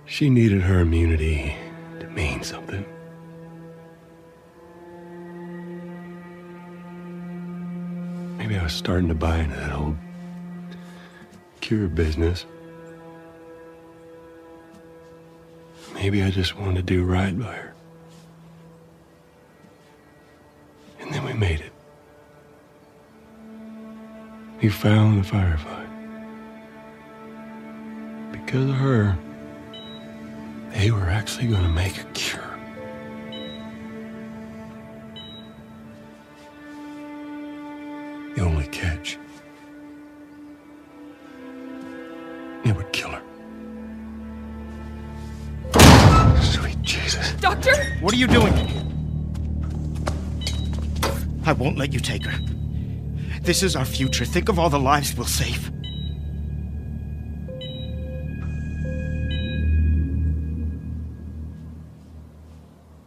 Speaker 9: She needed her immunity to mean something. Maybe I was starting to buy into that old cure business. Maybe I just wanted to do right by her. And then we made it. We found the firefight. Because of her, they were actually going to make a cure. The only catch. It would kill her. Sweet Jesus.
Speaker 7: Doctor?
Speaker 6: What are you doing in here? I won't let you take her. This is our future. Think of all the lives we'll save.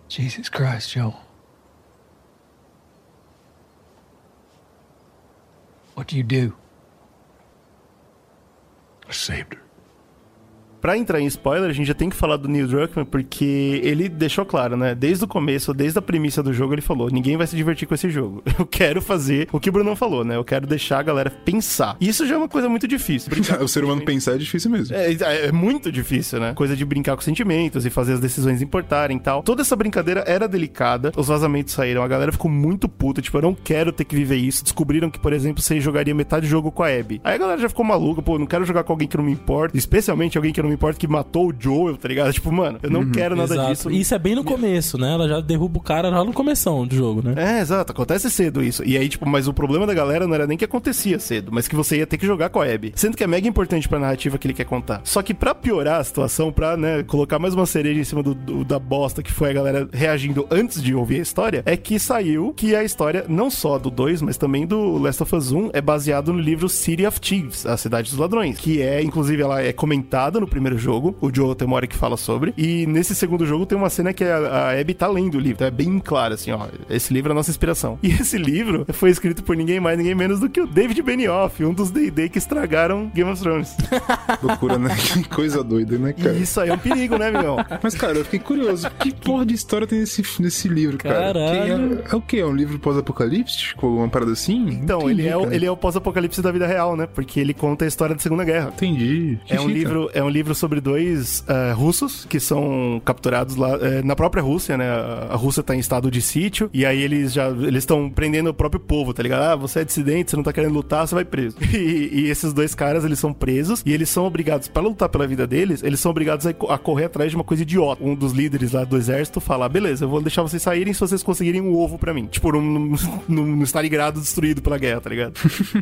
Speaker 9: Jesus Christ, Joel. What do you do? I saved her.
Speaker 1: Pra entrar em spoiler, a gente já tem que falar do Neil Druckmann, porque ele deixou claro, né? Desde o começo, desde a premissa do jogo, ele falou: ninguém vai se divertir com esse jogo. Eu quero fazer o que o Bruno falou, né? Eu quero deixar a galera pensar. E isso já é uma coisa muito difícil.
Speaker 3: o ser humano pensar é difícil mesmo.
Speaker 1: É, é muito difícil, né? Coisa de brincar com sentimentos e fazer as decisões importarem e tal. Toda essa brincadeira era delicada. Os vazamentos saíram, a galera ficou muito puta. Tipo, eu não quero ter que viver isso. Descobriram que, por exemplo, você jogaria metade do jogo com a Abby. Aí a galera já ficou maluca, pô, não quero jogar com alguém que não me importa. Especialmente alguém que não me importa que matou o Joel, tá ligado? Tipo, mano, eu não quero nada
Speaker 2: Exato.
Speaker 1: disso.
Speaker 2: E Isso é bem no começo, né? Ela já derruba o cara já no começão do jogo, né?
Speaker 1: É, exato, acontece cedo isso. E aí, tipo, mas o problema da galera não era nem que acontecia cedo, mas que você ia ter que jogar com a Abby. Sendo que é mega importante pra narrativa que ele quer contar. Só que pra piorar a situação, pra, né, colocar mais uma cereja em cima do, do- da bosta que foi a galera reagindo antes de ouvir a história, é que saiu que a história, não só do 2, mas também do Last of Us 1, é baseado no livro City of Thieves, a Cidade dos Ladrões, que é, inclusive, ela é comentada no primeiro jogo, o Joel tem uma hora que fala sobre, e nesse segundo jogo tem uma cena que a, a Abby tá lendo o livro, então é bem claro, assim, ó, esse livro é a nossa inspiração. E esse livro foi escrito por ninguém mais, ninguém menos do que o David Benioff, um dos D&D que estragaram Game of Thrones.
Speaker 3: Loucura, né? Que coisa doida, né, cara?
Speaker 1: E isso aí é um perigo, né, amigão?
Speaker 3: Mas, cara, eu fiquei curioso. Que porra de história tem nesse, nesse livro, cara?
Speaker 2: Caralho.
Speaker 3: Que é, é o quê? É um livro pós-apocalíptico? Uma parada assim?
Speaker 1: Então, ele é, o, ele é o pós-apocalipse da vida real, né? Porque ele conta a história da Segunda Guerra.
Speaker 3: Entendi. Que
Speaker 1: É um, livro, é um livro sobre dois eh, russos que são capturados lá eh, na própria Rússia, né? A Rússia tá em estado de sítio e aí eles já eles estão prendendo o próprio povo, tá ligado? Ah, você é dissidente, você não tá querendo lutar, você vai preso. E, e esses dois caras, eles são presos e eles são obrigados, para lutar pela vida deles, eles são obrigados a, a correr atrás de uma coisa idiota. Um dos líderes lá do exército fala: beleza, eu vou deixar vocês saírem se vocês conseguirem um ovo pra mim. Tipo, num, num, num Stalingrado destruído pela guerra, tá ligado?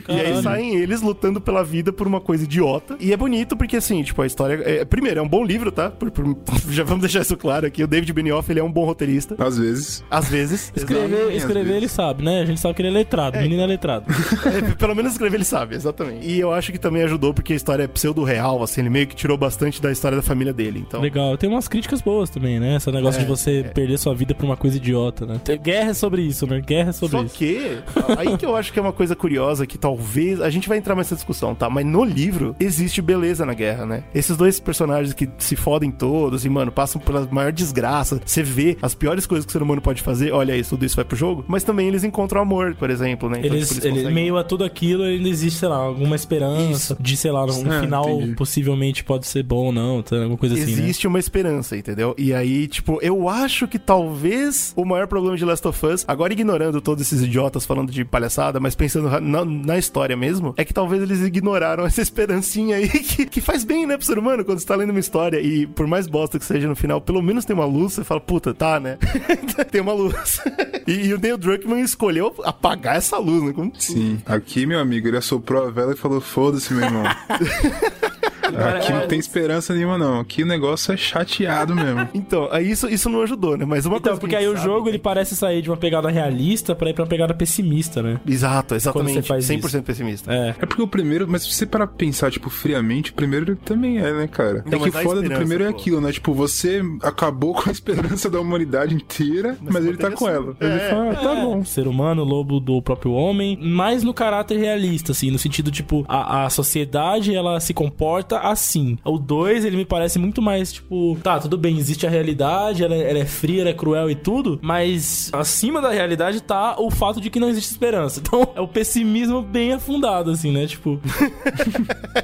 Speaker 1: E aí
Speaker 2: Caralho.
Speaker 1: saem eles lutando pela vida por uma coisa idiota. E é bonito porque, assim, tipo, a história. É, primeiro, é um bom livro, tá? Por- por- já vamos deixar isso claro aqui. O David Benioff, ele é um bom roteirista.
Speaker 3: Às vezes.
Speaker 1: Às vezes.
Speaker 2: Escrever, escrever
Speaker 3: vezes.
Speaker 2: ele sabe, né? A gente sabe que ele é letrado, o menino é letrado.
Speaker 1: É, pelo menos escrever ele sabe, exatamente. E eu acho que também ajudou porque a história é pseudo-real, assim, ele meio que tirou bastante da história da família dele. Então.
Speaker 2: Legal. Tem umas críticas boas também, né? Esse negócio
Speaker 1: É,
Speaker 2: de você perder sua vida por uma coisa idiota, né? Tem- Guerra é sobre isso, né? Guerra é sobre
Speaker 1: Só
Speaker 2: isso.
Speaker 1: que, aí que eu acho que é uma coisa curiosa que talvez. A gente vai entrar nessa discussão, tá? Mas no livro existe beleza na guerra, né? Esses dois personagens que se fodem todos e, mano, passam pela maior desgraça. Você vê as piores coisas que o ser humano pode fazer. Olha isso, tudo isso vai pro jogo. Mas também eles encontram amor, por exemplo, né? Então,
Speaker 2: Eles,
Speaker 1: tipo,
Speaker 2: eles-
Speaker 1: conseguem-
Speaker 2: meio a tudo aquilo, ainda existe, sei lá, alguma esperança de, sei lá, um
Speaker 3: É,
Speaker 2: final
Speaker 3: entendi.
Speaker 2: possivelmente pode ser bom ou não, tá? alguma coisa assim, né?
Speaker 1: Existe uma esperança, entendeu? E aí, tipo, eu acho que talvez o maior problema de Last of Us, agora ignorando todos esses idiotas falando de palhaçada, mas pensando na, na história mesmo, é que talvez eles ignoraram essa esperancinha aí que, que faz bem, né, pro ser humano, quando você tá lendo uma história e por mais bosta que seja no final, pelo menos tem uma luz, você fala, puta, tá, né? tem uma luz. e, e o Neil Druckmann escolheu apagar essa luz, né? Como-
Speaker 3: Sim. Aqui, meu amigo, ele assoprou a vela e falou: foda-se, meu irmão. Aqui não tem esperança nenhuma, não. Aqui o negócio é chateado mesmo.
Speaker 1: Então, aí isso, isso não ajudou, né? Mas uma
Speaker 2: Então,
Speaker 1: coisa que
Speaker 2: porque aí
Speaker 1: gente
Speaker 2: o
Speaker 1: sabe-
Speaker 2: jogo ele parece sair de uma pegada realista pra ir pra uma pegada pessimista, né?
Speaker 1: Exato, exatamente.
Speaker 2: Quando você faz
Speaker 1: 100%
Speaker 2: isso.
Speaker 1: pessimista.
Speaker 2: É.
Speaker 3: É porque o primeiro, mas se você parar pra pensar, tipo, friamente, o primeiro também é, né, cara?
Speaker 1: Não,
Speaker 3: é que
Speaker 1: mas a
Speaker 3: foda do primeiro é
Speaker 1: pô.
Speaker 3: aquilo, né? Tipo, você acabou com a esperança da humanidade inteira, mas, ele tá com
Speaker 1: assim.
Speaker 3: ela. Ele
Speaker 1: É.
Speaker 3: fala, ah, tá bom.
Speaker 2: Ser humano, lobo do próprio homem, mais no caráter realista, assim, no sentido, tipo, a, a sociedade, ela se comporta assim. O 2, ele me parece muito mais, tipo, tá, tudo bem, existe a realidade, ela, é- ela é fria, ela é cruel e tudo, mas acima da realidade tá o fato de que não existe esperança. Então, é o pessimismo bem afundado, assim, né? Tipo,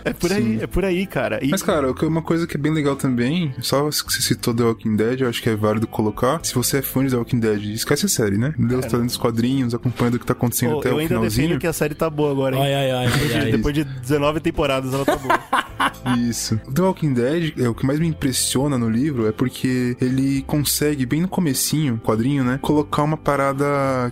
Speaker 1: É por aí, é por aí, cara. E-
Speaker 3: Mas, cara, uma coisa que é bem legal também, só que você citou The Walking Dead, eu acho que é válido colocar. Se você é fã de The Walking Dead, esquece a série, né? Deus tá lendo os quadrinhos, acompanhando o que tá acontecendo
Speaker 1: Pô,
Speaker 3: até
Speaker 1: eu
Speaker 3: o
Speaker 1: ainda
Speaker 3: finalzinho.
Speaker 1: defendo que a série tá boa agora, hein?
Speaker 2: ai, ai, ai, ai, ai.
Speaker 1: Depois de 19 temporadas ela tá boa.
Speaker 3: Isso. The Walking Dead, é, o que mais me impressiona no livro é porque ele consegue, bem no comecinho, quadrinho, né, colocar uma parada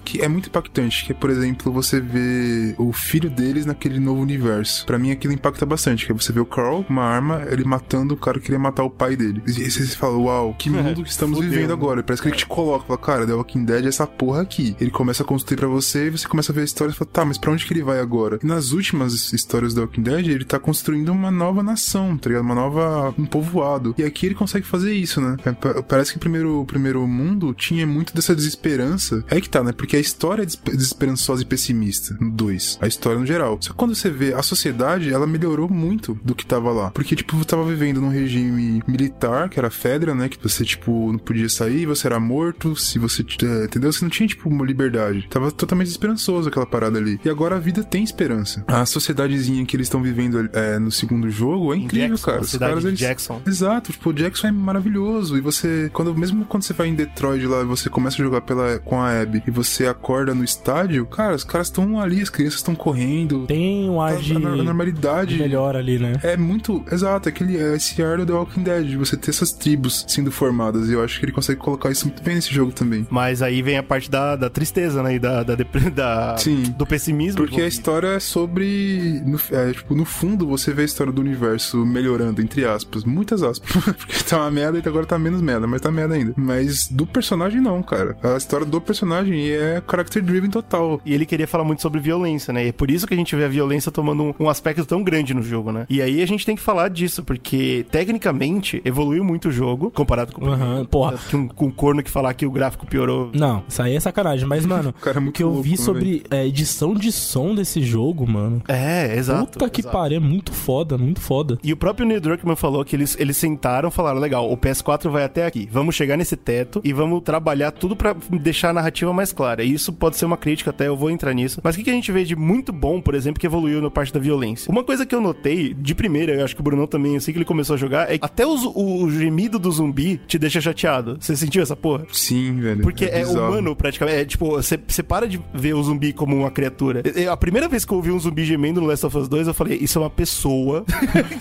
Speaker 3: que é muito impactante, que é, por exemplo, você vê o filho deles naquele novo universo. Pra mim aquilo impacta bastante, que é você vê o Carl com uma arma, ele matando o cara que queria matar o pai dele. E aí você fala, uau, que mundo que estamos
Speaker 1: Fudeu,
Speaker 3: vivendo
Speaker 1: né?
Speaker 3: agora. Parece que ele te coloca, fala, cara, The Walking Dead é essa porra aqui. Ele começa a construir pra você e você começa a ver a história e fala, tá, mas pra onde que ele vai agora? E nas últimas histórias do Walking Dead, ele tá construindo uma nova nação, tá ligado? Uma nova, um povoado. E aqui ele consegue fazer isso, né? É, pa- Parece que o primeiro, primeiro mundo tinha muito dessa desesperança. É que tá, né? Porque a história é desespe- desesperançosa e pessimista, no 2. A história no geral. Só que quando você vê a sociedade, ela melhorou muito do que tava lá. Porque, tipo, tava vivendo num regime militar, que era Fedra, né? Que você, tipo, não podia sair, você era morto, se você, é, entendeu? Você não tinha, tipo, uma liberdade. Tava totalmente esperançoso aquela parada ali. E agora a vida tem esperança. A sociedadezinha que eles estão vivendo é, no segundo jogo é incrível,
Speaker 1: Jackson,
Speaker 3: cara. Os
Speaker 1: cidade
Speaker 3: caras,
Speaker 1: de
Speaker 3: eles...
Speaker 1: Jackson.
Speaker 3: Exato, tipo, o Jackson é maravilhoso. E você, quando, mesmo quando você vai em Detroit lá e você começa a jogar pela, com a Abby e você acorda no estádio, cara, os caras estão ali, as crianças estão correndo.
Speaker 2: tem um ar
Speaker 3: A,
Speaker 2: de
Speaker 3: a, a normalidade.
Speaker 2: melhor ali, né?
Speaker 3: É muito. Exato, aquele, é esse ar do The Walking Dead, de você ter essas tribos sendo formadas. E eu acho que ele consegue colocar isso muito bem nesse jogo também.
Speaker 1: Mas aí vem a parte da, da tristeza, né? E da, da, da-
Speaker 3: Sim.
Speaker 1: do pessimismo.
Speaker 3: Porque a história é sobre. No, é, tipo, no fundo, você vê a história do universo melhorando, entre aspas. Muitas aspas. Porque tá uma merda e agora tá menos merda, mas tá merda ainda. Mas do personagem, não, cara. A história do personagem é character driven total.
Speaker 1: E ele queria falar muito sobre violência, né? E é por isso que a gente vê a violência tomando um, um aspecto tão grande no jogo, né? E aí a gente tem que falar disso, porque tecnicamente evoluiu muito o jogo, comparado com o.
Speaker 2: Aham, porra.
Speaker 1: Que um, com um corno que falar que o gráfico piorou.
Speaker 2: Não, isso aí é sacanagem. Mas, mano,
Speaker 3: cara é
Speaker 2: o que eu
Speaker 3: louco,
Speaker 2: vi
Speaker 3: né,
Speaker 2: sobre é, edição de som desse jogo, mano.
Speaker 1: É, exato.
Speaker 2: Puta que
Speaker 1: exato.
Speaker 2: pariu, é muito foda, muito foda.
Speaker 1: E o próprio Neil Druckmann falou que eles, eles sentaram e falaram: legal, o PS4 vai até aqui, vamos chegar nesse teto e vamos trabalhar tudo pra deixar a narrativa mais clara. E isso pode ser uma crítica, até eu vou entrar nisso. Mas o que, que a gente vê de muito bom, por exemplo, que evoluiu na parte da violência? Uma coisa que eu notei, de primeira, eu acho que o Brunão também, assim que ele começou a jogar, é que até os- o, gemido do zumbi te deixa chateado. Você sentiu essa porra?
Speaker 3: Sim, velho.
Speaker 1: Porque é,
Speaker 3: bizarro.
Speaker 1: humano, praticamente. É tipo, você você para de ver o zumbi como uma criatura. Eu- A primeira vez que eu ouvi um zumbi gemendo no Last of Us 2, eu falei, isso é uma pessoa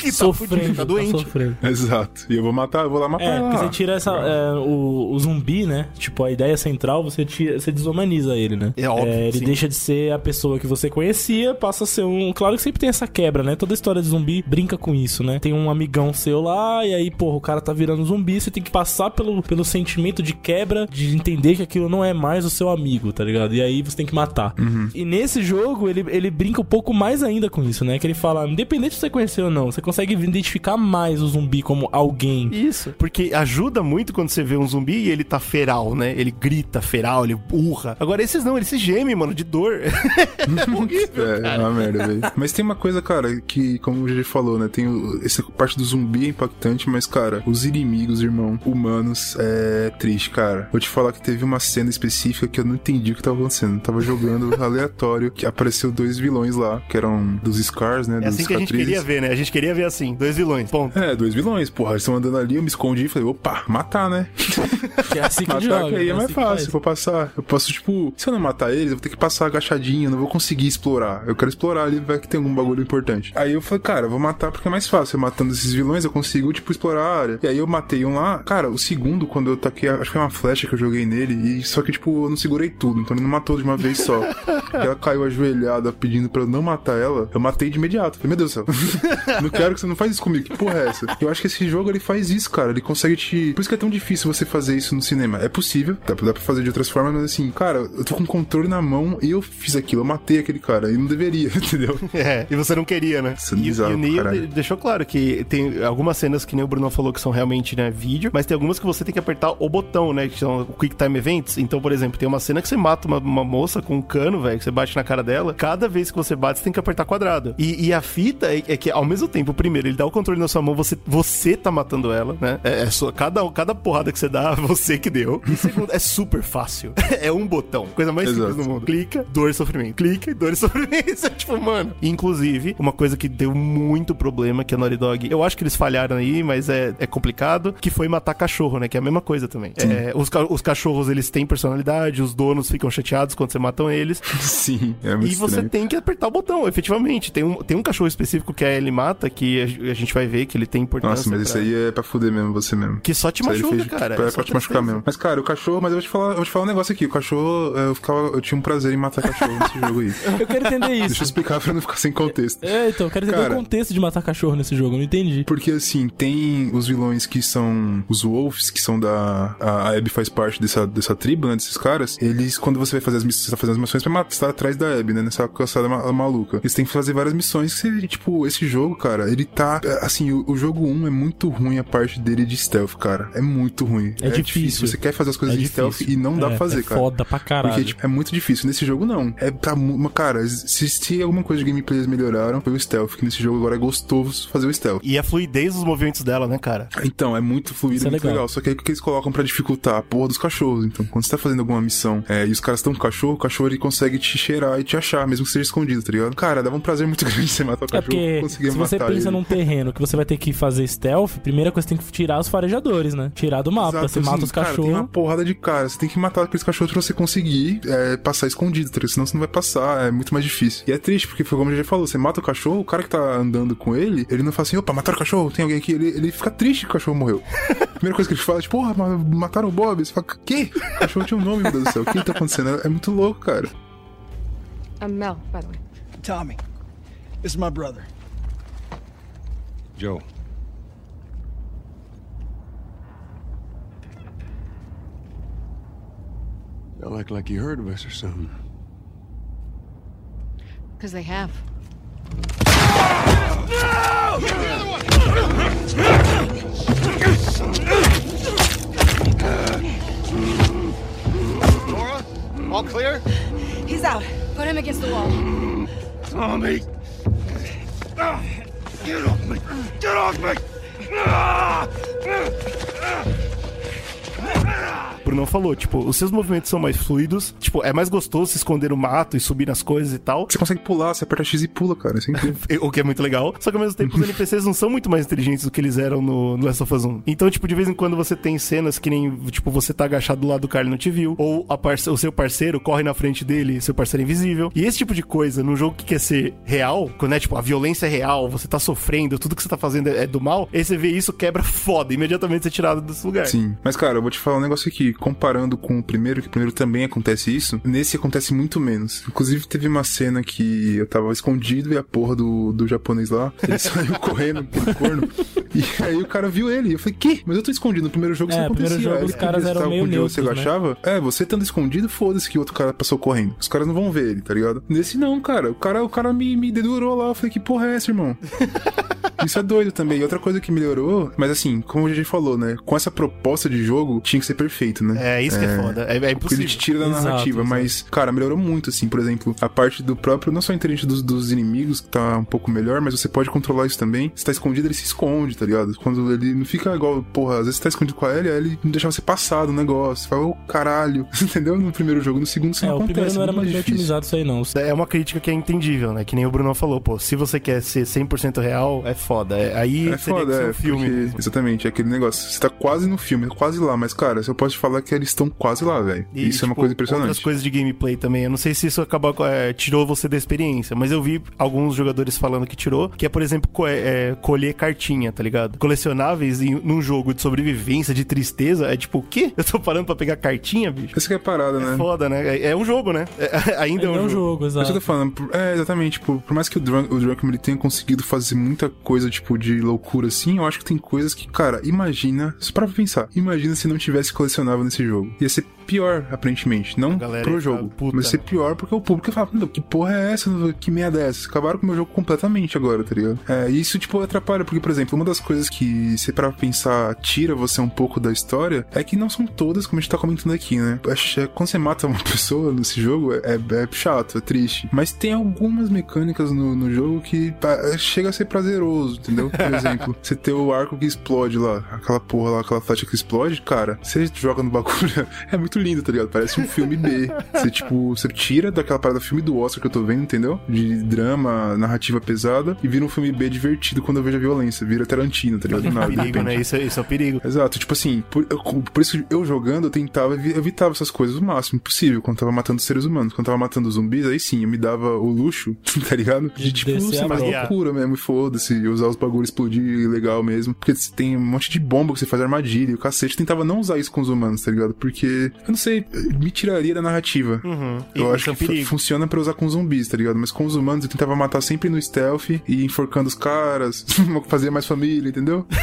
Speaker 1: que tá
Speaker 2: sofrendo,
Speaker 1: fudida, tá doente.
Speaker 2: sofrendo.
Speaker 3: Exato. E eu vou matar, eu vou lá matar
Speaker 2: É,
Speaker 3: ela.
Speaker 2: porque você tira essa, é, o, o zumbi, né? Tipo, a ideia central, você, tira, você desumaniza ele, né?
Speaker 1: É óbvio,
Speaker 2: ele
Speaker 1: sim.
Speaker 2: deixa de ser a pessoa que você conhecia, passa a ser um. Claro que sempre tem essa quebra, né? Toda história de zumbi brinca com isso, né? Tem um amigão seu lá, e aí, porra, o cara tá virando zumbi, você tem que passar pelo, pelo sentimento de quebra, de entender que aquilo não é mais o seu amigo, tá ligado? E aí você tem que matar. E nesse jogo, ele, ele brinca um pouco mais ainda com isso, né? Que ele fala, independente se você conhecer ou não, você consegue identificar mais o zumbi como alguém.
Speaker 1: Isso. Porque ajuda muito quando você vê um zumbi e ele tá feral, né? Ele grita feral, ele urra. Agora esses não, eles se gemem, mano, de dor. é horrível.
Speaker 3: É, é uma merda, velho. Mas tem uma coisa, cara, que, como o GG falou, né? Tem o- essa parte do zumbi é impactante, mas, cara, os inimigos, irmão, humanos, é triste, cara. Vou te falar que teve uma cena específica que eu não entendi o que tava acontecendo. Eu tava jogando aleatório, que apareceu dois vilões lá, que eram dos Scars, né?
Speaker 1: É
Speaker 3: dos
Speaker 1: assim que a gente queria ver, né? A gente queria ver assim, dois vilões. Ponto.
Speaker 3: É, dois vilões, porra. Eles estão andando ali, eu me escondi e falei, opa, matar, né?
Speaker 2: Que é assim que
Speaker 3: matar,
Speaker 2: joga.
Speaker 3: que aí é
Speaker 2: né?
Speaker 3: mais
Speaker 2: Assim
Speaker 3: fácil. Vou passar. Eu posso, tipo, se eu não matar eles, eu vou ter que passar agachadinho, eu não vou conseguir explorar. Eu quero explorar ali, vai que tem algum bagulho importante. Aí eu falei, cara, eu vou matar porque é mais fácil. Eu matando esses vilões, eu consigo, tipo, explorar a área. E aí eu matei um lá. Cara, o segundo, quando eu taquei, acho que foi uma flecha que eu joguei nele, e só que, tipo, eu não segurei tudo, então ele não matou de uma vez só. ela caiu ajoelhada pedindo pra eu não matar ela, eu matei de imediato. Falei, meu Deus do céu. Não quero que você não faz isso comigo. Que porra é essa? Eu acho que esse jogo ele faz isso, cara. Ele consegue te. Por isso que é tão difícil você fazer isso no cinema. É possível, dá pra, dá pra fazer de outras formas, mas assim, cara, eu tô com o controle na mão e eu fiz aquilo, eu matei aquele cara. E não deveria, entendeu?
Speaker 1: É, e você não queria, né?
Speaker 3: Isso é
Speaker 1: e,
Speaker 3: bizarro,
Speaker 1: e o Neo
Speaker 3: caralho.
Speaker 1: de- deixou claro que tem algumas cenas que nem o Bruno falou que são realmente, né, vídeo, mas tem algumas que você tem que apertar o botão, né, que são o Quick Time Events. Então, por exemplo, tem uma cena que você mata uma, uma moça com um cano, velho, que você bate na cara dela. Cada vez que você bate, você tem que apertar quadrado. E, e a fita é, é que, ao mesmo tempo, primeiro, ele dá o controle na sua mão, você, você tá matando ela, né? É, é sua, cada, cada porrada que você dá, você que deu. E segundo, é super fácil. é um botão. Coisa mais
Speaker 3: Exato.
Speaker 1: simples do mundo. Clica, dor e sofrimento. Clica, dor e sofrimento. É tipo, mano. Inclusive, uma coisa que deu muito problema que a Naughty Dog. Eu acho que eles falharam aí, mas é, é complicado. Que foi matar cachorro, né? Que é a mesma coisa também. É, os, ca- os cachorros, eles têm personalidade, os donos ficam chateados quando você matam eles.
Speaker 3: Sim, é muito
Speaker 1: E você
Speaker 3: estranho.
Speaker 1: tem que apertar o botão, efetivamente. Tem um, tem um cachorro específico que a Ellie mata, que a, a gente vai ver que ele tem importância.
Speaker 3: Nossa, mas isso
Speaker 1: pra-
Speaker 3: aí é pra fuder mesmo, você mesmo.
Speaker 1: Que só te
Speaker 3: Isso
Speaker 1: machuca,
Speaker 3: fez
Speaker 1: cara.
Speaker 3: Pra,
Speaker 1: é
Speaker 3: pra te machucar mesmo. Mas, cara, o cachorro, mas eu vou te falar, eu vou te falar um negócio aqui. O cachorro, é, eu, ficava, eu tinha um prazer em matar cachorro nesse jogo aí.
Speaker 2: Eu quero entender
Speaker 3: Deixa eu
Speaker 2: isso.
Speaker 3: explicar pra não ficar sem contexto.
Speaker 2: É, então, eu quero entender
Speaker 3: Cara.
Speaker 2: o contexto de matar cachorro nesse jogo, eu não entendi.
Speaker 3: Porque assim, tem os vilões que são os Wolves, que são da. A a Abby faz parte dessa, dessa tribo, né? Desses caras. Eles, quando você vai fazer as missões, você tá fazendo as missões pra matar, você tá atrás da Abby, né? Nessa caçada ma- maluca. Eles têm que fazer várias missões. Que, você, tipo, esse jogo, cara, ele tá. é, Assim, o, o jogo 1 é muito ruim a parte dele de stealth, cara. É muito ruim.
Speaker 2: É difícil.
Speaker 3: Você quer fazer as coisas
Speaker 2: É difícil.
Speaker 3: stealth e não dá
Speaker 2: É,
Speaker 3: pra fazer,
Speaker 2: é
Speaker 3: cara.
Speaker 2: foda pra caralho.
Speaker 3: Porque, tipo, é muito difícil. Nesse jogo, não. É tá Cara, se, se alguma coisa de gameplay eles melhoraram, foi o stealth. Que nesse jogo agora é gostoso fazer o stealth.
Speaker 1: E a fluidez dos movimentos dela, né, cara?
Speaker 3: Então, é muito fluido,
Speaker 2: Isso é
Speaker 3: muito
Speaker 2: legal.
Speaker 3: legal. Só que aí o que eles colocam pra dificultar? A porra dos cachorros. Então, quando você tá fazendo alguma missão é, e os caras estão com o cachorro, o cachorro ele consegue te cheirar e te achar, mesmo que seja escondido, tá ligado? Cara, dava um prazer muito grande você matar o
Speaker 2: É
Speaker 3: cachorro
Speaker 2: porque
Speaker 3: conseguir
Speaker 2: se você
Speaker 3: matar
Speaker 2: pensa
Speaker 3: ele.
Speaker 2: num terreno que você vai ter que fazer stealth, primeira coisa você tem que tirar os farejadores, né? Tirar do mapa.
Speaker 3: Exato,
Speaker 2: você
Speaker 3: assim,
Speaker 2: mata os
Speaker 3: cara, tem
Speaker 2: cachorros.
Speaker 3: uma porrada de cara. Você tem que matar aqueles cachorros pra você conseguir é, passar escondido, tá? Senão você não vai passar, é muito mais difícil. E é triste, porque foi como a gente falou, você mata o cachorro, o cara que tá andando com ele, ele não fala assim, opa, mataram o cachorro, tem alguém aqui. Ele, ele fica triste que o cachorro morreu. Primeira coisa que ele fala é, tipo, porra, ma- mataram o Bob. Você fala, quê? O cachorro tinha um nome, meu Deus do céu. O que tá acontecendo? É muito louco, cara.
Speaker 7: I'm Mel, by the way.
Speaker 5: Tommy. This is my brother.
Speaker 9: Joe. Y'all act like you heard of us or something.
Speaker 7: Because they have.
Speaker 6: Laura, all clear?
Speaker 7: He's out. Put him against the wall.
Speaker 6: Tommy! Ah. Ah, Get off me! Get off me!
Speaker 1: O Brunão falou, tipo, os seus movimentos são mais fluidos, tipo, é mais gostoso se esconder no mato e subir nas coisas e tal.
Speaker 3: Você consegue pular, você aperta X e pula, cara. É incrível.
Speaker 1: O que é muito legal. Só que ao mesmo tempo os NPCs não são muito mais inteligentes do que eles eram no, no Last of Us 1. Então, tipo, de vez em quando você tem cenas que nem, tipo, você tá agachado do lado do cara e não te viu. Ou parce- o seu parceiro corre na frente dele seu parceiro é invisível. E esse tipo de coisa, num jogo que quer ser real, quando é tipo, a violência é real, você tá sofrendo, tudo que você tá fazendo é, é do mal, aí você vê isso, quebra foda. Imediatamente você é tirado desse lugar.
Speaker 3: Sim. Mas, cara, eu vou te falar um negócio aqui. Comparando com o primeiro, que o primeiro também acontece isso, nesse acontece muito menos. Inclusive, teve uma cena que eu tava escondido e a porra do, do japonês lá, ele saiu correndo, aquele corno. E aí o cara viu ele. Eu falei, que? Mas eu tô escondido. No primeiro jogo
Speaker 2: É,
Speaker 3: isso não
Speaker 2: no primeiro
Speaker 3: acontecia.
Speaker 2: jogo os caras
Speaker 3: você
Speaker 2: eram meio
Speaker 3: Joe, Você
Speaker 2: neutros, né?
Speaker 3: agachava. É, você estando escondido, foda-se que o outro cara passou correndo. Os caras não vão ver ele, tá ligado? Nesse não, cara. O cara, o cara me, me dedurou lá. Eu falei, que porra é essa, irmão? Isso é doido também. E outra coisa que melhorou, mas assim, como a gente falou, né? Com essa proposta de jogo, tinha que ser perfeito, né?
Speaker 1: É isso que é, foda. É, é
Speaker 3: Porque ele
Speaker 1: impossível.
Speaker 3: te tira da
Speaker 2: Exato,
Speaker 3: narrativa,
Speaker 2: exato.
Speaker 3: mas, cara, melhorou muito, assim, por exemplo, a parte do próprio, não só inteligente dos, dos inimigos, que tá um pouco melhor, mas você pode controlar isso também. Se tá escondido, ele se esconde, tá ligado? Quando ele não fica igual, porra, às vezes você tá escondido com a Ellie, aí ele não deixa você passar do negócio. Você fala, ô caralho, entendeu? No primeiro jogo, no segundo isso
Speaker 2: É,
Speaker 3: não
Speaker 2: o
Speaker 3: acontece.
Speaker 2: primeiro não era
Speaker 3: é muito
Speaker 2: bem
Speaker 3: mais difícil.
Speaker 2: otimizado isso aí, não.
Speaker 1: É uma crítica que é entendível, né? Que nem o Bruno falou, pô, se você quer ser 100% real, é foda. É- aí
Speaker 3: É
Speaker 1: seria que
Speaker 3: foda, é,
Speaker 1: um filme.
Speaker 3: porque- exatamente, é aquele negócio. Você tá quase no filme, quase lá, mas, cara, se eu posso te falar que eles estão quase lá, velho. Isso é uma
Speaker 1: tipo,
Speaker 3: coisa impressionante.
Speaker 1: Outras coisas de gameplay também. Eu não sei se isso acabou, é, tirou você da experiência, mas eu vi alguns jogadores falando que tirou, que é, por exemplo, co- é, colher cartinha, tá ligado? Colecionáveis em, num jogo de sobrevivência, de tristeza, é tipo, o quê? Eu tô parando pra pegar cartinha, bicho?
Speaker 3: Essa que é parada, né?
Speaker 1: É foda, né? É, é um jogo, né? É- ainda é um
Speaker 2: é um
Speaker 1: jogo.
Speaker 2: jogo,
Speaker 3: Mas eu
Speaker 2: exato.
Speaker 3: tô falando, é, exatamente, por, por mais que o Drunk, o Drunkman ele tenha conseguido fazer muita coisa coisa, tipo, de loucura assim, eu acho que tem coisas que, cara, imagina, só pra pensar, imagina se não tivesse colecionável nesse jogo. Ia ser pior, aparentemente. Não pro jogo,
Speaker 1: puta,
Speaker 3: mas ser
Speaker 1: né?
Speaker 3: pior porque o público "Meu, que porra é essa? Que merda é essa? Acabaram com o meu jogo completamente agora, tá ligado? É, e isso, tipo, atrapalha, porque, por exemplo, uma das coisas que, se para pensar, tira você um pouco da história, é que não são todas, como a gente tá comentando aqui, né? Acho que Quando você mata uma pessoa nesse jogo, é, é chato, é triste. Mas tem algumas mecânicas no, no jogo que chega a ser prazeroso, entendeu? Por exemplo, você tem o arco que explode lá, aquela porra lá, aquela flecha que explode, cara, você joga no bagulho, é muito lindo, tá ligado? Parece um filme B. Você, tipo, você tira daquela parada filme do Oscar que eu tô vendo, entendeu? De drama, narrativa pesada, e vira um filme B divertido quando eu vejo a violência. Vira Tarantino, tá ligado? Do nada,
Speaker 1: Perigo, né? Isso, é- isso é o perigo.
Speaker 3: Exato, tipo assim, por, eu- por isso que eu jogando, eu tentava, evi- evitava essas coisas o máximo possível. Quando tava matando seres humanos, quando tava matando zumbis, aí sim, eu me dava o luxo, tá ligado? De,
Speaker 2: De
Speaker 3: tipo,
Speaker 2: descer
Speaker 3: ser mais loucura mesmo, e foda-se, usar os bagulhos explodir legal mesmo. Porque tem um monte de bomba que você faz armadilha e o cacete. Eu tentava não usar isso com os humanos, tá ligado? Porque, eu não sei, me tiraria da narrativa.
Speaker 1: Uhum.
Speaker 3: Eu
Speaker 1: E
Speaker 3: acho
Speaker 1: é
Speaker 3: que
Speaker 1: perigo.
Speaker 3: funciona pra usar com zumbis, tá ligado? Mas com os humanos eu tentava matar sempre no stealth e enforcando os caras, fazia mais família, entendeu?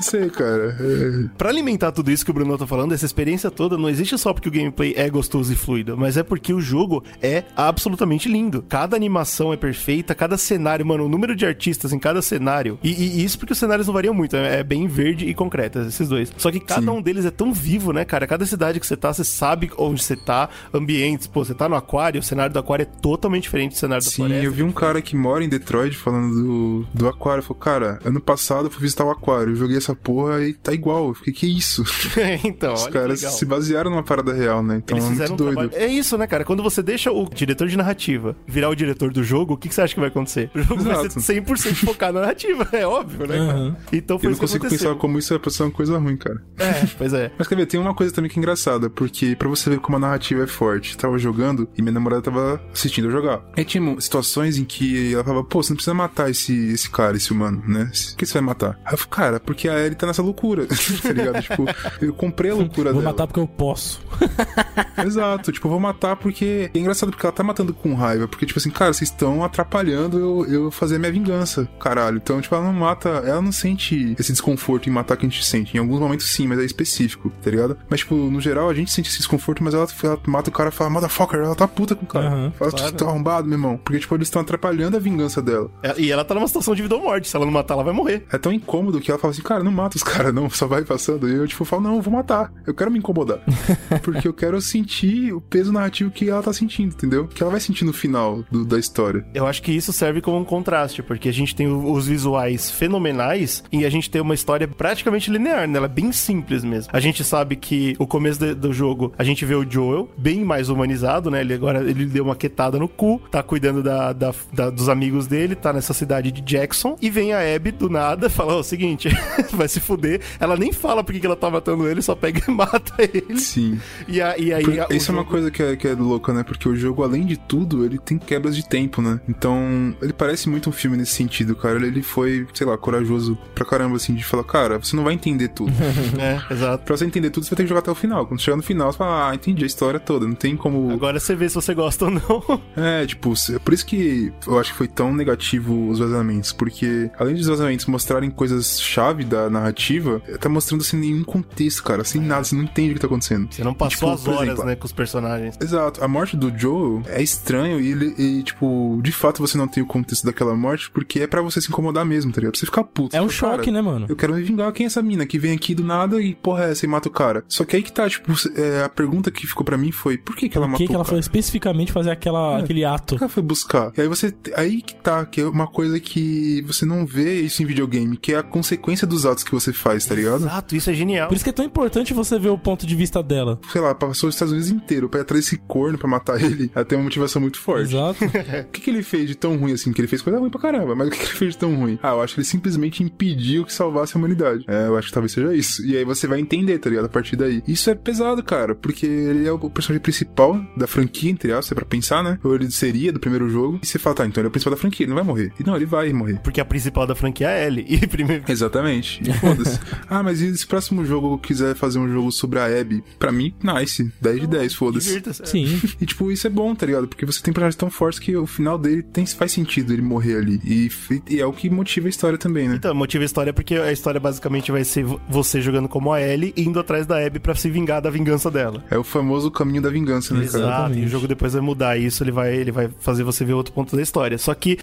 Speaker 3: Não sei, cara. É...
Speaker 1: Pra alimentar tudo isso que o Bruno tá falando, essa experiência toda não existe só porque o gameplay é gostoso e fluido, mas é porque o jogo é absolutamente lindo. Cada animação é perfeita, cada cenário, mano, o número de artistas em cada cenário. E, e isso porque os cenários não variam muito, é é bem verde e concreto, esses dois. Só que cada
Speaker 3: Sim.
Speaker 1: um deles é tão vivo, né, cara? Cada cidade que você tá, você sabe onde você tá, ambientes. Pô, você tá no aquário, o cenário do aquário é totalmente diferente do cenário da
Speaker 3: Sim,
Speaker 1: floresta.
Speaker 3: eu vi um cara que mora em Detroit falando do, do aquário. Falou, cara, ano passado eu fui visitar o aquário, eu joguei essa porra e tá igual. Eu fiquei, que isso?
Speaker 1: então,
Speaker 3: Os caras se basearam numa parada real, né? Então
Speaker 1: Eles
Speaker 3: é muito
Speaker 1: um
Speaker 3: doido.
Speaker 1: trabalho. É isso, né, cara? Quando você deixa o diretor de narrativa virar o diretor do jogo, o que, que você acha que vai acontecer? O jogo vai
Speaker 3: Exato.
Speaker 1: ser 100% focado na narrativa, é óbvio, né?
Speaker 2: Uhum.
Speaker 1: Então foi
Speaker 3: Eu não consigo
Speaker 1: aconteceu.
Speaker 3: pensar como isso é pra ser uma coisa ruim, cara.
Speaker 1: É, pois é.
Speaker 3: Mas quer ver, tem uma coisa também que é engraçada, porque pra você ver como a narrativa é forte, tava jogando e minha namorada tava assistindo eu jogar. Aí tinha situações em que ela falava, pô, você não precisa matar esse, esse cara, esse humano, né? Por que você vai matar? Aí eu falei, cara, porque a Ellie tá nessa loucura, tá ligado? tipo, eu comprei a loucura
Speaker 2: Vou
Speaker 3: dela.
Speaker 2: matar porque eu posso.
Speaker 3: Exato, tipo, eu vou matar porque. É engraçado porque ela tá matando com raiva. Porque, tipo assim, cara, vocês estão atrapalhando eu, eu fazer a minha vingança. Caralho. Então, tipo, ela não mata. Ela não sente esse desconforto em matar que a gente sente. Em alguns momentos sim, mas é específico, tá ligado? Mas, tipo, no geral, a gente sente esse desconforto, mas ela, ela mata o cara e fala, motherfucker, ela tá puta com o cara.
Speaker 2: Aham,
Speaker 3: fala,
Speaker 1: claro.
Speaker 3: tu tá arrombado, meu irmão. Porque, tipo, eles estão atrapalhando a vingança dela.
Speaker 1: É, E ela tá numa situação de vida ou morte. Se ela não matar, ela vai morrer.
Speaker 3: É tão incômodo que ela fala assim, cara, não mata os caras, não, só vai passando. E eu, tipo, falo, não, eu vou matar. Eu quero me incomodar. Porque eu quero sentir o peso narrativo que ela tá sentindo, entendeu? Que ela vai sentir no final do- da história.
Speaker 1: Eu acho que isso serve como um contraste, porque a gente tem os visuais fenomenais e a gente tem uma história praticamente linear, né? Ela é bem simples mesmo. A gente sabe que o começo de- do jogo, a gente vê o Joel bem mais humanizado, né? Ele agora ele deu uma quetada no cu, tá cuidando da, da- da- dos amigos dele, tá nessa cidade de Jackson, e vem a Abby do nada, fala "Ó, o seguinte, vai se fuder. Ela nem fala porque que ela tá matando ele, só pega e mata ele.
Speaker 3: Sim.
Speaker 1: E, a- e aí...
Speaker 3: Por-
Speaker 1: a-
Speaker 3: isso é uma
Speaker 1: jogo-
Speaker 3: coisa que é, que é louca, né? Porque o jogo, além de tudo, ele tem quebras de tempo, né? Então, ele parece muito um filme nesse sentido, cara. Ele- Ele foi, sei lá, corajoso pra caramba, assim, de falar, cara, você não vai entender tudo.
Speaker 1: É, exato.
Speaker 3: pra você entender tudo, você vai ter que jogar até o final. Quando chegar no final, você fala, ah, entendi a história toda. Não tem como.
Speaker 1: Agora você vê se você gosta ou não.
Speaker 3: É, tipo, é por isso que eu acho que foi tão negativo os vazamentos, porque além dos vazamentos mostrarem coisas-chave da narrativa, tá mostrando sem nenhum contexto, cara, sem nada, você não entende o que tá acontecendo.
Speaker 1: Você não
Speaker 3: E,
Speaker 1: passou
Speaker 3: tipo,
Speaker 1: as horas,
Speaker 3: exemplo,
Speaker 1: né, com os personagens.
Speaker 3: Exato, a morte do Joel é estranho e, ele, e, tipo, de fato você não tem o contexto daquela morte porque é pra você se incomodar mesmo, tá ligado? Pra você ficar puto.
Speaker 2: É um
Speaker 3: Você
Speaker 2: choque,
Speaker 3: "Cara,
Speaker 2: né, mano?
Speaker 3: Eu quero me vingar. Quem é essa mina que vem aqui do nada e porra é essa e mata o cara? Só que aí que tá, tipo, é, a pergunta que ficou pra mim foi: por que que ela
Speaker 2: Por
Speaker 3: matou
Speaker 2: que, que ela
Speaker 3: o
Speaker 2: foi
Speaker 3: cara?
Speaker 2: especificamente fazer aquela,
Speaker 3: É.
Speaker 2: aquele ato?
Speaker 3: Por que ela foi buscar? E aí você. Aí que tá, que é uma coisa que você não vê isso em videogame, que é a consequência dos atos que você faz, tá ligado?
Speaker 1: Exato, isso é genial.
Speaker 2: Por isso que é tão importante você ver o ponto de vista dela.
Speaker 3: Sei lá, passou os Estados Unidos inteiro pra ir atrás desse corno pra matar ele. Ela tem uma motivação muito forte.
Speaker 2: Exato.
Speaker 3: O que, que ele fez de tão ruim assim? Que ele fez coisa ruim pra caramba, mas o que, que ele fez de tão ruim? Ah, eu acho que ele simplesmente impediu que salvasse a humanidade. É, eu acho que talvez seja isso. E aí você vai entender, tá ligado? A partir daí. Isso é pesado, cara, porque ele é o personagem principal da franquia, entre aspas, é pra pensar, né? Ou ele seria do primeiro jogo. E você fala, tá, então ele é o principal da franquia, ele não vai morrer. E não, ele vai morrer.
Speaker 1: Porque a principal da franquia é a Ellie. E primeiro.
Speaker 3: Exatamente. E foda-se. ah, mas e se próximo jogo quiser fazer um jogo sobre a Abby? Pra mim, nice. 10 de 10, foda-se.
Speaker 2: Sim.
Speaker 3: E, tipo, isso é bom, tá ligado? Porque você tem personagens tão fortes que o final dele tem, faz sentido ele morrer ali. E, e é o que motiva a história também, né?
Speaker 1: Então, motiva a história porque a história basicamente vai ser vo- você jogando como a Ellie e indo atrás da Abby pra se vingar da vingança dela.
Speaker 3: É o famoso caminho da vingança, né, cara?
Speaker 1: Exato, e o jogo depois vai mudar isso, ele vai, ele vai fazer você ver outro ponto da história. Só que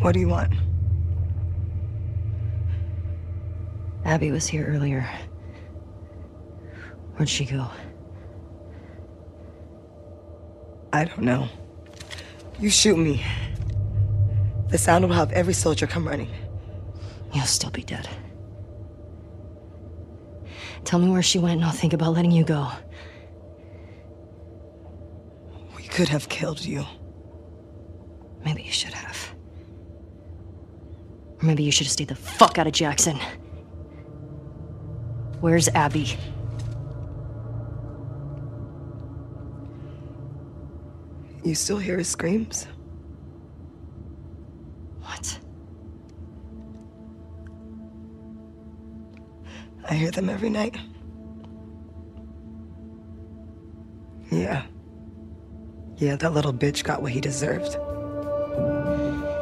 Speaker 10: What do you want?
Speaker 7: Abby was here earlier. Where'd she go?
Speaker 10: I don't know. You shoot me. The sound will have every soldier come running.
Speaker 7: You'll still be dead. Tell me where she went and I'll think about letting you go.
Speaker 10: We could have killed you.
Speaker 7: Maybe you should have. Or maybe you should have stayed the fuck out of Jackson. Where's Abby?
Speaker 10: You still hear his screams?
Speaker 7: What?
Speaker 10: I hear them every night. Yeah. Yeah, that little bitch got what he deserved.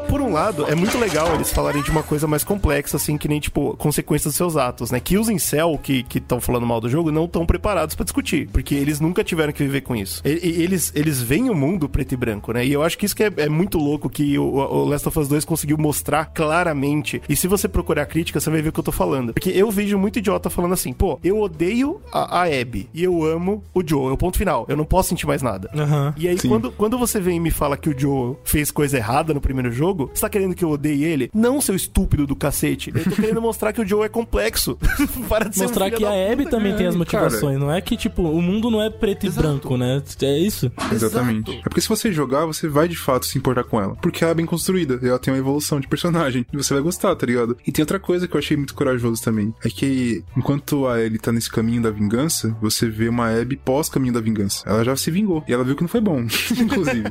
Speaker 1: Por um lado, é muito legal eles falarem de uma coisa mais complexa, assim, que nem, tipo, consequências dos seus atos, né? Que os incel, que estão falando mal do jogo, não estão preparados pra discutir, porque eles nunca tiveram que viver com isso. E- eles, eles veem o mundo preto e branco, né? E eu acho que isso que é, é muito louco que o, o Last of Us 2 conseguiu mostrar claramente. E se você procurar crítica, você vai ver o que eu tô falando. Porque eu vejo muito idiota falando assim, pô, eu odeio a, a Abby e eu amo o Joe, é o ponto final. Eu não posso sentir mais nada.
Speaker 2: Aham.
Speaker 1: E aí,
Speaker 3: Sim.
Speaker 1: quando, quando você vem e me fala que o Joe fez coisa errada no primeiro jogo, você tá querendo que eu odeie ele? Não, seu estúpido do cacete. Eu tô querendo mostrar que o Joe é complexo. Para de ser um
Speaker 2: Mostrar
Speaker 1: filho
Speaker 2: que a Abby
Speaker 1: puta,
Speaker 2: também
Speaker 1: cara.
Speaker 2: tem as motivações. Não é que, tipo, o mundo não é preto
Speaker 1: Exato.
Speaker 2: e branco, né? É isso.
Speaker 3: Exatamente. É porque se você jogar, você vai de fato se importar com ela. Porque ela é bem construída, e ela tem uma evolução de personagem. E você vai gostar, tá ligado? E tem outra coisa que eu achei muito corajoso também. É que enquanto a Ellie tá nesse caminho da vingança, você vê uma Abby pós-caminho da vingança. Ela já se vingou. E ela viu que não foi bom, inclusive.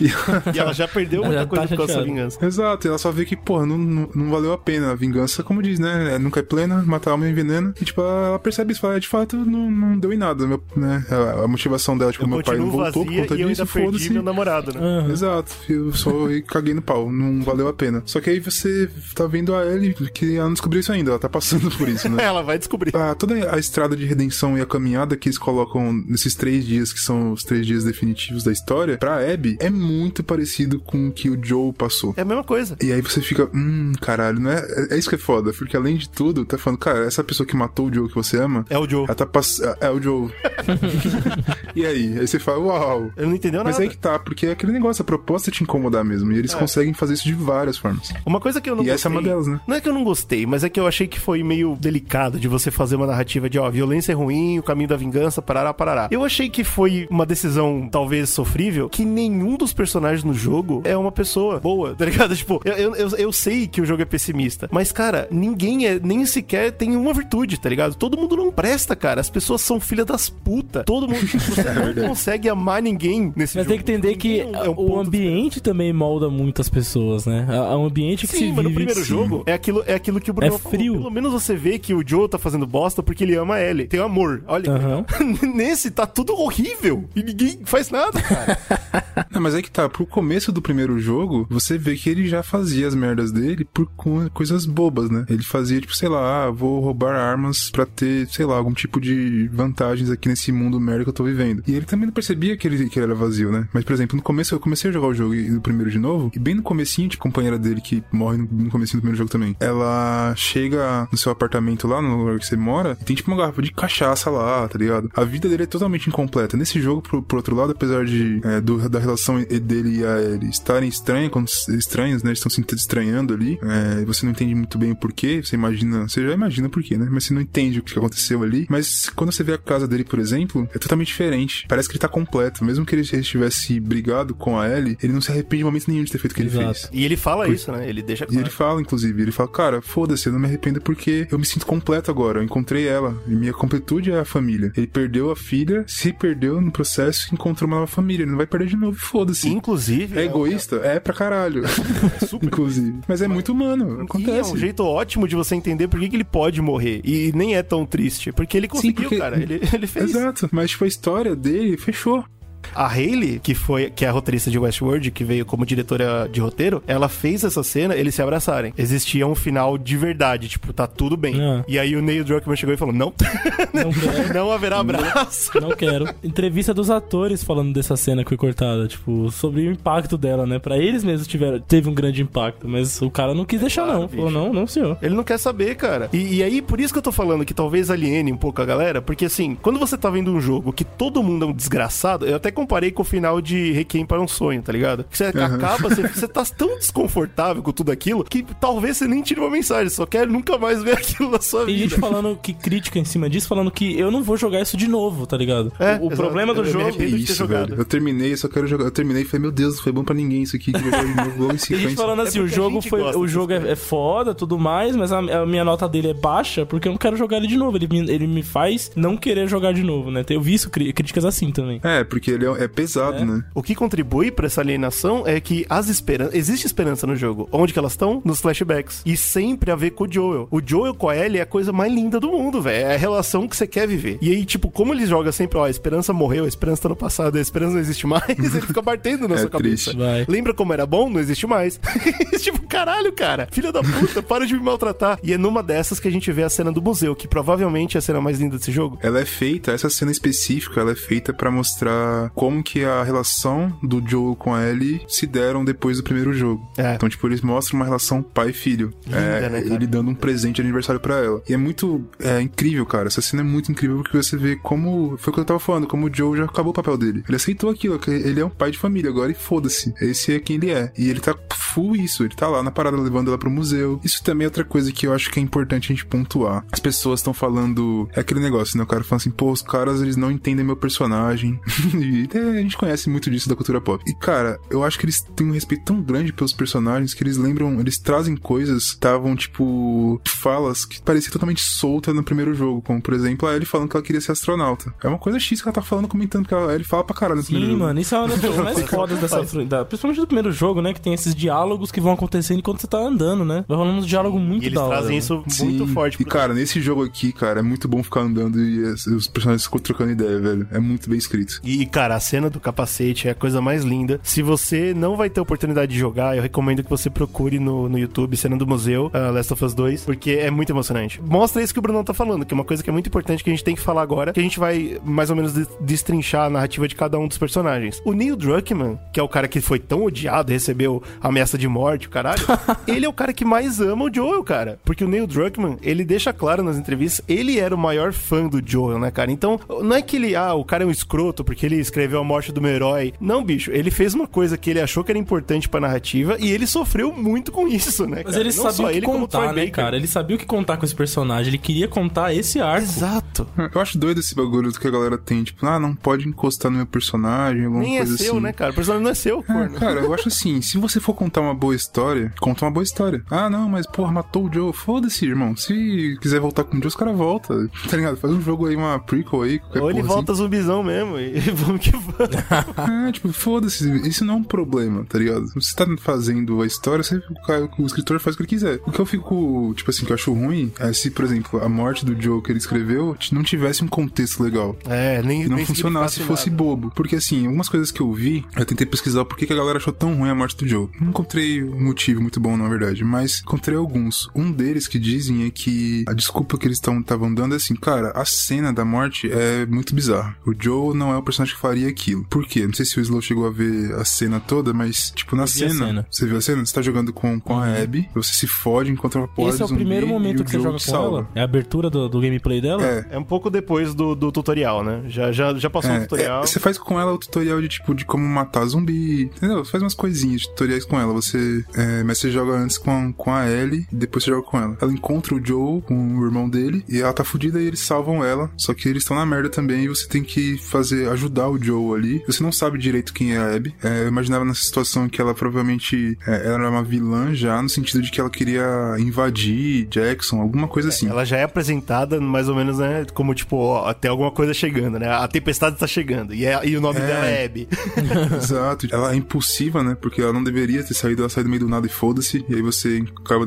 Speaker 3: E ela-
Speaker 1: E ela já perdeu
Speaker 2: Ela
Speaker 1: muita
Speaker 2: já tá
Speaker 1: coisa por causa dessa
Speaker 2: chateada.
Speaker 1: Vingança.
Speaker 3: Exato, e ela só vê que, porra, não, não, não valeu a pena. A vingança, como diz, né? é, Nunca é plena, matar a alma envenena. E, tipo, ela, percebe isso, fala, é, de fato, não, não deu em nada, meu, né? A, a motivação dela, tipo,
Speaker 1: Eu
Speaker 3: meu pai não voltou por conta
Speaker 1: e eu
Speaker 3: disso, foda-se.
Speaker 1: meu namorado, né?
Speaker 2: Aham.
Speaker 3: Exato, eu só caguei no pau, não valeu a pena. Só que aí você tá vendo a Ellie que ela não descobriu isso ainda, ela tá passando por isso, né?
Speaker 1: Ela vai descobrir.
Speaker 3: Ah, toda a estrada de redenção e a caminhada que eles colocam nesses três dias, que são os três dias definitivos da história, pra Abby, é muito parecido com o que o Joe passou.
Speaker 1: É a mesma coisa.
Speaker 3: E aí você fica, hum, caralho, não é? É isso que é foda, porque além de tudo, tá falando, cara, essa pessoa que matou o Joe que você ama,
Speaker 1: É o Joe.
Speaker 3: ela tá passando. É o Joe. e aí? Aí você fala, uau.
Speaker 1: Ele não entendeu nada.
Speaker 3: Mas aí que tá, porque é aquele negócio, a proposta é te incomodar mesmo. E eles conseguem fazer isso de várias formas.
Speaker 1: Uma coisa que eu não
Speaker 3: E
Speaker 1: gostei.
Speaker 3: essa é uma delas, né?
Speaker 1: Não é que eu não gostei, mas é que eu achei que foi meio delicado de você fazer uma narrativa de, ó, violência é ruim, o caminho da vingança, parará, parará. Eu achei que foi uma decisão talvez sofrível, que nenhum dos personagens no jogo é uma pessoa boa, tá ligado? Tipo, eu, eu, eu, eu sei que o jogo é pessimista, mas, cara, ninguém é, nem sequer tem uma virtude, tá ligado? Todo mundo não presta, cara. As pessoas são filha das putas. Todo mundo. Você não consegue amar ninguém nesse
Speaker 2: Mas
Speaker 1: jogo.
Speaker 2: tem que entender que
Speaker 1: é um
Speaker 2: o ambiente também molda muitas pessoas, né? É um ambiente que se
Speaker 1: Sim,
Speaker 2: vive...
Speaker 1: mas no primeiro
Speaker 2: Sim.
Speaker 1: jogo é aquilo, é aquilo que o Bruno
Speaker 2: É
Speaker 1: falou.
Speaker 2: frio.
Speaker 1: Pelo menos você vê que o Joe tá fazendo bosta porque ele ama a Ellie. Tem amor. Olha. Nesse tá tudo horrível. E ninguém faz nada, cara.
Speaker 3: Não, mas é que tá, pro começo do primeiro jogo, você vê que ele já fazia as merdas dele por co- coisas bobas, né? Ele fazia, tipo, sei lá, ah, vou roubar armas pra ter, sei lá, algum tipo de vantagens aqui nesse mundo merda que eu tô vivendo. E ele também não percebia que ele, que ele era vazio, né? Mas, por exemplo, no começo, eu comecei a jogar o jogo no primeiro de novo, e bem no comecinho, tipo, a companheira dele que morre no, no comecinho do primeiro jogo também, ela chega no seu apartamento lá, no lugar que você mora, e tem, tipo, uma garrafa de cachaça lá, tá ligado? A vida dele é totalmente incompleta. Nesse jogo, por, outro lado, apesar de é, do- da relação dele e a ele estarem estranha, quando, estranhos, né? Eles estão se estranhando ali. É, você não entende muito bem o porquê. Você imagina. Você já imagina por quê, né? Mas você não entende o que aconteceu ali. Mas quando você vê a casa dele, por exemplo, é totalmente diferente. Parece que ele tá completo. Mesmo que ele ele estivesse brigado com a Ellie, ele não se arrepende de momento nenhum de ter feito o que ele
Speaker 2: Exato.
Speaker 3: fez.
Speaker 1: E ele fala
Speaker 3: Por-
Speaker 1: isso, né? Ele deixa
Speaker 3: E
Speaker 1: claro.
Speaker 3: ele fala, inclusive, ele fala, cara, foda-se, eu não me arrependo porque eu me sinto completo agora, eu encontrei ela, e minha completude é a família. Ele perdeu a filha, se perdeu no processo, encontrou uma nova família, ele não vai perder de novo, foda-se.
Speaker 1: Inclusive.
Speaker 3: É
Speaker 1: o-
Speaker 3: egoísta? É pra caralho. Inclusive. Mas é muito humano,
Speaker 1: E é
Speaker 3: acontece.
Speaker 1: um jeito ótimo de você entender por que, que ele pode morrer. E nem é tão triste. Porque ele conseguiu,
Speaker 3: porque-
Speaker 1: cara. Ele, ele fez.
Speaker 3: Exato, mas tipo, a história dele fechou.
Speaker 1: A Hayley, que foi que é a roteirista de Westworld, que veio como diretora de roteiro, ela fez essa cena, eles se abraçarem. Existia um final de verdade, tipo, tá tudo bem.
Speaker 2: É.
Speaker 1: E aí o Neil Druckmann chegou e falou: "Não,
Speaker 2: Não quero.
Speaker 1: não haverá abraço".
Speaker 2: Não quero. Entrevista dos atores falando dessa cena que foi cortada, tipo, sobre o impacto dela, né? Pra eles mesmos tiveram, teve um grande impacto, mas o cara não quis deixar,
Speaker 1: Claro,
Speaker 2: não. Falou,
Speaker 1: bicho.
Speaker 2: não, não, senhor.
Speaker 1: Ele não quer saber, cara. E, e aí, por isso que eu tô falando que talvez aliene um pouco a galera, porque assim, quando você tá vendo um jogo que todo mundo é um desgraçado, eu até comparei com o final de Requiem para um Sonho, tá ligado? Que você acaba, você, você tá tão desconfortável com tudo aquilo que talvez você nem tire uma mensagem, só quer nunca mais ver aquilo na sua
Speaker 2: Tem
Speaker 1: vida.
Speaker 2: gente falando que crítica em cima disso, falando que eu não vou jogar isso de novo, tá ligado?
Speaker 1: É,
Speaker 2: o o problema do
Speaker 1: Eu
Speaker 2: jogo.
Speaker 1: ter
Speaker 3: Isso,
Speaker 1: jogado.
Speaker 3: velho. Eu terminei, só quero jogar. Eu terminei e falei, meu Deus, não foi bom pra ninguém isso aqui. Jogar de novo logo em
Speaker 2: Tem gente falando assim,
Speaker 1: É
Speaker 2: o jogo, foi, o jogo é, é foda, tudo mais, mas a, a minha nota dele é baixa porque eu não quero jogar ele de novo. Ele me, ele me faz não querer jogar de novo, né? Eu vi isso, críticas assim também.
Speaker 3: É, porque ele é, é pesado,
Speaker 2: É.
Speaker 3: né?
Speaker 1: O que contribui pra essa alienação é que as esperanças. Existe esperança no jogo. Onde que elas estão? Nos flashbacks. E sempre a ver com o Joel. O Joel com a Ellie é a coisa mais linda do mundo, velho. É a relação que você quer viver. E aí, tipo, como ele joga sempre, ó, a esperança morreu, a esperança tá no passado, a esperança não existe mais, ele fica batendo na
Speaker 3: É
Speaker 1: sua cabeça.
Speaker 3: triste.
Speaker 2: Vai.
Speaker 1: Lembra como era bom? Não existe mais. tipo, caralho, cara. Filha da puta, para de me maltratar. E é numa dessas que a gente vê a cena do museu, que provavelmente é a cena mais linda desse jogo.
Speaker 3: Ela é feita, essa cena específica, ela é feita pra mostrar como que a relação do Joel com a Ellie se deram depois do primeiro jogo.
Speaker 1: É.
Speaker 3: Então, tipo, eles mostram uma relação pai e filho.
Speaker 1: Linda,
Speaker 3: É,
Speaker 1: né,
Speaker 3: ele dando um presente de aniversário pra ela. E é muito é, incrível, cara. Essa cena é muito incrível porque você vê como. Foi o que eu tava falando, como o Joe já acabou o papel dele. Ele aceitou aquilo, que ele é um pai de família agora e foda-se. Esse é quem ele é. E ele tá full isso. Ele tá lá na parada levando ela pro museu. Isso também é outra coisa que eu acho que é importante a gente pontuar. As pessoas estão falando. É aquele negócio, né? O cara fala assim, pô, os caras eles não entendem meu personagem. e a gente conhece muito disso da cultura pop. E, cara, eu acho que eles têm um respeito tão grande pelos personagens que eles lembram, eles trazem coisas que estavam, tipo, falas que pareciam totalmente soltas no primeiro jogo. Como, por exemplo, a Ellie falando que ela queria ser astronauta. É uma coisa X que ela tá falando, comentando, que a Ellie fala pra caralho no primeiro
Speaker 2: Sim,
Speaker 3: jogo.
Speaker 2: mano, isso é uma das coisas mais fodas dessa. Da, principalmente do primeiro jogo, né? Que tem esses diálogos que vão acontecendo enquanto você tá andando, né? Vai rolando uns diálogos muito
Speaker 1: E eles
Speaker 2: da hora.
Speaker 1: trazem
Speaker 2: né?
Speaker 1: isso
Speaker 3: Sim.
Speaker 1: muito forte.
Speaker 3: E, cara, nesse jogo aqui, cara, é muito bom ficar andando e os personagens ficam trocando ideia, velho. É muito bem escrito.
Speaker 1: E, cara, a cena do capacete é a coisa mais linda. Se você não vai ter oportunidade de jogar, eu recomendo que você procure no, no YouTube Cena do Museu, uh, Last of Us 2, porque é muito emocionante. Mostra isso que o Brunão tá falando, que é uma coisa que é muito importante que a gente tem que falar agora, que a gente vai mais ou menos de- destrinchar a narrativa de cada um dos personagens. O Neil Druckmann, que é o cara que foi tão odiado, recebeu ameaça de morte, o caralho, ele é o cara que mais ama o Joel, cara. Porque o Neil Druckmann, ele deixa claro nas entrevistas, ele era o maior fã do Joel, né, cara? Então, não é que ele, ah, o cara é um escroto porque ele escreveu a morte do meu herói. Não, bicho, ele fez uma coisa que ele achou que era importante pra narrativa e ele sofreu muito com isso, né,
Speaker 2: Mas
Speaker 1: cara?
Speaker 2: ele
Speaker 1: Não
Speaker 2: sabia
Speaker 1: só
Speaker 2: o que
Speaker 1: ele,
Speaker 2: contar, né,
Speaker 1: Baker.
Speaker 2: cara? Ele sabia o que contar com esse personagem. Ele queria contar esse arco.
Speaker 1: Exato.
Speaker 3: Eu acho doido esse bagulho que a galera tem, tipo, ah, não pode encostar no meu personagem, alguma
Speaker 1: Nem é
Speaker 3: coisa
Speaker 1: seu,
Speaker 3: assim.
Speaker 1: né, cara? O personagem não é seu,
Speaker 3: É, cara, eu acho assim, se você for contar uma boa história, conta uma boa história. Ah, não, mas porra, matou o Joe. Foda-se, irmão. Se quiser voltar com o Joe, os caras voltam. Tá ligado? Faz um jogo aí, uma prequel aí,
Speaker 1: Ou ele
Speaker 3: porra
Speaker 1: volta zumbizão mesmo e vamos que vamos.
Speaker 3: assim. É, tipo, foda-se. Isso não é um problema, tá ligado? Você tá fazendo a história, você, o, o escritor faz o que ele quiser. O que eu fico, tipo assim, que eu acho ruim é se, por exemplo, a morte do Joe que ele escreveu não tivesse um contexto legal.
Speaker 1: É, nem,
Speaker 3: que não
Speaker 1: nem
Speaker 3: funcionasse fosse bobo. Porque assim, algumas coisas que eu vi, eu tentei pesquisar por que que a galera achou tão ruim a morte do Joe. Não encontrei um motivo muito bom, na verdade, mas encontrei alguns. Um deles que dizem é que a desculpa que eles estavam dando é assim, cara, a cena da morte é muito bizarra. O Joe não é o personagem que faria aquilo. Por quê? Não sei se o Slow chegou a ver a cena toda, mas, tipo, na cena,
Speaker 2: cena.
Speaker 3: Você viu a cena? Você tá jogando com, com a Abby, você se fode enquanto ela pode.
Speaker 2: Esse é o primeiro momento que você joga com ela? É a abertura do, do gameplay dela?
Speaker 3: É,
Speaker 1: É um pouco depois do, do tutorial, né? Já, já, já passou o
Speaker 3: É,
Speaker 1: tutorial.
Speaker 3: é, você faz com ela o tutorial de tipo de como matar zumbi, entendeu? Você faz umas coisinhas, tutoriais com ela. Você, é, mas você joga antes com, com a Ellie e depois você joga com ela. Ela encontra o Joe com o irmão dele e ela tá fudida e eles salvam ela. Só que eles estão na merda também e você tem que fazer ajudar o o Joe ali. Você não sabe direito quem é a Abby. É, eu imaginava nessa situação que ela provavelmente é, era uma vilã já, no sentido de que ela queria invadir Jackson, alguma coisa assim.
Speaker 1: Ela já é apresentada mais ou menos, né? Como tipo, ó, tem alguma coisa chegando, né? A tempestade tá chegando. E, é- e o nome
Speaker 3: É.
Speaker 1: dela é Abby.
Speaker 3: Exato. Ela é impulsiva, né? Porque ela não deveria ter saído, ela saiu do meio do nada e foda-se. E aí você acaba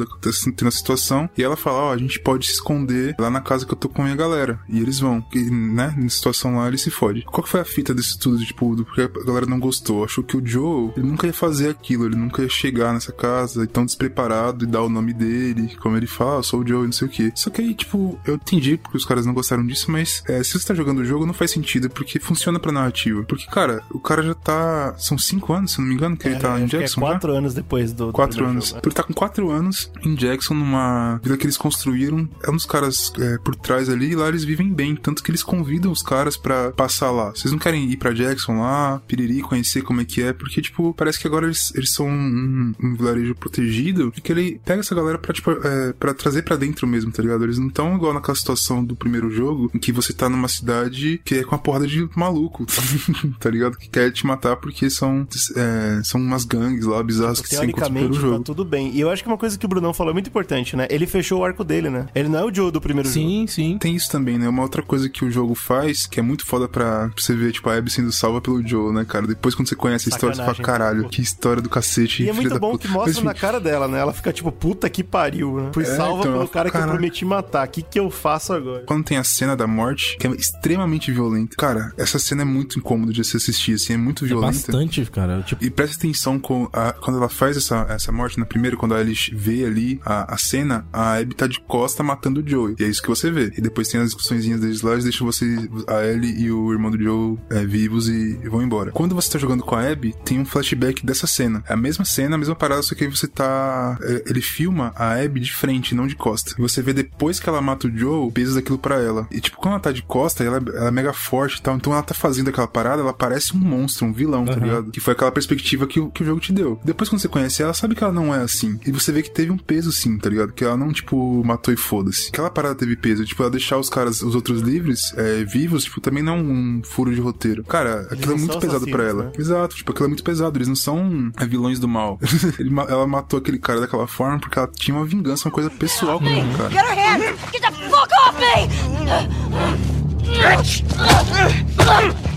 Speaker 3: tendo a situação. E ela fala: Ó, a gente pode se esconder lá na casa que eu tô com a minha galera. E eles vão. E, né? Na situação lá, ele se fode. Qual que foi a fita desse tudo? Tipo, do porque a galera não gostou? Achou que o Joe, ele nunca ia fazer aquilo. Ele nunca ia chegar nessa casa tão despreparado e dar o nome dele. Como ele fala, "Ah, sou o Joe, não sei o quê. Só que aí, tipo, eu entendi porque os caras não gostaram disso, mas é, se você tá jogando o jogo, não faz sentido, porque funciona pra narrativa. Porque, cara, o cara já tá. São cinco anos, se não me engano, que ele tá em
Speaker 1: acho que é
Speaker 3: Jackson. já?
Speaker 1: quatro anos depois do. do
Speaker 3: Quatro anos.
Speaker 1: jogo, né?
Speaker 3: Ele tá com quatro anos em Jackson, numa vila que eles construíram. É uns caras é, por trás ali e lá eles vivem bem. Tanto que eles convidam os caras pra passar lá. Vocês não querem ir pra Jackson lá, piriri, conhecer como é que é? Porque, tipo, parece que agora eles, eles são um, um vilarejo protegido e que ele pega essa galera pra, tipo, é, pra trazer pra dentro mesmo, tá ligado? Eles não estão igual naquela situação do primeiro jogo em que você tá numa cidade que é com uma porrada de maluco, tá ligado? Que quer te matar porque são, é, são umas gangues lá bizarras que se encontram pelo
Speaker 1: Teoricamente,
Speaker 3: jogo.
Speaker 1: tá tudo bem. E eu acho que uma coisa que o Brunão falou é muito importante, né? Ele fechou o arco dele, né? Ele não é o Joe do primeiro jogo.
Speaker 2: Sim, sim.
Speaker 3: Tem isso também, né? Uma outra coisa que o jogo faz, que é muito foda pra você ver, tipo, a Abby sendo salva pelo Joe, né, cara? Depois quando você conhece a história, você fala,
Speaker 1: Sacanagem,
Speaker 3: caralho, que história do cacete,
Speaker 1: E é muito bom
Speaker 3: puta.
Speaker 1: que mostra
Speaker 3: Mas,
Speaker 1: na cara dela, né? Ela fica tipo, puta que pariu, né? Fui
Speaker 3: É,
Speaker 1: salva
Speaker 3: então,
Speaker 1: pelo cara que eu prometi matar. O que, que eu faço agora?
Speaker 3: Quando tem a cena da morte, que é extremamente violenta. Cara, essa cena é muito incômoda de se assistir, assim, é muito
Speaker 2: É
Speaker 3: violenta.
Speaker 2: bastante, cara. Tipo,
Speaker 3: E presta atenção com a- quando ela faz essa, essa morte na primeira, quando a Alice vê ali a, a cena, a Abby tá de costa matando o Joey. E é isso que você vê. E depois tem as discussõezinhas deles lá, eles deixam você, a Ellie e o irmão do Joe é, vivos e, e vão embora. Quando você tá jogando com a Abby, tem um flashback dessa cena. É a mesma cena, a mesma parada, só que aí você tá. é, ele filma a Abby de frente, não de costa. E você vê depois que ela mata o Joe, o peso daquilo pra ela. E tipo, quando ela tá de costa, ela, ela é mega forte e tal. Então ela tá fazendo aquela parada, ela parece um monstro, um vilão, tá
Speaker 2: Aham.
Speaker 3: ligado? Que foi aquela perspectiva que, o- que o jogo te deu. Depois, quando você conhece ela, sabe que ela não é assim. E você vê que teve um peso sim, tá ligado? Que ela não, tipo, matou e foda-se. Aquela parada teve peso. Tipo, ela deixar os caras, os outros livres, é, vivos, tipo, também não é um furo de roteiro. Cara, aquilo é muito pesado pra
Speaker 1: assassinos,
Speaker 3: ela.
Speaker 1: né?
Speaker 3: Exato, tipo, aquilo é muito pesado. Eles não são vilões do mal. Ela matou aquele cara daquela forma porque ela tinha uma vingança, uma coisa pessoal com ele, cara.
Speaker 11: Get her hand! Get the fuck off me!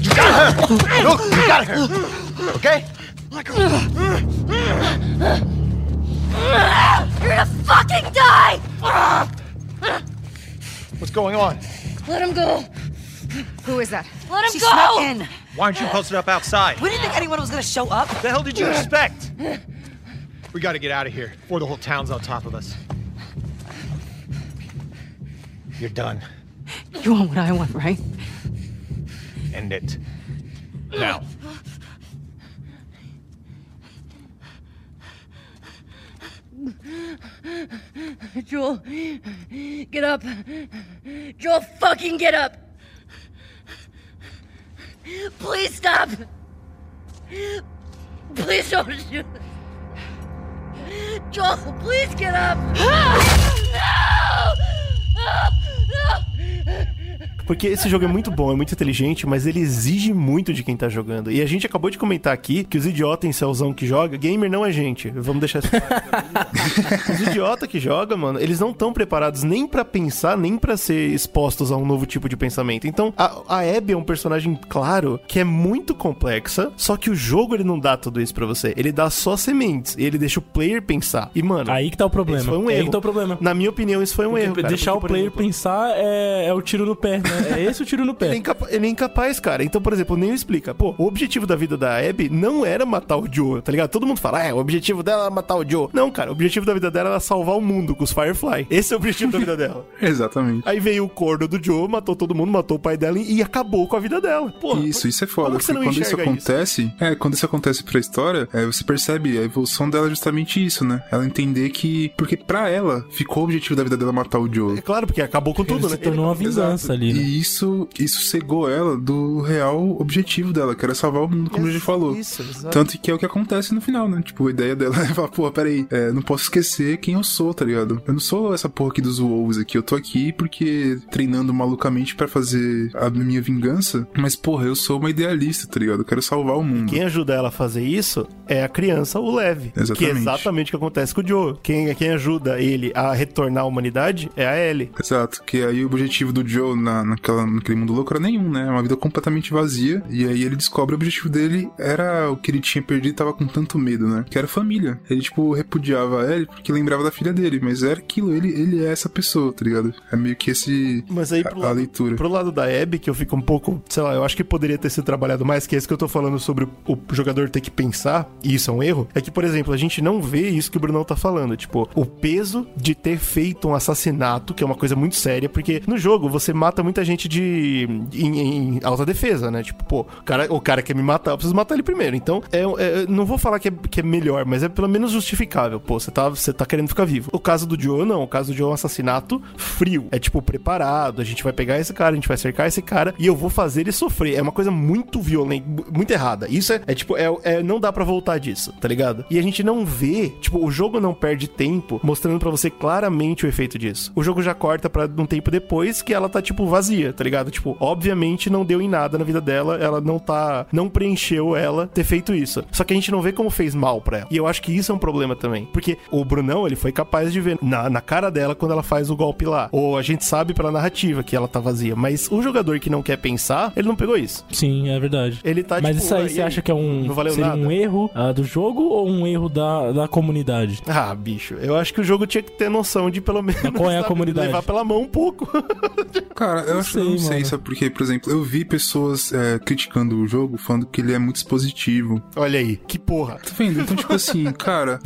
Speaker 6: You got her! Look, you got her! Okay?
Speaker 11: You're gonna fucking die!
Speaker 6: What's going on?
Speaker 11: Let him go!
Speaker 10: Who is that?
Speaker 11: Let him
Speaker 10: she
Speaker 11: go!
Speaker 10: snuck in.
Speaker 6: Why aren't you posted up outside?
Speaker 10: We didn't think anyone was gonna show up.
Speaker 6: What the hell did you expect? We gotta get out of here before the whole town's on top of us. You're done.
Speaker 7: You want what I want, right?
Speaker 6: End it. Now.
Speaker 11: Joel, get up. Joel, fucking get up. Please stop. Please don't shoot. Joel, please get up. Ah! No! No!
Speaker 1: Porque esse jogo é muito bom, é muito inteligente, mas ele exige muito de quem tá jogando. E a gente acabou de comentar aqui que os idiotas em céuzão que joga, gamer não é gente. Vamos deixar isso claro. Os idiotas que jogam, mano, eles não estão preparados nem pra pensar, nem pra ser expostos a um novo tipo de pensamento. Então, a, a Abby é um personagem, claro, que é muito complexa, só que o jogo ele não dá tudo isso pra você. Ele dá só sementes. E ele deixa o player pensar. E, mano.
Speaker 2: Aí que tá o problema.
Speaker 1: Esse foi um
Speaker 2: Aí
Speaker 1: erro.
Speaker 2: que tá o problema.
Speaker 1: Na minha opinião, isso foi um
Speaker 2: Porque
Speaker 1: erro. cara.
Speaker 2: deixar
Speaker 1: Porque,
Speaker 2: o player
Speaker 1: exemplo,
Speaker 2: pensar é, é o tiro no pé, né? É esse o tiro no pé.
Speaker 1: Ele é, incapa- ele é incapaz, cara. Então, por exemplo, nem explica. Pô, o objetivo da vida da Abby não era matar o Joe, tá ligado? Todo mundo fala, ah, é, o objetivo dela era matar o Joe. Não, cara, o objetivo da vida dela era salvar o mundo com os Firefly. Esse é o objetivo da vida dela.
Speaker 3: Exatamente.
Speaker 1: Aí veio o corno do Joe, matou todo mundo, matou o pai dela e acabou com a vida dela. Porra,
Speaker 3: Isso, isso é foda. Quando isso
Speaker 1: enxerga isso?
Speaker 3: acontece, é, quando isso acontece pra história, é, você percebe a evolução dela é justamente isso, né? Ela entender que. Porque pra ela, ficou o objetivo da vida dela matar o Joe.
Speaker 1: É claro, porque acabou com tudo,
Speaker 2: Se
Speaker 1: né?
Speaker 2: tornou uma vingança
Speaker 3: Exato.
Speaker 2: ali, né?
Speaker 3: E isso, isso cegou ela do real objetivo dela, que era salvar o mundo, como a gente falou.
Speaker 1: Isso, exato.
Speaker 3: Tanto que é o que acontece no final, né? Tipo, a ideia dela é falar, pô, peraí, é, não posso esquecer quem eu sou, tá ligado? Eu não sou essa porra aqui dos Wolves aqui, eu tô aqui porque treinando malucamente pra fazer a minha vingança, mas porra, eu sou uma idealista, tá ligado? Eu quero salvar o mundo.
Speaker 1: Quem ajuda ela a fazer isso é a criança, o Lev. Que é
Speaker 3: Exatamente.
Speaker 1: exatamente o que acontece com o Joe. Quem, quem ajuda ele a retornar à humanidade é a Ellie.
Speaker 3: Exato, que aí o objetivo do Joe na, naquela, naquele mundo louco era nenhum, né? Uma vida completamente vazia. E aí ele descobre o objetivo dele era o que ele tinha perdido e tava com tanto medo, né? Que era família. Ele, tipo, repudiava a Ellie porque lembrava da filha dele, mas era aquilo, ele, ele é essa pessoa, tá ligado? É meio que esse.
Speaker 1: Mas aí, pro,
Speaker 3: a, a
Speaker 1: lado,
Speaker 3: leitura.
Speaker 1: pro lado da Abby, que eu fico um pouco, sei lá, eu acho que poderia ter sido trabalhado mais, que é isso que eu tô falando sobre o, o jogador ter que pensar, e isso é um erro, é que, por exemplo, a gente não vê isso que o Brunão tá falando, tipo, o peso de ter feito um assassinato, que é uma coisa muito séria, porque no jogo você mata muita gente de em, em alta defesa, né? Tipo, pô, o cara, o cara quer me matar, eu preciso matar ele primeiro. Então, é, é- não vou falar que é, que é melhor, mas é pelo menos justificável. Pô, você tá, você tá querendo ficar vivo. O caso do Joe, não. O caso do Joe é um assassinato frio. É tipo, preparado. A gente vai pegar esse cara, a gente vai cercar esse cara e eu vou fazer ele sofrer. É uma coisa muito violenta, muito errada. Isso é, é tipo, é, é- não dá pra voltar disso, tá ligado? E a gente não vê, tipo, o jogo não perde tempo mostrando pra você claramente o efeito disso. O jogo já corta pra um tempo depois que ela tá, tipo, vazia, tá ligado? Tipo, obviamente não deu em nada na vida dela, ela não tá, não preencheu ela ter feito isso. Só que a gente não vê como fez mal pra ela. E eu acho que isso é um problema também. Porque o Brunão, ele foi capaz de ver na, na cara dela quando ela faz o golpe lá. Ou a gente sabe pela narrativa que ela tá vazia. Mas o jogador que não quer pensar, ele não pegou isso.
Speaker 2: Sim, é verdade.
Speaker 1: Ele tá,
Speaker 2: Mas
Speaker 1: tipo,
Speaker 2: isso aí
Speaker 1: "Ah,
Speaker 2: você acha que é um,
Speaker 1: Não valeu
Speaker 2: seria
Speaker 1: nada?"
Speaker 2: um erro ah, do jogo ou um erro da, da comunidade?
Speaker 1: Ah, bicho, eu acho que o jogo tinha que ter noção de pelo menos
Speaker 2: qual é a
Speaker 1: sabe,
Speaker 2: comunidade?
Speaker 1: levar pela mão um pouco.
Speaker 3: Cara, eu acho eu
Speaker 2: sei,
Speaker 3: não sei,
Speaker 2: mano.
Speaker 3: sabe por quê? Por exemplo, eu vi pessoas é, criticando o jogo, falando que ele é muito expositivo.
Speaker 1: Olha aí, que porra.
Speaker 3: Tá vendo? Então, tipo assim, cara,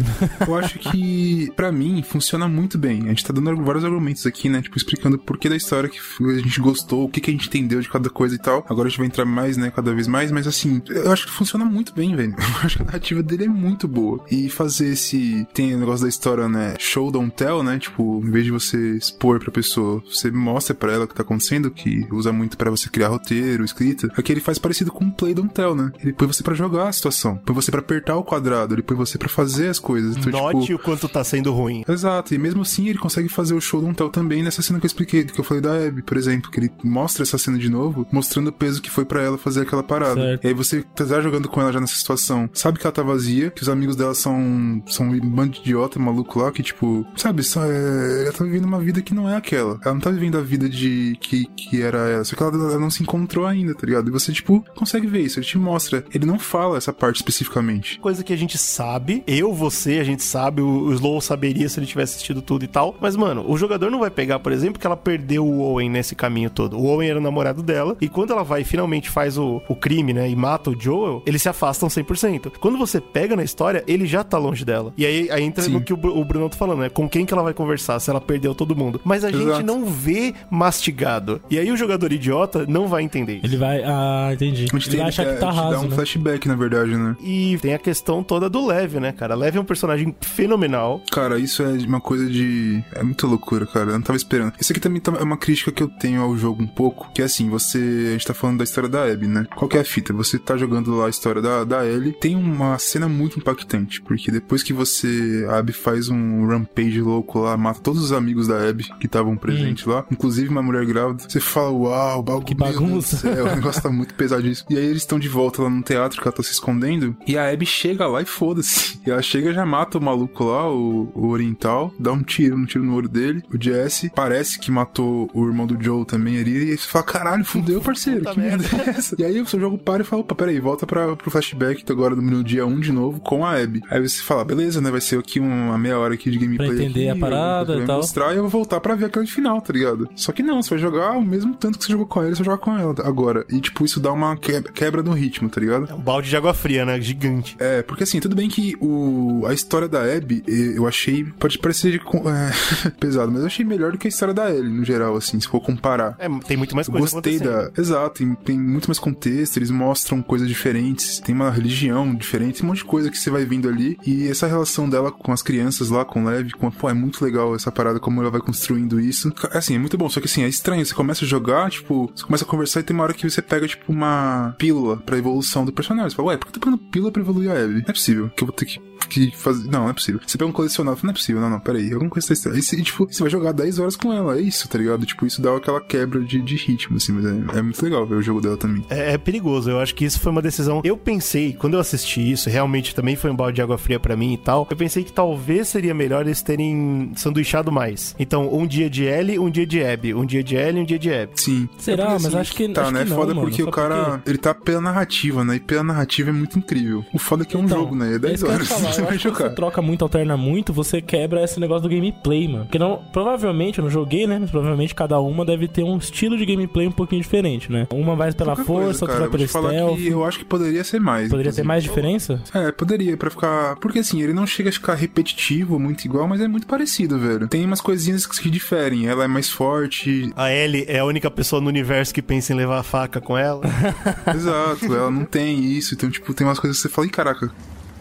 Speaker 3: eu acho que pra mim funciona muito bem. A gente tá dando vários argumentos aqui, né? Tipo, explicando o porquê da história que a gente gostou, o que, que a gente entendeu de cada coisa e tal. Agora a gente vai entrar mais, né? Cada vez mais, mas assim, eu acho que funciona muito bem, velho. Eu acho que a narrativa dele é muito boa. E fazer esse. Tem o negócio da história, né? Show, don't tell, né? Tipo, em vez de você expor pra pessoa, você mostra pra ela o que tá acontecendo, que usa muito pra você criar roteiro, escrita. Aqui ele faz parecido com um play don't tell, né? Ele põe você pra jogar a situação, põe você pra apertar o quadrado, ele põe você pra fazer as coisas. Então,
Speaker 1: Note
Speaker 3: tipo,
Speaker 1: o quanto tá sendo ruim.
Speaker 3: Exato, e mesmo assim ele consegue fazer o show don't tell também nessa cena que eu expliquei, que eu falei da Abby, por exemplo, que ele mostra essa cena de novo, mostrando o peso que foi pra ela fazer aquela parada.
Speaker 2: Certo.
Speaker 3: E aí você tá jogando com ela já nessa situação, sabe que ela tá vazia, que os amigos dela são, são um bando de idiota maluco lá, que tipo, sabe, só é, ela tá vivendo uma vida que não é aquela. Ela não tá vivendo a vida de que, que era ela, só que ela, ela não se encontrou ainda, tá ligado? E você, tipo, consegue ver isso, ele te mostra. Ele não fala essa parte especificamente.
Speaker 1: Coisa que a gente sabe, eu, você, a gente sabe, o o Slow saberia se ele tivesse assistido tudo e tal. Mas, mano, o jogador não vai pegar, por exemplo, que ela perdeu o Owen nesse caminho todo. O Owen era o namorado dela, e quando ela vai e finalmente faz o, o crime, né, e mata o Joel, eles se afastam 100%. Quando você pega na história, ele já tá longe dela. E aí, aí entra
Speaker 3: Sim.
Speaker 1: no que o, o Bruno tá falando, né? Com quem que ela vai conversar, se ela perdeu todo mundo. Mas a gente
Speaker 3: Exato.
Speaker 1: não vê mastigado. E aí o jogador idiota não vai entender isso.
Speaker 2: Ele vai. Ah, entendi.
Speaker 3: A gente
Speaker 2: Ele
Speaker 3: tem
Speaker 2: vai achar
Speaker 3: é,
Speaker 2: que tá
Speaker 3: te dá
Speaker 2: raso,
Speaker 3: um
Speaker 2: né?
Speaker 3: flashback, na verdade, né?
Speaker 1: E tem a questão toda do Lev, né, cara? Lev é um personagem fenomenal.
Speaker 3: Cara, isso é uma coisa de. É muita loucura, cara. Eu não tava esperando. Isso aqui também tá- é uma crítica que eu tenho ao jogo um pouco. Que é assim, você. A gente tá falando da história da Abby, né? Qual que é a fita? Você tá jogando lá a história da, da Ellie. Tem uma cena muito impactante. Porque depois que você. A Abby faz um rampage louco lá, mata todos os amigos da Abby que estavam presentes lá, inclusive uma mulher grávida. Você fala, uau, bagulho.
Speaker 2: Que bagunça.
Speaker 3: É, o negócio tá muito pesadíssimo. E aí eles estão de volta lá no teatro que ela tá se escondendo. E a Abby chega lá e foda-se. E ela chega e já mata o maluco lá, o, o oriental, dá um tiro, um tiro no olho dele. O Jesse parece que matou o irmão do Joe também ali. E aí você fala, caralho, fudeu, parceiro.
Speaker 1: Puta
Speaker 3: que merda é essa? E aí o seu jogo para e fala, opa, peraí, volta pra, pro flashback agora no dia 1 de novo com a Abby. Aí você fala, beleza, né? Vai ser aqui uma meia hora aqui de gameplay.
Speaker 2: Pra entender
Speaker 3: aqui,
Speaker 2: a parada e tal.
Speaker 3: mostrar e eu vou voltar pra ver aquele final, tá ligado? Só que não, você vai jogar o mesmo tanto que você jogou com ele, você vai jogar com ela agora. E tipo, isso dá uma que- quebra no ritmo, tá ligado?
Speaker 1: É um balde de água fria, né? Gigante.
Speaker 3: É, porque assim, tudo bem que o, a história da Abby, eu achei, pode parecer é, pesado, mas eu achei melhor do que a história da Ellie, no geral, assim, se for comparar.
Speaker 1: É, tem muito mais coisa
Speaker 3: gostei da. Exato, tem, tem muito mais contexto, eles mostram coisas diferentes, tem uma religião diferente, tem um monte de coisa que você vai vendo ali. E essa relação dela com as crianças lá, com o Lev, com, pô, é muito legal essa parada, como ela vai construindo isso. Assim, é muito bom, só que assim, é estranho. Você começa começa a jogar, tipo, você começa a conversar e tem uma hora que você pega, tipo, uma pílula pra evolução do personagem. Você fala, ué, por que eu tô pegando pílula pra evoluir a Abby? Não é possível que eu vou ter que que fazer. Não, não é possível. Você pega um colecionável, não é possível. Não, não, peraí. Alguma coisa tá estranha. Você, tipo, você vai jogar 10 horas com ela. É isso, tá ligado? Tipo, isso dá aquela quebra de, de ritmo, assim. Mas é, é muito legal ver o jogo dela também.
Speaker 1: É, é perigoso. Eu acho que isso foi uma decisão. Eu pensei, quando eu assisti isso, realmente também foi um balde de água fria pra mim e tal. Eu pensei que talvez seria melhor eles terem sanduichado mais. Então, um dia de Ellie, um dia de Abby. Um dia de Ellie, um dia de Abby.
Speaker 3: Sim.
Speaker 2: Será?
Speaker 3: É
Speaker 2: Mas
Speaker 3: assim,
Speaker 2: acho que
Speaker 3: Tá,
Speaker 2: acho
Speaker 3: né?
Speaker 2: que não,
Speaker 3: foda
Speaker 2: mano.
Speaker 3: porque o cara, ele tá pela narrativa, né? E pela narrativa é muito incrível. O foda é que é um
Speaker 2: Então,
Speaker 3: jogo, né? É 10
Speaker 2: isso que eu ia
Speaker 3: horas.
Speaker 2: falar.
Speaker 3: Você vai jogar.
Speaker 2: você troca muito, alterna muito, você quebra esse negócio do gameplay, mano. Porque não, provavelmente, eu não joguei, né? Mas provavelmente cada uma deve ter um estilo de gameplay um pouquinho diferente, né? Uma vai pela
Speaker 3: Qualquer
Speaker 2: força,
Speaker 3: coisa,
Speaker 2: outra vai pelo stealth.
Speaker 3: eu acho que poderia ser mais.
Speaker 2: Poderia ter
Speaker 3: inclusive.
Speaker 2: mais diferença?
Speaker 3: É, poderia, pra ficar. Porque assim, ele não chega a ficar repetitivo, muito igual, mas é muito parecido, velho. Tem umas coisinhas que diferem. Ela é mais forte.
Speaker 1: A Ellie é a única pessoa no universo que pensa em levar a faca com ela.
Speaker 3: Exato, ela não tem isso. Então, tipo, tem umas coisas que você fala, ih, caraca.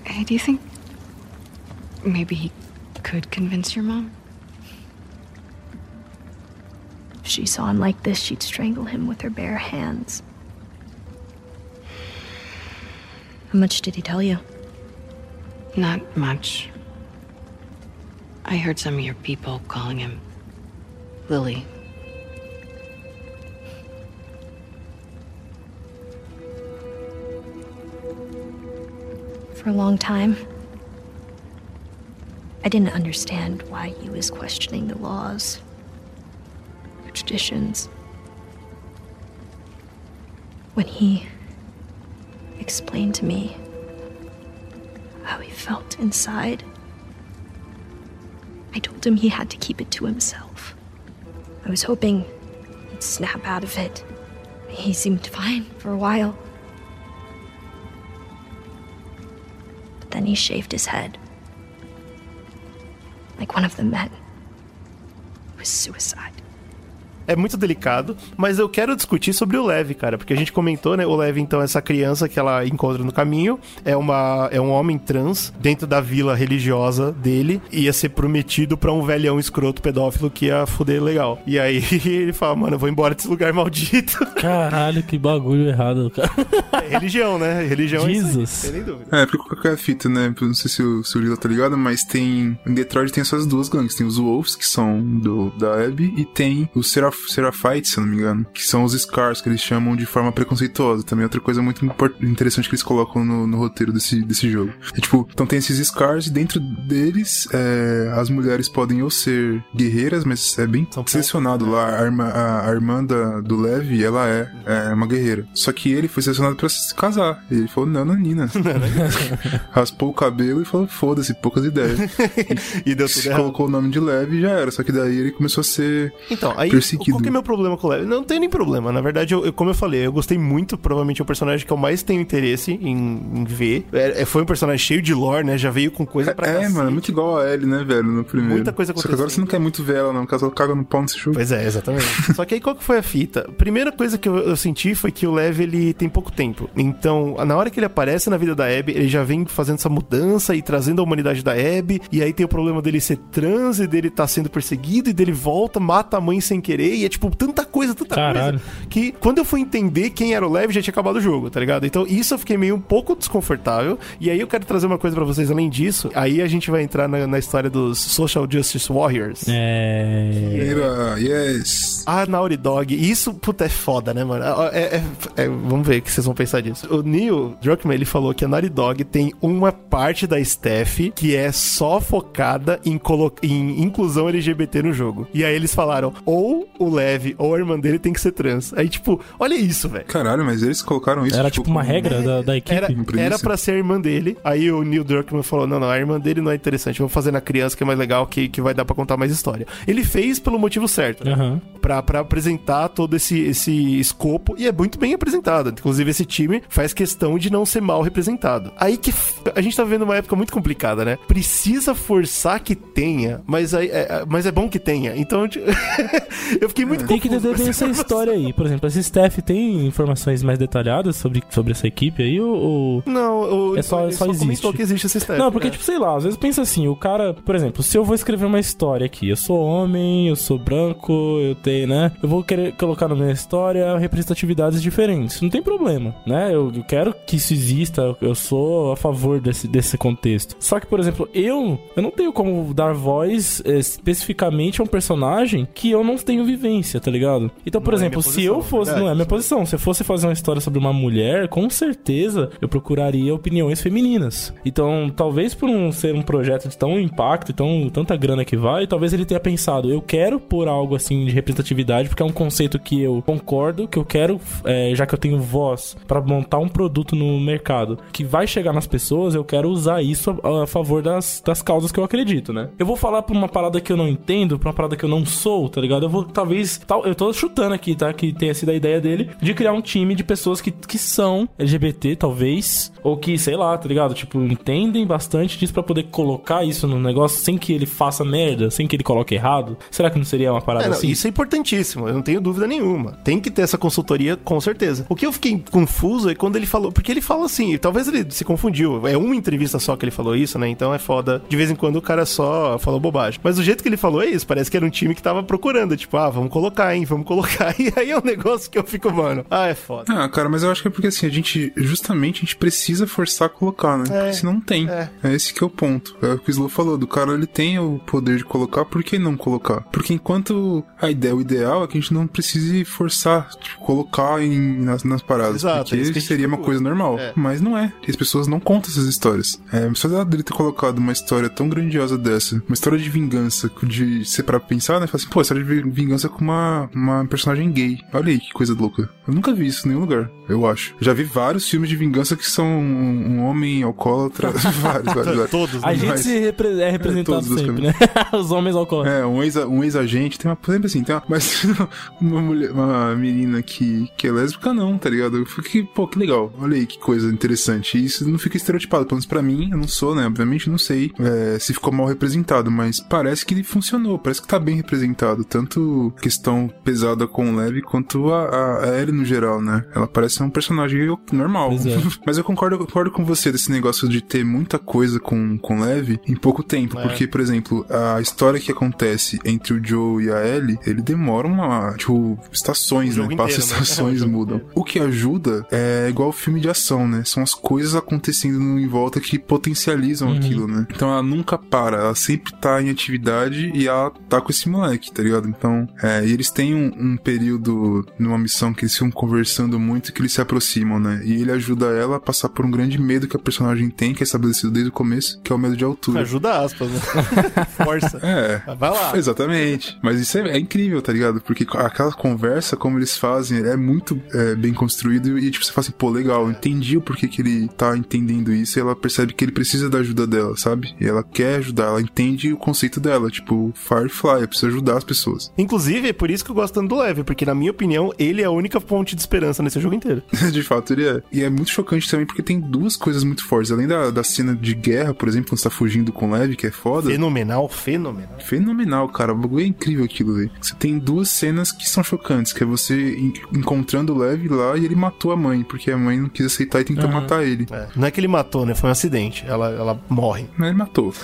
Speaker 7: Hey, do you think maybe he could convince your mom?
Speaker 12: If she saw him like this, she'd strangle him with her bare hands.
Speaker 7: How much did he tell you?
Speaker 13: Not much. I heard some of your people calling him Lily.
Speaker 12: For a long time, I didn't understand why he was questioning the laws, the traditions. When he explained to me how he felt inside, I told him he had to keep it to himself. I was hoping he'd snap out of it. He seemed fine for a while. Then he shaved his head. Like one of the men. It was suicide.
Speaker 1: É muito delicado, mas eu quero discutir sobre o Lev, cara, porque a gente comentou, né? O Lev, então, é essa criança que ela encontra no caminho, é, uma, é um homem trans dentro da vila religiosa dele, ia ser prometido pra um velhão escroto pedófilo que ia fuder legal. E aí ele fala, mano, eu vou embora desse lugar maldito.
Speaker 2: Caralho, que bagulho errado, cara.
Speaker 1: É religião, né? Religião é isso
Speaker 2: Jesus.
Speaker 1: nem dúvida.
Speaker 3: É, porque qualquer fita, né? Não sei se o, se o Lila tá ligado, mas tem. Em Detroit tem essas duas gangues. Tem os Wolves, que são do, da Abby, e tem os Seraph, Seraphites, se eu não me engano, que são os Scars, que eles chamam de forma preconceituosa. Também é outra coisa muito interessante que eles colocam no, no roteiro desse, desse jogo. É, tipo, então tem esses Scars, e dentro deles, é, as mulheres podem ou ser guerreiras, mas é bem selecionado lá. A irmã, a, a irmã da, do Levi, ela é, é uma guerreira. Só que ele foi selecionado pra se casar. E ele falou, não, Nanina. Raspou o cabelo e falou, foda-se, poucas ideias.
Speaker 1: E deu tudo errado.
Speaker 3: colocou o nome de Levi e já era. Só que daí ele começou a ser
Speaker 1: Então, aí,
Speaker 3: perseguido.
Speaker 1: Qual que é meu problema com o Lev? Não tem nem problema. Na verdade, eu, eu- como eu falei, eu gostei muito. Provavelmente é o personagem que eu mais tenho interesse em, em ver. É, é- foi um personagem cheio de lore, né? Já veio com coisa pra
Speaker 3: É,
Speaker 1: cacete.
Speaker 3: mano, é muito igual a Ellie, né, velho, no primeiro.
Speaker 1: Muita coisa
Speaker 3: Só que agora você não quer muito ver ela, não, caso ela caga no pau nesse jogo.
Speaker 1: Pois é, exatamente. Só que aí qual que foi a fita? Primeira coisa que eu, eu senti foi que o Lev, ele tem pouco tempo. Então, na hora que ele aparece na vida da Abby, ele já vem fazendo essa mudança e trazendo a humanidade da Abby. E aí tem o problema dele ser trans e dele tá sendo perseguido e dele volta, mata a mãe sem querer. E é tipo, tanta coisa, tanta
Speaker 2: Caralho.
Speaker 1: coisa. Que quando eu fui entender quem era o Lev, já tinha acabado o jogo, tá ligado? Então isso eu fiquei meio um pouco desconfortável. E aí eu quero trazer uma coisa pra vocês além disso. Aí a gente vai entrar na, na história dos Social Justice Warriors.
Speaker 2: É.
Speaker 3: Era, yes.
Speaker 1: A Naughty Dog, isso, puta, é foda, né, mano? É- é- é- vamos ver o que vocês vão pensar disso. O Neil Druckmann, ele falou que a Naughty Dog tem uma parte da staff que é só focada em, colo- em inclusão LGBT no jogo. E aí eles falaram, ou o Lev ou a irmã dele tem que ser trans. Aí, tipo, olha isso, velho.
Speaker 3: Caralho, mas eles colocaram isso.
Speaker 2: Era tipo uma
Speaker 3: como-
Speaker 2: regra da, da equipe.
Speaker 1: Era, era pra ser a irmã dele. Aí o Neil Druckmann falou: não, não, a irmã dele não é interessante. Vamos fazer na criança que é mais legal, que, que vai dar pra contar mais história. Ele fez pelo motivo certo. né?
Speaker 2: Aham.
Speaker 1: Pra, pra apresentar todo esse, esse escopo. E é muito bem apresentado. Inclusive, esse time faz questão de não ser mal representado. Aí que f- a gente tá vivendo uma época muito complicada, né? Precisa forçar que tenha, mas, aí, é, é- mas é bom que tenha. Então, eu Eu fiquei muito
Speaker 2: Tem que entender essa história aí. Por exemplo, esse staff tem informações mais detalhadas sobre, sobre essa equipe aí ou... ou-
Speaker 1: Não, o,
Speaker 2: É só-
Speaker 1: ele
Speaker 2: só
Speaker 1: comentou
Speaker 2: existe.
Speaker 1: que existe esse staff.
Speaker 2: Não, porque,
Speaker 1: é.
Speaker 2: tipo, sei lá, às vezes pensa assim, o cara, por exemplo, se eu vou escrever uma história aqui, eu sou homem, eu sou branco, eu tenho, né? Eu vou querer colocar na minha história representatividades diferentes. Não tem problema, né? Eu, eu quero que isso exista, eu- sou a favor desse, desse contexto. Só que, por exemplo, eu, eu não tenho como dar voz eh, especificamente a um personagem que eu não tenho vivência, tá ligado? Então, por
Speaker 1: Não é
Speaker 2: exemplo,
Speaker 1: minha
Speaker 2: se eu
Speaker 1: posição,
Speaker 2: fosse.
Speaker 1: verdade.
Speaker 2: Não é minha posição. Se eu fosse fazer uma história sobre uma mulher, com certeza eu procuraria opiniões femininas. Então, talvez por um ser um projeto de tão impacto e tão, tanta grana que vai, talvez ele tenha pensado, eu quero pôr algo assim de representatividade, porque é um conceito que eu concordo, que eu quero, é, já que eu tenho voz pra montar um produto no mercado que vai chegar nas pessoas, eu quero usar isso a, a favor das, das causas que eu acredito, né? Eu vou falar pra uma parada que eu não entendo, pra uma parada que eu não sou, tá ligado? Eu vou, talvez, tal, eu tô chutando aqui, tá? Que tenha sido a ideia dele de criar um time de pessoas que, que são LGBT, talvez, ou que, sei lá, tá ligado? Tipo, entendem bastante disso pra poder colocar isso no negócio sem que ele faça merda, sem que ele coloque errado. Será que não seria uma parada
Speaker 1: É, não,
Speaker 2: assim?
Speaker 1: Isso é importantíssimo, eu não tenho dúvida nenhuma. Tem que ter essa consultoria, com certeza. O que eu fiquei confuso é quando ele falou, porque ele fala assim, talvez ele se confundiu. É uma entrevista só que ele falou isso, né? Então é foda. De vez em quando o cara só falou bobagem. Mas o jeito que ele falou é isso, parece que era um time que tava procurando, tipo, ah, vamos colocar, hein, vamos colocar. E aí é um negócio que eu fico, mano, ah, é foda.
Speaker 3: Ah, cara, mas eu acho que é porque assim, a gente, justamente, a gente precisa forçar a colocar, né? Porque senão não tem.
Speaker 1: é.
Speaker 3: É. esse que é o ponto. É o que o Slow falou, do cara ele tem o poder de colocar, por que não colocar? Porque enquanto a ideia, o ideal é que a gente não precise forçar, tipo, colocar em, nas, nas paradas.
Speaker 1: Exato, é
Speaker 3: porque seria uma coisa normal.
Speaker 1: É.
Speaker 3: Mas não é. As pessoas não contam essas histórias. É, só dele ter colocado uma história tão grandiosa dessa, uma história de vingança, de ser pra pensar, né? Fala assim, pô, história de vingança com uma, uma personagem gay. Olha aí que coisa louca. Eu nunca vi isso em nenhum lugar, eu acho. Já vi vários filmes de vingança que são um, um homem alcoólatra. vários, vários, vários.
Speaker 1: Todos,
Speaker 2: A gente
Speaker 3: Mas-
Speaker 2: se repre- é representado
Speaker 3: todos,
Speaker 2: sempre, né? Os homens alcoólatras.
Speaker 3: É, um ex- um ex-agente, tem uma. Sempre assim, tem uma. Mas uma mulher, uma menina que, que é lésbica, não, tá ligado? Eu fiquei, pô, que legal. Olha aí que coisa interessante. E isso não fica estereotipado. Pelo menos pra mim, eu não sou, né? Obviamente não sei é, se ficou mal representado, mas parece que funcionou, parece que tá bem representado. Tanto questão pesada com leve, quanto a, a, Ellie no geral, né? Ela parece um personagem normal.
Speaker 2: É.
Speaker 3: mas eu concordo, concordo com você desse negócio de ter muita coisa com, com leve em pouco tempo.
Speaker 1: É.
Speaker 3: Porque, por exemplo, a história que acontece entre o Joe e a Ellie, ele demora uma, tipo, estações,
Speaker 1: O
Speaker 3: né?
Speaker 1: jogo
Speaker 3: Passa
Speaker 1: inteiro, né?
Speaker 3: estações,
Speaker 1: É, o jogo
Speaker 3: mudam.
Speaker 1: inteiro.
Speaker 3: O que ajuda é igual filme de ação, né? São as coisas acontecendo em volta que potencializam
Speaker 2: Uhum.
Speaker 3: aquilo, né? Então ela nunca para, ela sempre tá em atividade e ela tá com esse moleque, tá ligado? Então, é, e eles têm um, um período numa missão que eles ficam conversando muito que eles se aproximam, né? E ele ajuda ela a passar por um grande medo que a personagem tem, que é estabelecido desde o começo, que é o medo de altura.
Speaker 1: Ajuda aspas, né? Força.
Speaker 3: É.
Speaker 1: Vai lá.
Speaker 3: Exatamente. Mas isso é, é incrível, tá ligado? Porque aquela conversa, como eles fazem, é muito é, bem construído e, tipo, você fala assim, pô, legal, entendi o porquê que ele tá entendendo isso e ela percebe que ele precisa da ajuda dela, sabe? E ela quer ajudar, ela entende o conceito dela, tipo, Firefly, eu preciso ajudar as pessoas.
Speaker 1: Inclusive, é por isso que eu gosto tanto do Leve, porque na minha opinião, ele é a única ponte de esperança nesse jogo inteiro.
Speaker 3: de fato, ele é. E é muito chocante também porque tem duas coisas muito fortes. Além da, da cena de guerra, por exemplo, quando você tá fugindo com leve, que é foda.
Speaker 1: Fenomenal, fenomenal.
Speaker 3: Fenomenal, cara. O bagulho é incrível aquilo, velho. Você tem duas cenas que são chocantes, que é você en- encontrando o Lev lá e ele matou a mãe, porque a mãe não quis aceitar e tentou
Speaker 1: Aham.
Speaker 3: matar ele.
Speaker 1: É, não é que ele matou, né? Foi um acidente. Ela, ela morre.
Speaker 3: Mas ele matou.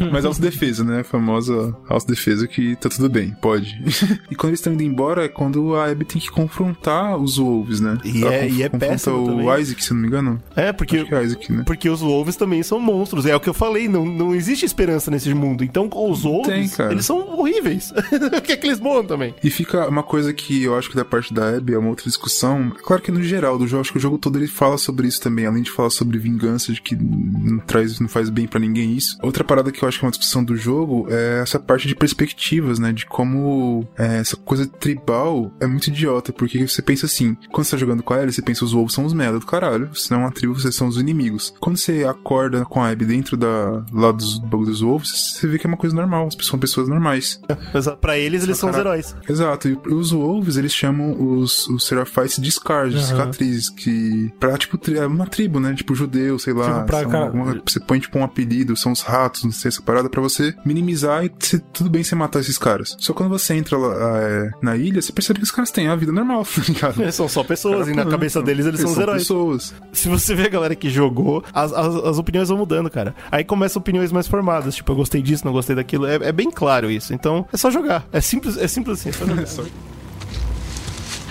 Speaker 3: Mas autodefesa, né? A famosa autodefesa que tá tudo bem, pode. e quando eles estão indo embora é quando a Abby tem que confrontar os Wolves, né?
Speaker 1: E
Speaker 3: Ela
Speaker 1: é-
Speaker 3: conf-
Speaker 1: e é péssimo
Speaker 3: o
Speaker 1: também.
Speaker 3: Isaac, se não me engano.
Speaker 1: É, porque,
Speaker 3: que é Isaac, né?
Speaker 1: porque os Wolves também são monstros. É o que eu falei, não, não existe esperança nesse mundo. Então, os Wolves,
Speaker 3: tem,
Speaker 1: eles são horríveis. Quer que eles morram também.
Speaker 3: E fica uma coisa que eu acho que da parte da Abby é uma outra discussão. Claro que no geral do jogo, acho que o jogo todo ele fala sobre isso também, além de falar sobre vingança, de que não traz, não faz bem pra ninguém isso. Outra parada que eu acho que é uma discussão do jogo é essa parte de perspectivas, né? De como é, essa coisa tribal é muito idiota, porque você pensa assim, quando você tá jogando com a Ellie, você pensa os wolves são os merda do caralho, se não é uma tribo, vocês são os inimigos. Quando você acorda com a Abby dentro da, lá dos bagulho dos wolves, você vê que é uma coisa normal, as pessoas são pessoas normais.
Speaker 1: Mas pra eles, eles são os heróis.
Speaker 3: Exato, e os Wolves eles chamam os, os Seraphites de scars, de
Speaker 2: Aham.
Speaker 3: cicatrizes, que. Pra, tipo, é uma tribo, né? Tipo, judeu, sei lá.
Speaker 2: Tipo, pra
Speaker 3: são alguma- você põe, tipo, um apelido, são os ratos, não sei, essa parada pra você minimizar e ser tudo bem você matar esses caras. Só quando você entra lá, é, na ilha, você percebe que os caras têm a vida normal, tá ligado?
Speaker 1: É, são só pessoas,
Speaker 3: Cara,
Speaker 1: e na
Speaker 3: não,
Speaker 1: cabeça
Speaker 3: não.
Speaker 1: deles eles são os heróis.
Speaker 3: pessoas.
Speaker 1: Se você vê a galera que jogou, as, as, as opiniões vão mudando, cara. Aí começam opiniões mais formadas, tipo, eu gostei disso, não gostei daquilo. É, é bem claro isso. Então, é só jogar. É simples, é simples assim, é só jogar.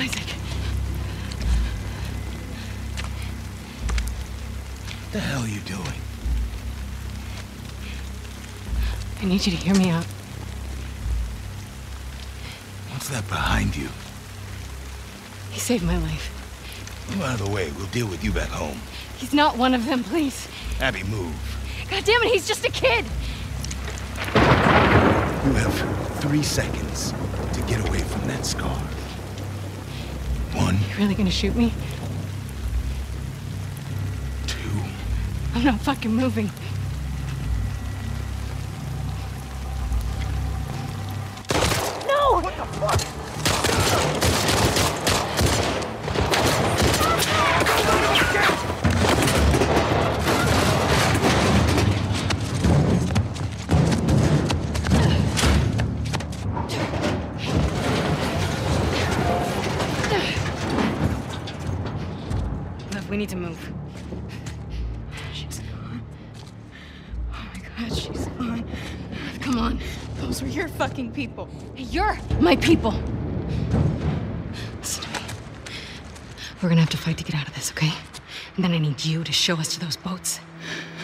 Speaker 11: Isaac.
Speaker 14: the hell are you doing?
Speaker 13: I need you to hear me out.
Speaker 14: What's that behind you?
Speaker 13: He saved my life.
Speaker 14: Move out of the way. We'll deal with you back home.
Speaker 12: He's not one of them, please.
Speaker 14: Abby, move.
Speaker 12: God damn it, he's just a kid.
Speaker 14: You have three seconds to get away from that scar. One,
Speaker 13: You really gonna shoot me?
Speaker 14: two,
Speaker 12: I'm not fucking moving. No! What the fuck?
Speaker 13: We need to move.
Speaker 12: Those were your fucking people. You're my people.
Speaker 13: Listen to me. We're gonna have to fight to get out of this, okay? And then I need you to show us to those boats.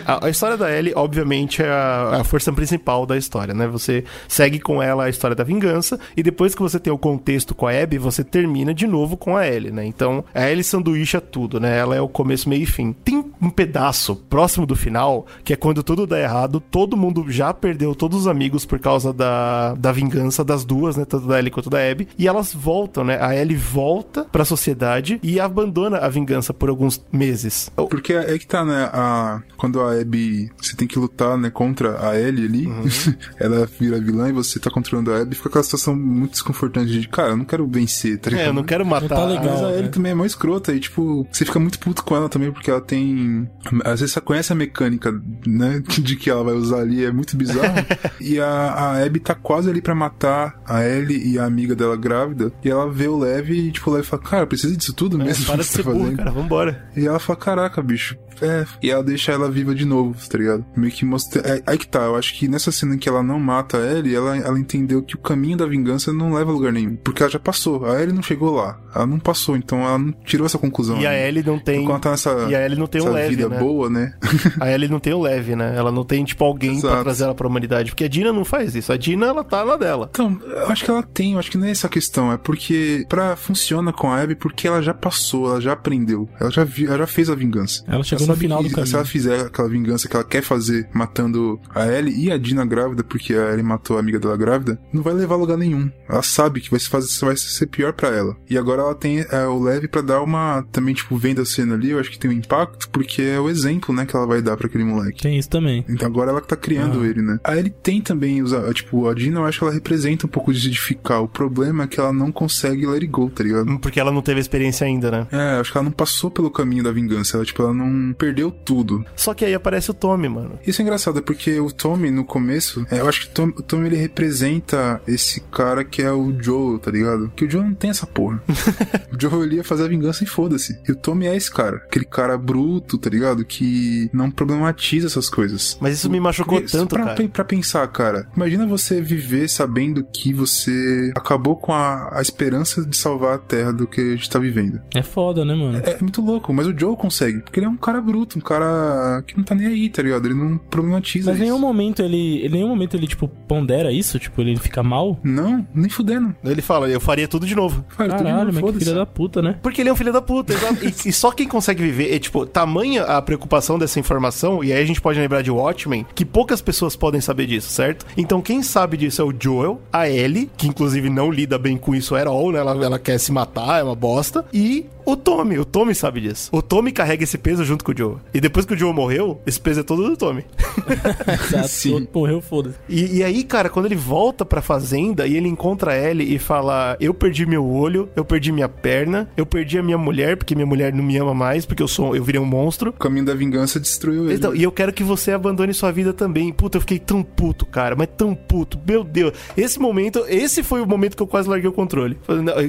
Speaker 1: A, a história da Ellie, obviamente, é a, a força principal da história, né? Você segue com ela a história da vingança, e depois que você tem o contexto com a Abby, você termina de novo com a Ellie, né? Então, a Ellie sanduícha tudo, né? Ela é o começo, meio e fim. Tem um pedaço próximo do final, que é quando tudo dá errado, todo mundo já perdeu todos os amigos por causa da, da vingança das duas, né? Tanto da Ellie quanto da Abby, e elas voltam, né? A Ellie volta pra sociedade e abandona a vingança por alguns meses.
Speaker 3: Porque é que tá, né? A, quando a Abby. Você tem que lutar, né? Contra a Ellie ali.
Speaker 1: Uhum.
Speaker 3: ela vira vilã e você tá controlando a Abby. Fica aquela situação muito desconfortante de, cara, eu não quero vencer, tá ligado?
Speaker 1: É, eu não quero matar.
Speaker 2: tá legal.
Speaker 3: Mas a Ellie
Speaker 2: né?
Speaker 3: também é mó escrota e, tipo, você fica muito puto com ela também porque ela tem. Às vezes você conhece a mecânica, né? De que ela vai usar ali, é muito bizarro. e a, a Abby tá quase ali pra matar a Ellie e a amiga dela grávida. E ela vê o Lev e, tipo, o Lev fala, cara, precisa disso tudo
Speaker 1: É,
Speaker 3: mesmo?
Speaker 1: para
Speaker 3: que
Speaker 1: de
Speaker 3: você
Speaker 1: ser
Speaker 3: tá
Speaker 1: burro,
Speaker 3: fazendo?"
Speaker 1: cara, vambora.
Speaker 3: E ela fala, caraca, bicho. É. E ela deixa ela viva de novo, tá ligado? Meio que mostra. É, aí que tá, eu acho que nessa cena em que ela não mata a Ellie, ela, ela entendeu que o caminho da vingança não leva a lugar nenhum. Porque ela já passou. A Ellie não chegou lá. Ela não passou, então ela não tirou essa conclusão.
Speaker 1: E a
Speaker 3: ainda.
Speaker 1: Ellie não tem.
Speaker 3: Ela tá nessa,
Speaker 1: E a Ellie não tem um leve,
Speaker 3: vida
Speaker 1: né?
Speaker 3: boa, né?
Speaker 1: A Ellie não tem o leve, né? Ela não tem, tipo, alguém pra
Speaker 3: Exato.
Speaker 1: trazer ela pra humanidade. Porque a Dina não faz isso. A Dina, ela tá na dela.
Speaker 3: Então, eu acho que ela tem, eu acho que não é essa a questão, é porque pra funciona com a Abby porque ela já passou, ela já aprendeu, ela já, vi, ela já fez a vingança.
Speaker 2: Ela chegou no final
Speaker 3: que
Speaker 2: do caminho.
Speaker 3: Se ela fizer aquela vingança que ela quer fazer matando a Ellie e a Dina grávida, porque a Ellie matou a amiga dela grávida, não vai levar a lugar nenhum. Ela sabe que vai se fazer, vai ser pior pra ela. E agora ela tem é, o leve pra dar uma, também tipo, vendo a cena ali, eu acho que tem um impacto, porque é o exemplo, né, que ela vai dar pra aquele moleque.
Speaker 2: Tem isso também.
Speaker 3: Então agora ela que tá criando
Speaker 2: Ah.
Speaker 3: ele, né? A Ellie tem também, os, tipo, a Dina eu acho que ela representa um pouco de edificar. O problema é que ela não consegue let it go, tá ligado?
Speaker 1: Porque ela não teve experiência ainda, né?
Speaker 3: É, acho que ela não passou pelo caminho da vingança. Ela, tipo, ela não perdeu tudo.
Speaker 1: Só que aí aparece o Tommy, mano.
Speaker 3: Isso é engraçado, é porque o Tommy, no começo, é, eu acho que o Tommy, o Tommy, ele representa esse cara que é o Joe, tá ligado? Que o Joe não tem essa porra. o Joe, ele ia fazer a vingança e foda-se. E o Tommy é esse cara. Aquele cara bruto, tá ligado? Que não problematiza essas coisas.
Speaker 1: Mas isso me machucou
Speaker 3: Porque,
Speaker 1: tanto,
Speaker 3: pra,
Speaker 1: cara.
Speaker 3: pra pensar, cara, imagina você viver sabendo que você acabou com a, a esperança de salvar a Terra do que a gente tá vivendo.
Speaker 2: É foda, né, mano?
Speaker 3: É, é muito louco, mas o Joe consegue, porque ele é um cara bruto, um cara que não tá nem aí, tá ligado? Ele não problematiza
Speaker 2: Mas em nenhum momento ele. Em nenhum momento ele, tipo, pondera isso? Tipo, ele fica mal?
Speaker 3: Não, nem fudendo.
Speaker 1: Ele fala, eu faria tudo de novo.
Speaker 3: De
Speaker 2: Caralho,
Speaker 3: novo,
Speaker 2: mas que filha da puta, né?
Speaker 1: Porque ele é um filho da puta, exato. e, e só quem consegue viver, é tipo, tamanha a preocupação dessa informação, e aí a gente pode lembrar de Watchmen, que poucas pessoas podem saber disso, certo? Então quem sabe disso é o Joel, a Ellie, que inclusive não lida bem com isso at all, né? Ela, ela quer se matar, é uma bosta, e o Tommy, o Tommy sabe disso. O Tommy carrega esse peso junto com com o Joe. E depois que o Joe morreu, esse peso é todo do Tommy.
Speaker 2: Exato.
Speaker 3: Sim.
Speaker 2: Morreu, foda-se.
Speaker 1: E, e aí, cara, quando ele volta pra fazenda e ele encontra a Ellie e fala: Eu perdi meu olho, eu perdi minha perna, eu perdi a minha mulher, porque minha mulher não me ama mais, porque eu sou eu virei um monstro.
Speaker 3: O caminho da vingança destruiu ele.
Speaker 1: Então, e eu quero que você abandone sua vida também. Puta, eu fiquei tão puto, cara, mas tão puto. Meu Deus. Esse momento, esse foi o momento que eu quase larguei o controle.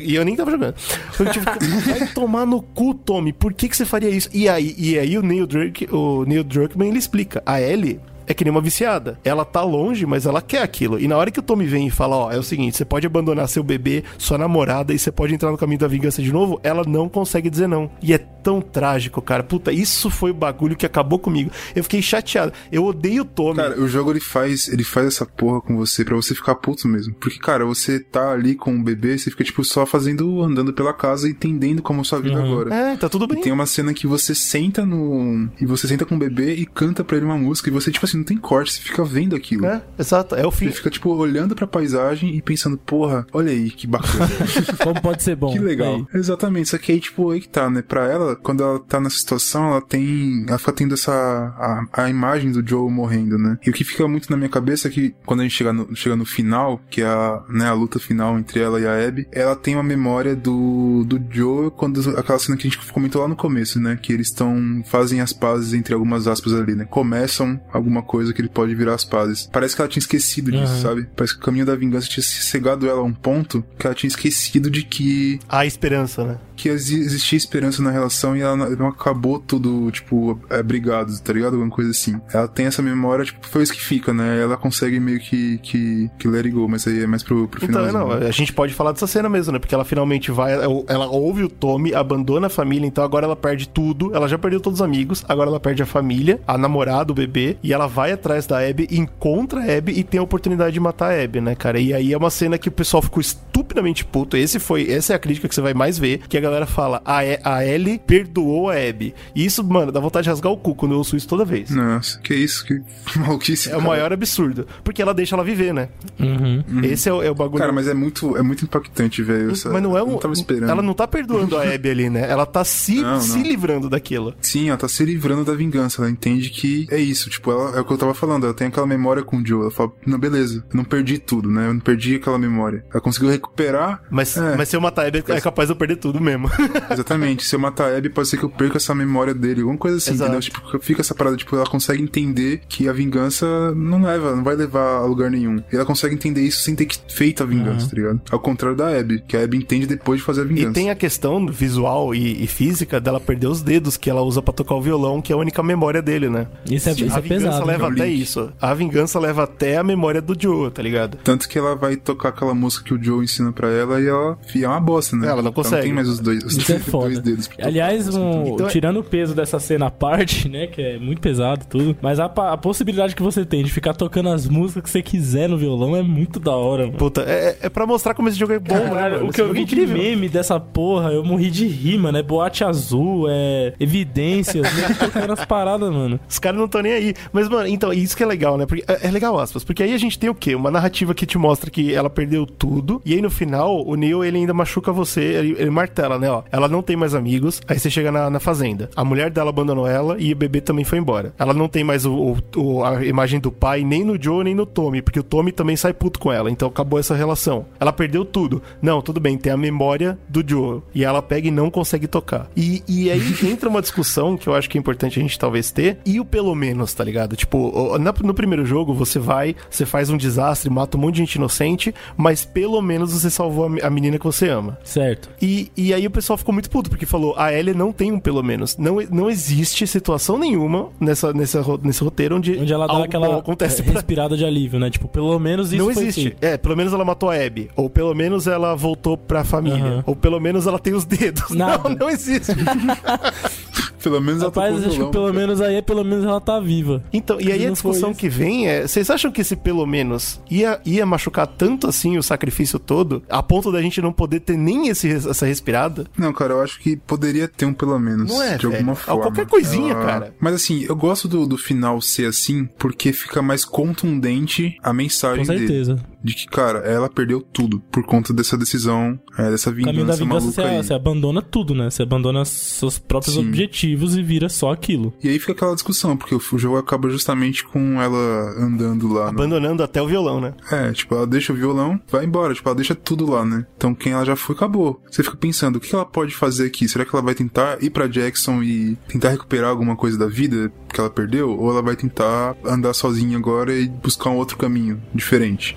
Speaker 1: E eu nem tava jogando. Eu, tipo, vai tomar no cu, Tommy. Por que, que você faria isso? E aí, e aí o Neil Drake, o Neil Druckmann, ele explica. A Ellie é que nem uma viciada. Ela tá longe, mas ela quer aquilo. E na hora que o Tommy vem e fala, ó, é o seguinte, você pode abandonar seu bebê, sua namorada, e você pode entrar no caminho da vingança de novo, ela não consegue dizer não. E é tão trágico, cara. Puta, isso foi o bagulho que acabou comigo. Eu fiquei chateado. Eu odeio o Tommy.
Speaker 3: Cara, o jogo ele faz, ele faz essa porra com você pra você ficar puto mesmo. Porque, cara, você tá ali com o bebê, você fica, tipo, só fazendo, andando pela casa, entendendo como é a sua vida agora.
Speaker 1: É, tá tudo
Speaker 3: E
Speaker 1: bem.
Speaker 3: tem uma cena que você senta no. E você senta com o bebê e canta pra ele uma música. E você, tipo assim, não tem corte, você fica vendo aquilo.
Speaker 1: É, exato. É o fim.
Speaker 3: Você fica, tipo, olhando pra paisagem e pensando, porra, olha aí, que bacana.
Speaker 2: Como pode ser bom?
Speaker 3: Que legal.
Speaker 2: Aí.
Speaker 3: Exatamente. Só que aí, tipo, aí que tá, né? Pra ela, quando ela tá nessa situação, ela tem. Ela fica tendo essa. A, a imagem do Joe morrendo, né? E o que fica muito na minha cabeça é que quando a gente chega no, chega no final, que é a, né, a luta final entre ela e a Abby, ela tem uma memória do, do Joe quando. Aquela cena que a gente comentou lá no começo, né? Que eles estão. fazem as pazes entre algumas aspas ali, né? Começam alguma coisa que ele pode virar as pazes. Parece que ela tinha esquecido disso,
Speaker 2: Uhum.
Speaker 3: sabe? Parece que o caminho da vingança tinha cegado ela a um ponto que ela tinha esquecido de que
Speaker 1: Há esperança, né?
Speaker 3: Que exi- existia esperança na relação e ela não, acabou tudo, tipo, é, brigados, tá ligado? Alguma coisa assim. Ela tem essa memória, tipo, foi isso que fica, né? Ela consegue meio que, que, que let it go, mas aí é mais pro, pro
Speaker 1: Então,
Speaker 3: final.
Speaker 1: não, a gente pode falar dessa cena mesmo, né? Porque ela finalmente vai, ela ouve o Tommy, abandona a família, então agora ela perde tudo. Ela já perdeu todos os amigos, agora ela perde a família, a namorada, o bebê, e ela vai atrás da Abby, encontra a Abby e tem a oportunidade de matar a Abby, né, cara? E aí é uma cena que o pessoal ficou estupidamente puto. Esse foi, essa é a crítica que você vai mais ver, que a galera fala, a, E- a Ellie perdoou a Abby. E isso, mano, dá vontade de rasgar o cu quando eu ouço isso toda vez.
Speaker 3: Nossa, que isso, que maluquice.
Speaker 1: É o maior absurdo. Porque ela deixa ela viver, né?
Speaker 2: Uhum.
Speaker 1: Esse é o, é o bagulho.
Speaker 3: Cara, mas é muito, é muito impactante, velho. essa-
Speaker 1: Mas não é
Speaker 3: eu
Speaker 1: um.
Speaker 3: Não tava esperando.
Speaker 1: Ela não tá perdoando a Abby ali, né? Ela tá se,
Speaker 3: Não, não.
Speaker 1: se livrando daquilo.
Speaker 3: Sim, ela tá se livrando da vingança. Ela entende que é isso. Tipo, ela, é o que eu tava falando. Ela tem aquela memória com o Joe. Ela fala, não, beleza, eu não perdi tudo, né? Eu não perdi aquela memória. Ela conseguiu recuperar.
Speaker 1: Mas,
Speaker 3: É.
Speaker 1: mas se eu matar a Abby, é capaz de eu perder tudo mesmo.
Speaker 3: Exatamente. Se eu matar a Abby, pode ser que eu perca essa memória dele. Alguma coisa assim,
Speaker 1: Exato.
Speaker 3: entendeu? Tipo, fica essa parada, tipo, ela consegue entender que a vingança não leva, não vai levar a lugar nenhum. E ela consegue entender isso sem ter que feito a vingança, tá ligado? Ao contrário da Abby, que a Abby entende depois de fazer a vingança.
Speaker 1: E tem a questão visual e, e física dela perder os dedos que ela usa pra tocar o violão, que é a única memória dele, né?
Speaker 2: Isso é,
Speaker 1: a
Speaker 2: isso é
Speaker 1: vingança
Speaker 2: pesado.
Speaker 1: leva até
Speaker 3: link.
Speaker 1: isso. A vingança leva até a memória do Joe, tá ligado?
Speaker 3: Tanto que ela vai tocar aquela música que o Joe ensina pra ela e ela é uma bosta, né?
Speaker 1: Ela não consegue.
Speaker 3: tem mais os dois, os
Speaker 2: Isso é
Speaker 3: dois
Speaker 2: foda.
Speaker 3: dedos. pra tocar.
Speaker 2: Aliás, um-
Speaker 1: Então é-
Speaker 2: tirando o peso dessa cena à parte, né? Que é muito pesado e tudo. Mas a, a possibilidade que você tem de ficar tocando as músicas que você quiser no violão é muito da hora, mano.
Speaker 1: Puta, é, é pra mostrar como esse jogo é bom, né?
Speaker 2: Caralho,
Speaker 1: mano?
Speaker 2: o
Speaker 1: Esse
Speaker 2: que eu
Speaker 1: é
Speaker 2: vi de meme dessa porra, eu morri de rir, mano. É boate azul, é evidências, né? tocando as paradas, mano.
Speaker 1: Os caras não estão nem aí. Mas, mano, então, isso que é legal, né? Porque, é, é legal, aspas. Porque aí a gente tem o quê? Uma narrativa que te mostra que ela perdeu tudo. E aí, no final, o Neo, ele ainda machuca você. Ele, ele martela, né? Ó, ela não tem mais amigos. Aí você chega na, na fazenda. A mulher dela abandonou ela e o bebê também foi embora. Ela não tem mais o, o- a imagem do pai, nem no Joe, nem no Tommy. Porque o Tommy também sai puto com ela. Então acabou essa relação. Ela perdeu tudo. Não, tudo bem, tem a memória do Joe. E ela pega e não consegue tocar. E, e aí entra uma discussão que eu acho que é importante a gente talvez ter. E o pelo menos, tá ligado? Tipo, no primeiro jogo você vai, você faz um desastre, mata um monte de gente inocente, mas pelo menos você salvou a menina que você ama.
Speaker 2: Certo.
Speaker 1: E, e aí o pessoal ficou muito puto, porque falou, a Ellie não tem um pelo menos. Não, não existe situação nenhuma nessa, nessa, nesse roteiro onde,
Speaker 2: Onde ela dá aquela
Speaker 1: acontece
Speaker 2: é,
Speaker 1: pra
Speaker 2: respirada de alívio, né? Tipo, pelo menos isso
Speaker 1: não existe. É, pelo menos ela matou a Abby. Ou pelo menos ela voltou pra família.
Speaker 2: Aham.
Speaker 1: Ou pelo menos ela tem os dedos.
Speaker 2: Nada.
Speaker 1: Não, não existe.
Speaker 3: Pelo menos ela
Speaker 2: Rapaz,
Speaker 3: tocou
Speaker 2: acho que pelo menos aí, pelo menos ela tá viva.
Speaker 1: Então, e aí a discussão que vem é: vocês acham que esse pelo menos ia, ia machucar tanto assim o sacrifício todo, a ponto da gente não poder ter nem esse, essa respirada?
Speaker 3: Não, cara, eu acho que poderia ter um pelo menos.
Speaker 1: Não é,
Speaker 3: de alguma
Speaker 1: velho.
Speaker 3: forma.
Speaker 1: Qualquer coisinha,
Speaker 3: Ela-
Speaker 1: cara.
Speaker 3: Mas assim, eu gosto do, do final ser assim, porque fica mais contundente a mensagem
Speaker 2: Com
Speaker 3: dele. De que, cara, ela perdeu tudo por conta dessa decisão, é, dessa
Speaker 2: O
Speaker 3: vingança,
Speaker 2: caminho da vingança,
Speaker 3: maluca
Speaker 2: você,
Speaker 3: aí.
Speaker 2: você abandona tudo, né? Você abandona seus próprios
Speaker 3: Sim.
Speaker 2: objetivos e vira só aquilo.
Speaker 3: E aí fica aquela discussão, porque o jogo acaba justamente com ela andando lá. no-
Speaker 1: Abandonando até o violão, né?
Speaker 3: É, tipo, ela deixa o violão, vai embora, tipo, ela deixa tudo lá, né? Então quem ela já foi, acabou. Você fica pensando, o que ela pode fazer aqui? Será que ela vai tentar ir pra Jackson e tentar recuperar alguma coisa da vida que ela perdeu? Ou ela vai tentar andar sozinha agora e buscar um outro caminho diferente?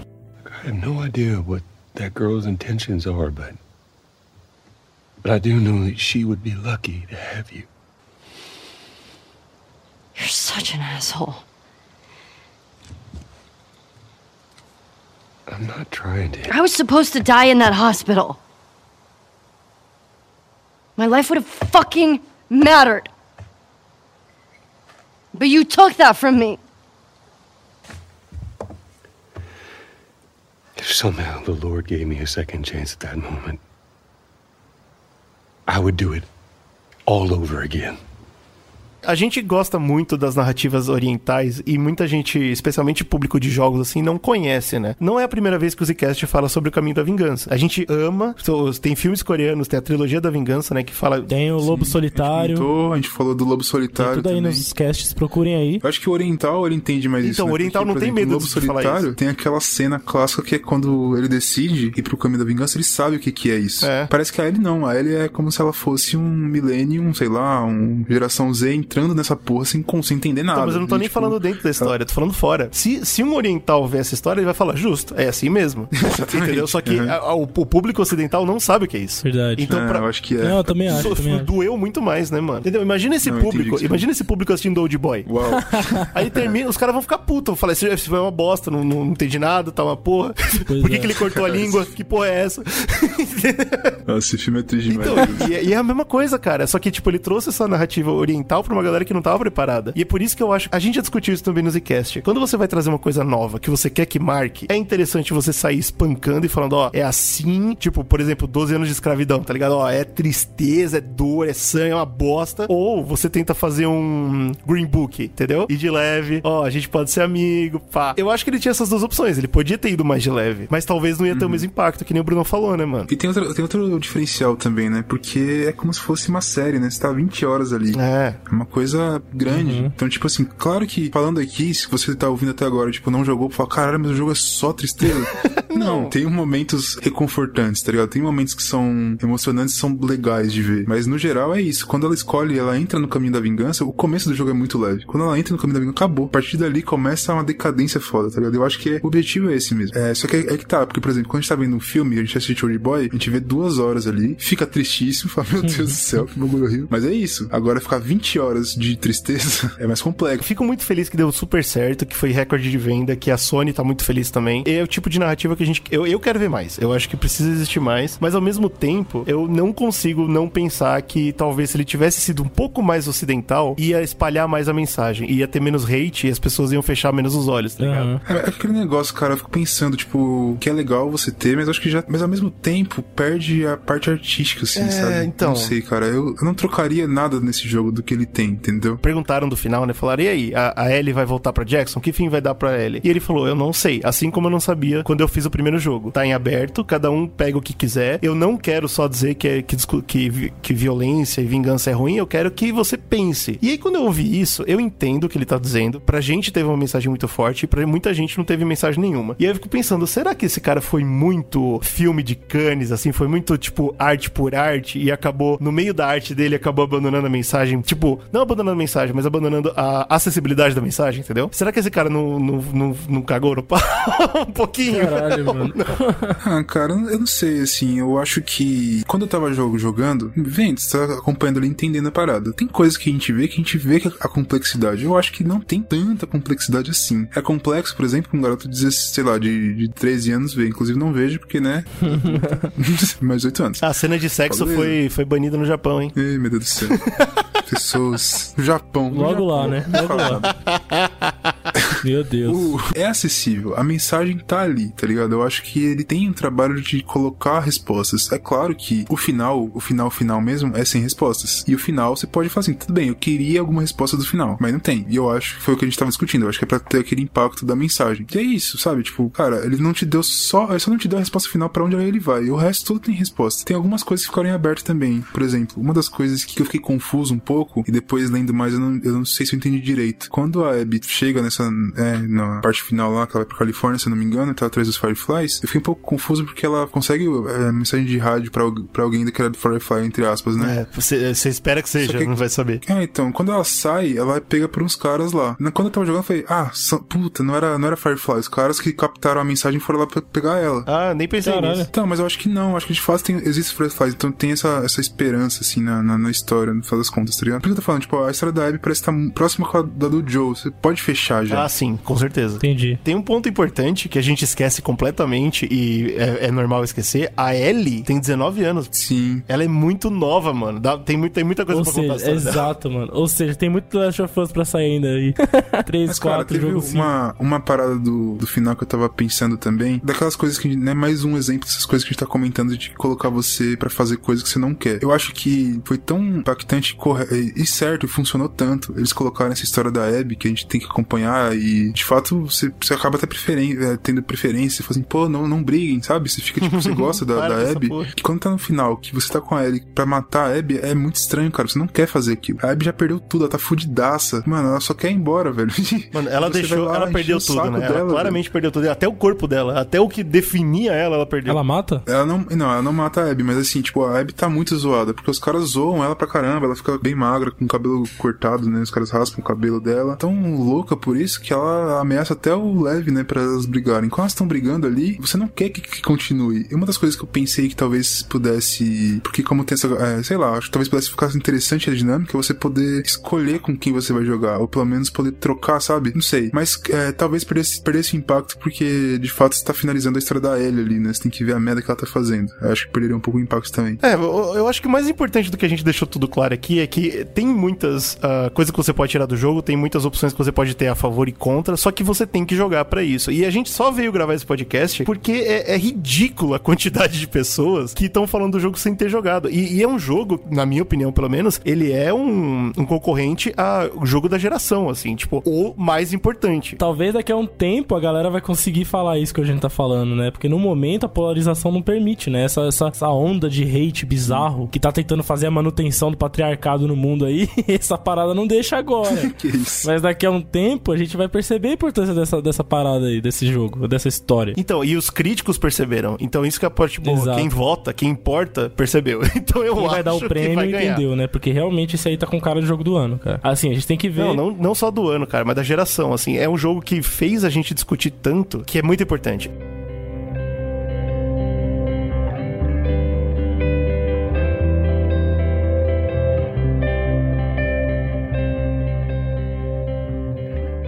Speaker 9: I have no idea what that girl's intentions are, but. But I do know that she would be lucky to have you.
Speaker 13: You're such an asshole.
Speaker 9: I'm not trying to.
Speaker 12: I was supposed to die in that hospital. My life would have fucking mattered. But you took that from me.
Speaker 9: Somehow the Lord gave me a second chance at that moment, I would do it all over again.
Speaker 1: A gente gosta muito das narrativas orientais e muita gente, especialmente público de jogos assim, não conhece, né? Não é a primeira vez que o Zcast fala sobre o caminho da vingança. A gente ama, tem filmes coreanos, tem a trilogia da vingança, né, que fala
Speaker 2: Tem o Lobo Solitário.
Speaker 3: Então, a gente falou do Lobo
Speaker 2: Tem
Speaker 3: Solitário
Speaker 2: tudo aí
Speaker 3: também.
Speaker 2: nos casts, procurem aí.
Speaker 3: Eu acho que o Oriental ele entende mais isso.
Speaker 1: Então,
Speaker 3: né?
Speaker 1: o Oriental não
Speaker 3: por
Speaker 1: tem
Speaker 3: exemplo,
Speaker 1: medo
Speaker 3: o Lobo
Speaker 1: de falar
Speaker 3: Solitário
Speaker 1: isso.
Speaker 3: tem aquela cena clássica que é quando ele decide ir pro caminho da vingança, ele sabe o que, que é isso.
Speaker 1: É.
Speaker 3: Parece que a Ellie não. A Ellie é como se ela fosse um Millennium, sei lá, um geração Z entrando nessa porra sem, sem entender nada.
Speaker 1: Então, mas eu não tô
Speaker 3: E,
Speaker 1: nem
Speaker 3: tipo,
Speaker 1: falando dentro da história, eu tô falando fora. Se, se um oriental ver essa história, ele vai falar, justo, é assim mesmo. Entendeu? Só que
Speaker 3: Uhum.
Speaker 1: a- a- o, o público ocidental não sabe o que é isso.
Speaker 2: Verdade.
Speaker 1: Então,
Speaker 3: É,
Speaker 1: pra-
Speaker 3: eu acho que é.
Speaker 2: Não, eu também acho,
Speaker 1: So-
Speaker 2: também acho.
Speaker 1: doeu muito mais, né, mano? Entendeu? Imagina esse
Speaker 3: Não,
Speaker 1: público, imagina esse público assistindo Old Boy.
Speaker 3: Uau.
Speaker 1: Aí termina, os caras vão ficar putos. Vão falar, esse esse foi uma bosta, não, não entendi nada, tá uma porra.
Speaker 2: Pois
Speaker 1: Por que,
Speaker 2: é.
Speaker 1: que ele cortou a língua? Que porra é essa?
Speaker 3: Nossa, esse filme é triste demais.
Speaker 1: Então, e, e é a mesma coisa, cara. Só que, tipo, ele trouxe essa narrativa oriental pra uma galera que não tava preparada. E é por isso que eu acho. A gente já discutiu isso também no Zcast. Quando você vai trazer uma coisa nova que você quer que marque, é interessante você sair espancando e falando, ó, é assim. Tipo, por exemplo, 12 anos de escravidão, tá ligado? Ó, é tristeza, é dor, é sangue, é uma bosta. Ou você tenta fazer um Green Book, entendeu? E de leve, ó, a gente pode ser amigo, pá. Eu acho que ele tinha essas duas opções. Ele podia ter ido mais de leve, mas talvez não ia ter o mesmo impacto, que nem o Bruno falou, né, mano?
Speaker 3: E tem outro, tem outro diferencial também, né? Porque é como se fosse uma série, né? Você tá 20 horas ali.
Speaker 1: É.
Speaker 3: É uma coisa grande. Então, tipo assim, claro que falando aqui, se você tá ouvindo até agora, tipo, não jogou, fala, caralho, mas o jogo é só tristeza. não, tem momentos reconfortantes, tá ligado? Tem momentos que são emocionantes, são legais de ver. Mas no geral é isso. Quando ela escolhe, ela entra no caminho da vingança, o começo do jogo é muito leve. Quando ela entra no caminho da vingança, acabou. A partir dali começa uma decadência foda, tá ligado? Eu acho que o objetivo é esse mesmo. É, só que é, é que tá, porque, por exemplo, quando a gente tá vendo um filme, a gente assiste Old Boy, a gente vê duas horas ali, fica tristíssimo, fala, meu Deus do céu, que bagulho horrível. Mas é isso. Agora ficar 20 horas de tristeza é mais complexo.
Speaker 1: Fico muito feliz que deu super certo, que foi recorde de venda, que a Sony tá muito feliz também. É o tipo de narrativa que a gente. Eu, eu quero ver mais. Eu acho que precisa existir mais. Mas ao mesmo tempo, eu não consigo não pensar que talvez se ele tivesse sido um pouco mais ocidental, ia espalhar mais a mensagem. Ia ter menos hate e as pessoas iam fechar menos os olhos, tá ligado?
Speaker 2: Aham.
Speaker 3: É, é aquele negócio, cara, eu fico pensando, tipo, que é legal você ter, mas acho que já. Mas ao mesmo tempo, perde a parte artística, assim,
Speaker 1: É,
Speaker 3: sabe?
Speaker 1: então.
Speaker 3: Não sei, cara. Eu, eu não trocaria nada nesse jogo do que ele tem, entendeu?
Speaker 1: Perguntaram do final, né? Falaram, e aí, a, a Ellie vai voltar pra Jackson? Que fim vai dar pra Ellie? E ele falou, eu não sei. Assim como eu não sabia quando eu fiz o primeiro jogo. Tá em aberto, cada um pega o que quiser. Eu não quero só dizer que, é, que, que, que violência e vingança é ruim, eu quero que você pense. E aí, quando eu ouvi isso, eu entendo o que ele tá dizendo. Pra gente teve uma mensagem muito forte, pra muita gente não teve mensagem nenhuma. E aí eu fico pensando, será que esse cara foi muito filme de Cannes, assim? Foi muito, tipo, arte por arte e acabou, no meio da arte dele, acabou abandonando a mensagem? Tipo, não abandonando a mensagem, mas abandonando a acessibilidade da mensagem, entendeu? Será que esse cara não, não, não, não cagou no pau? um pouquinho?
Speaker 2: Caralho, mano.
Speaker 3: Ah, cara, eu não sei, assim, eu acho que quando eu tava jogo, jogando, vendo, você tá acompanhando ali, entendendo a parada. Tem coisas que a gente vê que a gente vê que a complexidade. Eu acho que não tem tanta complexidade assim. É complexo, por exemplo, um garoto de, 16, sei lá, de, de 13 anos vê. Inclusive não vejo, porque, né? mais 8 anos.
Speaker 1: A cena de sexo foi, foi banida no Japão, hein?
Speaker 3: Ei, meu Deus do céu. Pessoas. No Japão. no
Speaker 2: Logo
Speaker 3: Japão.
Speaker 2: lá, né? Logo lá. Meu Deus.
Speaker 3: O- é acessível, a mensagem tá ali, tá ligado? Eu acho que ele tem um trabalho de colocar respostas. É claro que o final, o final final mesmo, é sem respostas. E o final você pode falar assim, tudo bem, eu queria alguma resposta do final, mas não tem. E eu acho que foi o que a gente tava discutindo. Eu acho que é pra ter aquele impacto da mensagem. E é isso, sabe? Tipo, cara, ele não te deu só. Ele só não te deu a resposta final pra onde ele vai. E o resto tudo tem resposta. Tem algumas coisas que ficaram em aberto também. Por exemplo, uma das coisas que eu fiquei confuso um pouco, e depois lendo mais, eu não, eu não sei se eu entendi direito. Quando a Abby chega nessa. É, na parte final lá, que ela vai pra Califórnia, se eu não me engano, tá atrás dos Fireflies, eu fiquei um pouco confuso porque ela consegue é, mensagem de rádio pra, pra alguém daquela do Firefly, entre aspas, né?
Speaker 1: É, você, você espera que seja,
Speaker 3: que-
Speaker 1: não vai saber.
Speaker 3: É, então, quando ela sai, ela pega por uns caras lá. Na- Quando eu tava jogando, eu falei, ah, são- puta, não era, não era Firefly. Os caras que captaram a mensagem foram lá pra pegar ela.
Speaker 1: Ah, nem pensei
Speaker 2: Caralho.
Speaker 1: nisso.
Speaker 3: Então, mas eu acho que não. Acho que de fato tem, existe Fireflies. Então tem essa, essa esperança, assim, na, na, na história, no final das contas, tá ligado? Por isso eu tô falando, tipo, a história da Abby parece estar próxima com a da do Joe. Você pode fechar já.
Speaker 1: Ah, sim, com certeza.
Speaker 2: Entendi.
Speaker 1: Tem um ponto importante que a gente esquece completamente e é, é normal esquecer. A Ellie tem 19 anos.
Speaker 3: Sim.
Speaker 1: Ela é muito nova, mano. Dá- tem, muito, tem muita coisa
Speaker 2: Ou
Speaker 1: pra contar.
Speaker 2: seja,
Speaker 1: dela.
Speaker 2: exato, mano. Ou seja, tem muito Last of Us pra sair ainda aí. Três,
Speaker 3: Mas, cara,
Speaker 2: quatro
Speaker 3: teve
Speaker 2: jogos assim.
Speaker 3: uma, uma parada do, do final que eu tava pensando também. Daquelas coisas que, né, mais um exemplo dessas coisas que a gente tá comentando de colocar você pra fazer coisas que você não quer. Eu acho que foi tão impactante e certo, e funcionou tanto. Eles colocaram essa história da Abby que a gente tem que acompanhar e, de fato, você, você acaba até preferen é, tendo preferência. Você fala assim, pô, não, não briguem, sabe? Você fica, tipo, você gosta da, da Abby.
Speaker 1: porra.
Speaker 3: Que quando tá no final, que você tá com a Ellie pra matar a Abby, é muito estranho, cara. Você não quer fazer aquilo. A Abby já perdeu tudo, ela tá fudidaça. Mano, ela só quer ir embora, velho.
Speaker 1: Mano, ela deixou,
Speaker 3: lá,
Speaker 1: ela perdeu
Speaker 3: o
Speaker 1: tudo,
Speaker 3: saco
Speaker 1: né? ela
Speaker 3: dela,
Speaker 1: claramente perdeu tudo. Até o corpo dela, até o que definia ela, ela perdeu.
Speaker 2: Ela mata?
Speaker 3: Ela não, não, ela não mata a Abby, mas assim, tipo, a Abby tá muito zoada, porque os caras zoam ela pra caramba, ela fica bem magra, com cabelo cortado, né? Os caras raspam o cabelo dela. Tão louca por isso que ela ameaça até o Leve, né, pra elas brigarem. Quando elas estão brigando ali, você não quer que, que continue. E uma das coisas que eu pensei que talvez pudesse. Porque como tem essa. é, sei lá, acho que talvez pudesse ficar interessante a dinâmica, é você poder escolher com quem você vai jogar, ou pelo menos poder trocar, sabe? Não sei. Mas é, talvez perdesse, perdesse o impacto, porque de fato você tá finalizando a história da Ellie ali, né? Você tem que ver a merda que ela tá fazendo. Eu acho que perderia um pouco o impacto também.
Speaker 1: É, eu, eu acho que o mais importante do que a gente deixou tudo claro aqui é que tem muitas ah, coisas que você pode tirar do jogo, tem muitas opções que você pode ter a favor e contra, só que você tem que jogar pra isso. E a gente só veio gravar esse podcast porque é, é ridícula a quantidade de pessoas que estão falando do jogo sem ter jogado. E, e é um jogo, na minha opinião, pelo menos, ele é um, um concorrente ao jogo da geração, assim, tipo, o mais importante.
Speaker 2: Talvez daqui a um tempo a galera vai conseguir falar isso que a gente tá falando, né? Porque no momento a polarização não permite, né? Essa, essa, essa onda de hate bizarro que tá tentando fazer a manutenção do patriarcado no mundo aí, essa parada não deixa agora.
Speaker 3: que isso?
Speaker 2: Mas daqui a um tempo a gente vai perceber a importância dessa, dessa parada aí, desse jogo, dessa história.
Speaker 1: Então, e os críticos perceberam. Então, isso que é a parte boa.
Speaker 2: Exato.
Speaker 1: Quem vota, quem importa, percebeu. Então, eu
Speaker 2: Quem
Speaker 1: acho
Speaker 2: vai dar o prêmio entendeu, né? Porque realmente esse aí tá com cara de jogo do ano, cara. Assim, a gente tem que ver.
Speaker 1: Não, não, não só do ano, cara, mas da geração, assim. É um jogo que fez a gente discutir tanto que é muito importante.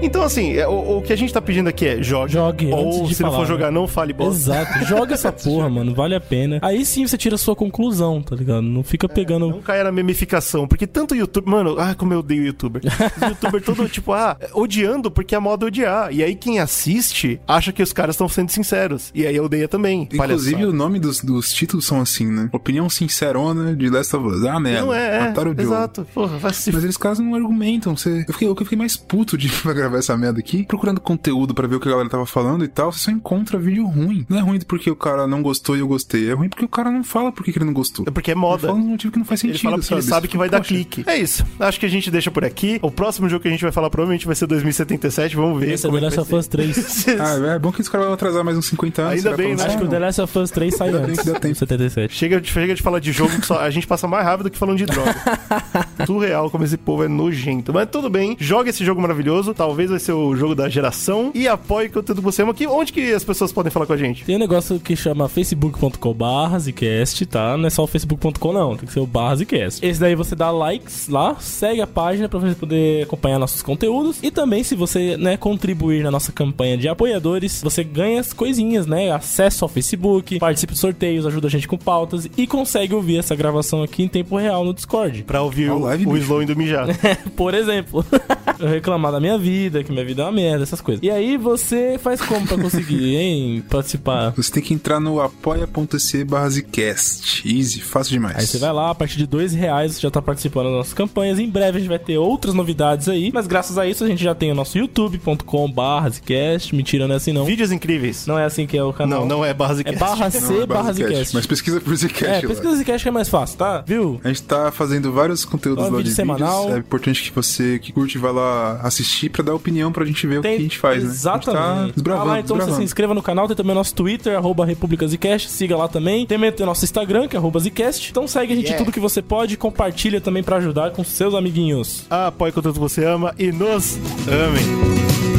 Speaker 1: Então, assim, é, o, o que a gente tá pedindo aqui é jogue.
Speaker 2: Jogue,
Speaker 1: Ou
Speaker 2: antes de
Speaker 1: se não
Speaker 2: falar,
Speaker 1: for jogar,
Speaker 2: né?
Speaker 1: não fale bosta.
Speaker 2: Exato. Joga essa porra, mano. Vale a pena. Aí sim você tira a sua conclusão, tá ligado? Não fica pegando.
Speaker 1: Não caia na memificação, porque tanto YouTube. Mano, ah, como eu odeio youtuber. Os youtuber todo, tipo, ah, odiando porque a moda é odiar. E aí quem assiste acha que os caras estão sendo sinceros. E aí odeia também.
Speaker 3: Inclusive,
Speaker 1: palhaçada.
Speaker 3: o nome dos, dos títulos são assim, né? Opinião sincerona de Last of Us. Ah, merda.
Speaker 1: Não é, é.
Speaker 3: Mataram o Joe.
Speaker 1: Exato. Porra, vai se
Speaker 3: Mas eles caras não argumentam. Você... Eu, fiquei, eu fiquei mais puto de pra gravar essa merda aqui, procurando conteúdo pra ver o que a galera tava falando e tal. Você só encontra vídeo ruim. Não é ruim porque o cara não gostou e eu gostei. É ruim porque o cara não fala por que que ele não gostou.
Speaker 1: É porque é moda.
Speaker 3: Ele fala um motivo que não faz
Speaker 1: Ele
Speaker 3: sentido,
Speaker 1: fala porque
Speaker 3: sabe?
Speaker 1: ele sabe que vai
Speaker 3: fala,
Speaker 1: dar
Speaker 3: "Poxa,
Speaker 1: clique. É isso. Acho que a gente deixa por aqui. O próximo jogo que a gente vai falar provavelmente vai ser 2077. Vamos ver.
Speaker 2: Esse é The
Speaker 1: é
Speaker 2: Last
Speaker 1: vai
Speaker 2: of Us 3.
Speaker 3: Ah, é bom que os caras vão atrasar mais uns 50 anos.
Speaker 1: Ainda bem, né?
Speaker 2: Acho que o? The Last of Us 3 sai
Speaker 3: Ainda
Speaker 2: antes.
Speaker 3: que dá tempo.
Speaker 2: 77.
Speaker 1: Chega, chega de falar de jogo que só a gente passa mais rápido que falando de droga. Surreal como esse povo é nojento. Mas tudo bem, joga esse jogo maravilhoso. Talvez vai ser o jogo da geração. E apoie o conteúdo que você ama aqui. Onde que as pessoas podem falar com a gente?
Speaker 2: Tem um negócio que chama facebook.com barra Zcast, tá? Não é só o facebook.com não, tem que ser o barra Zcast. Esse daí você dá likes lá, segue a página pra você poder acompanhar nossos conteúdos. E também, se você, né, contribuir na nossa campanha de apoiadores, você ganha as coisinhas, né? Acesso ao Facebook, participa de sorteios, ajuda a gente com pautas e consegue ouvir essa gravação aqui em tempo real no Discord.
Speaker 1: Pra ouvir
Speaker 3: Ó,
Speaker 1: o,
Speaker 3: live,
Speaker 1: o
Speaker 3: bicho.
Speaker 1: Slow indo mijar.
Speaker 2: Por exemplo, eu reclamar da minha vida, vida, que minha vida é uma merda, essas coisas. E aí você faz como pra conseguir, hein, participar?
Speaker 3: Você tem que entrar no apoia.se barra Zcast. Easy, fácil demais.
Speaker 2: Aí você vai lá, a partir de dois reais você já tá participando das nossas campanhas. Em breve a gente vai ter outras novidades aí, mas graças a isso a gente já tem o nosso youtube.com barra Zcast. Mentira, não é assim não.
Speaker 1: Vídeos incríveis.
Speaker 2: Não é assim que é o canal.
Speaker 1: Não, não é barra
Speaker 2: É
Speaker 1: Zcast.
Speaker 2: barra
Speaker 3: Não,
Speaker 2: C
Speaker 3: é
Speaker 2: barra
Speaker 3: Zcast. Mas pesquisa por Zcast
Speaker 2: É,
Speaker 3: lá.
Speaker 2: pesquisa Zcast que é mais fácil, tá? Viu?
Speaker 3: A gente tá fazendo vários conteúdos
Speaker 2: Só
Speaker 3: lá
Speaker 2: vídeo
Speaker 3: de
Speaker 2: semanal.
Speaker 3: vídeos. É importante que você que curte vá lá assistir pra dar opinião pra gente ver o que a gente faz, né? Gente
Speaker 2: Exatamente.
Speaker 3: tá desbravando,
Speaker 2: Ah, lá, então você
Speaker 3: desbravando.
Speaker 2: se inscreva no canal, tem também o nosso Twitter, arroba República Zcast, siga lá também. Também tem o nosso Instagram, que é arroba Zcast. Então segue a gente
Speaker 1: Yeah.
Speaker 2: tudo que você pode, compartilha também pra ajudar com seus amiguinhos.
Speaker 1: Apoie contanto você ama e nos amem.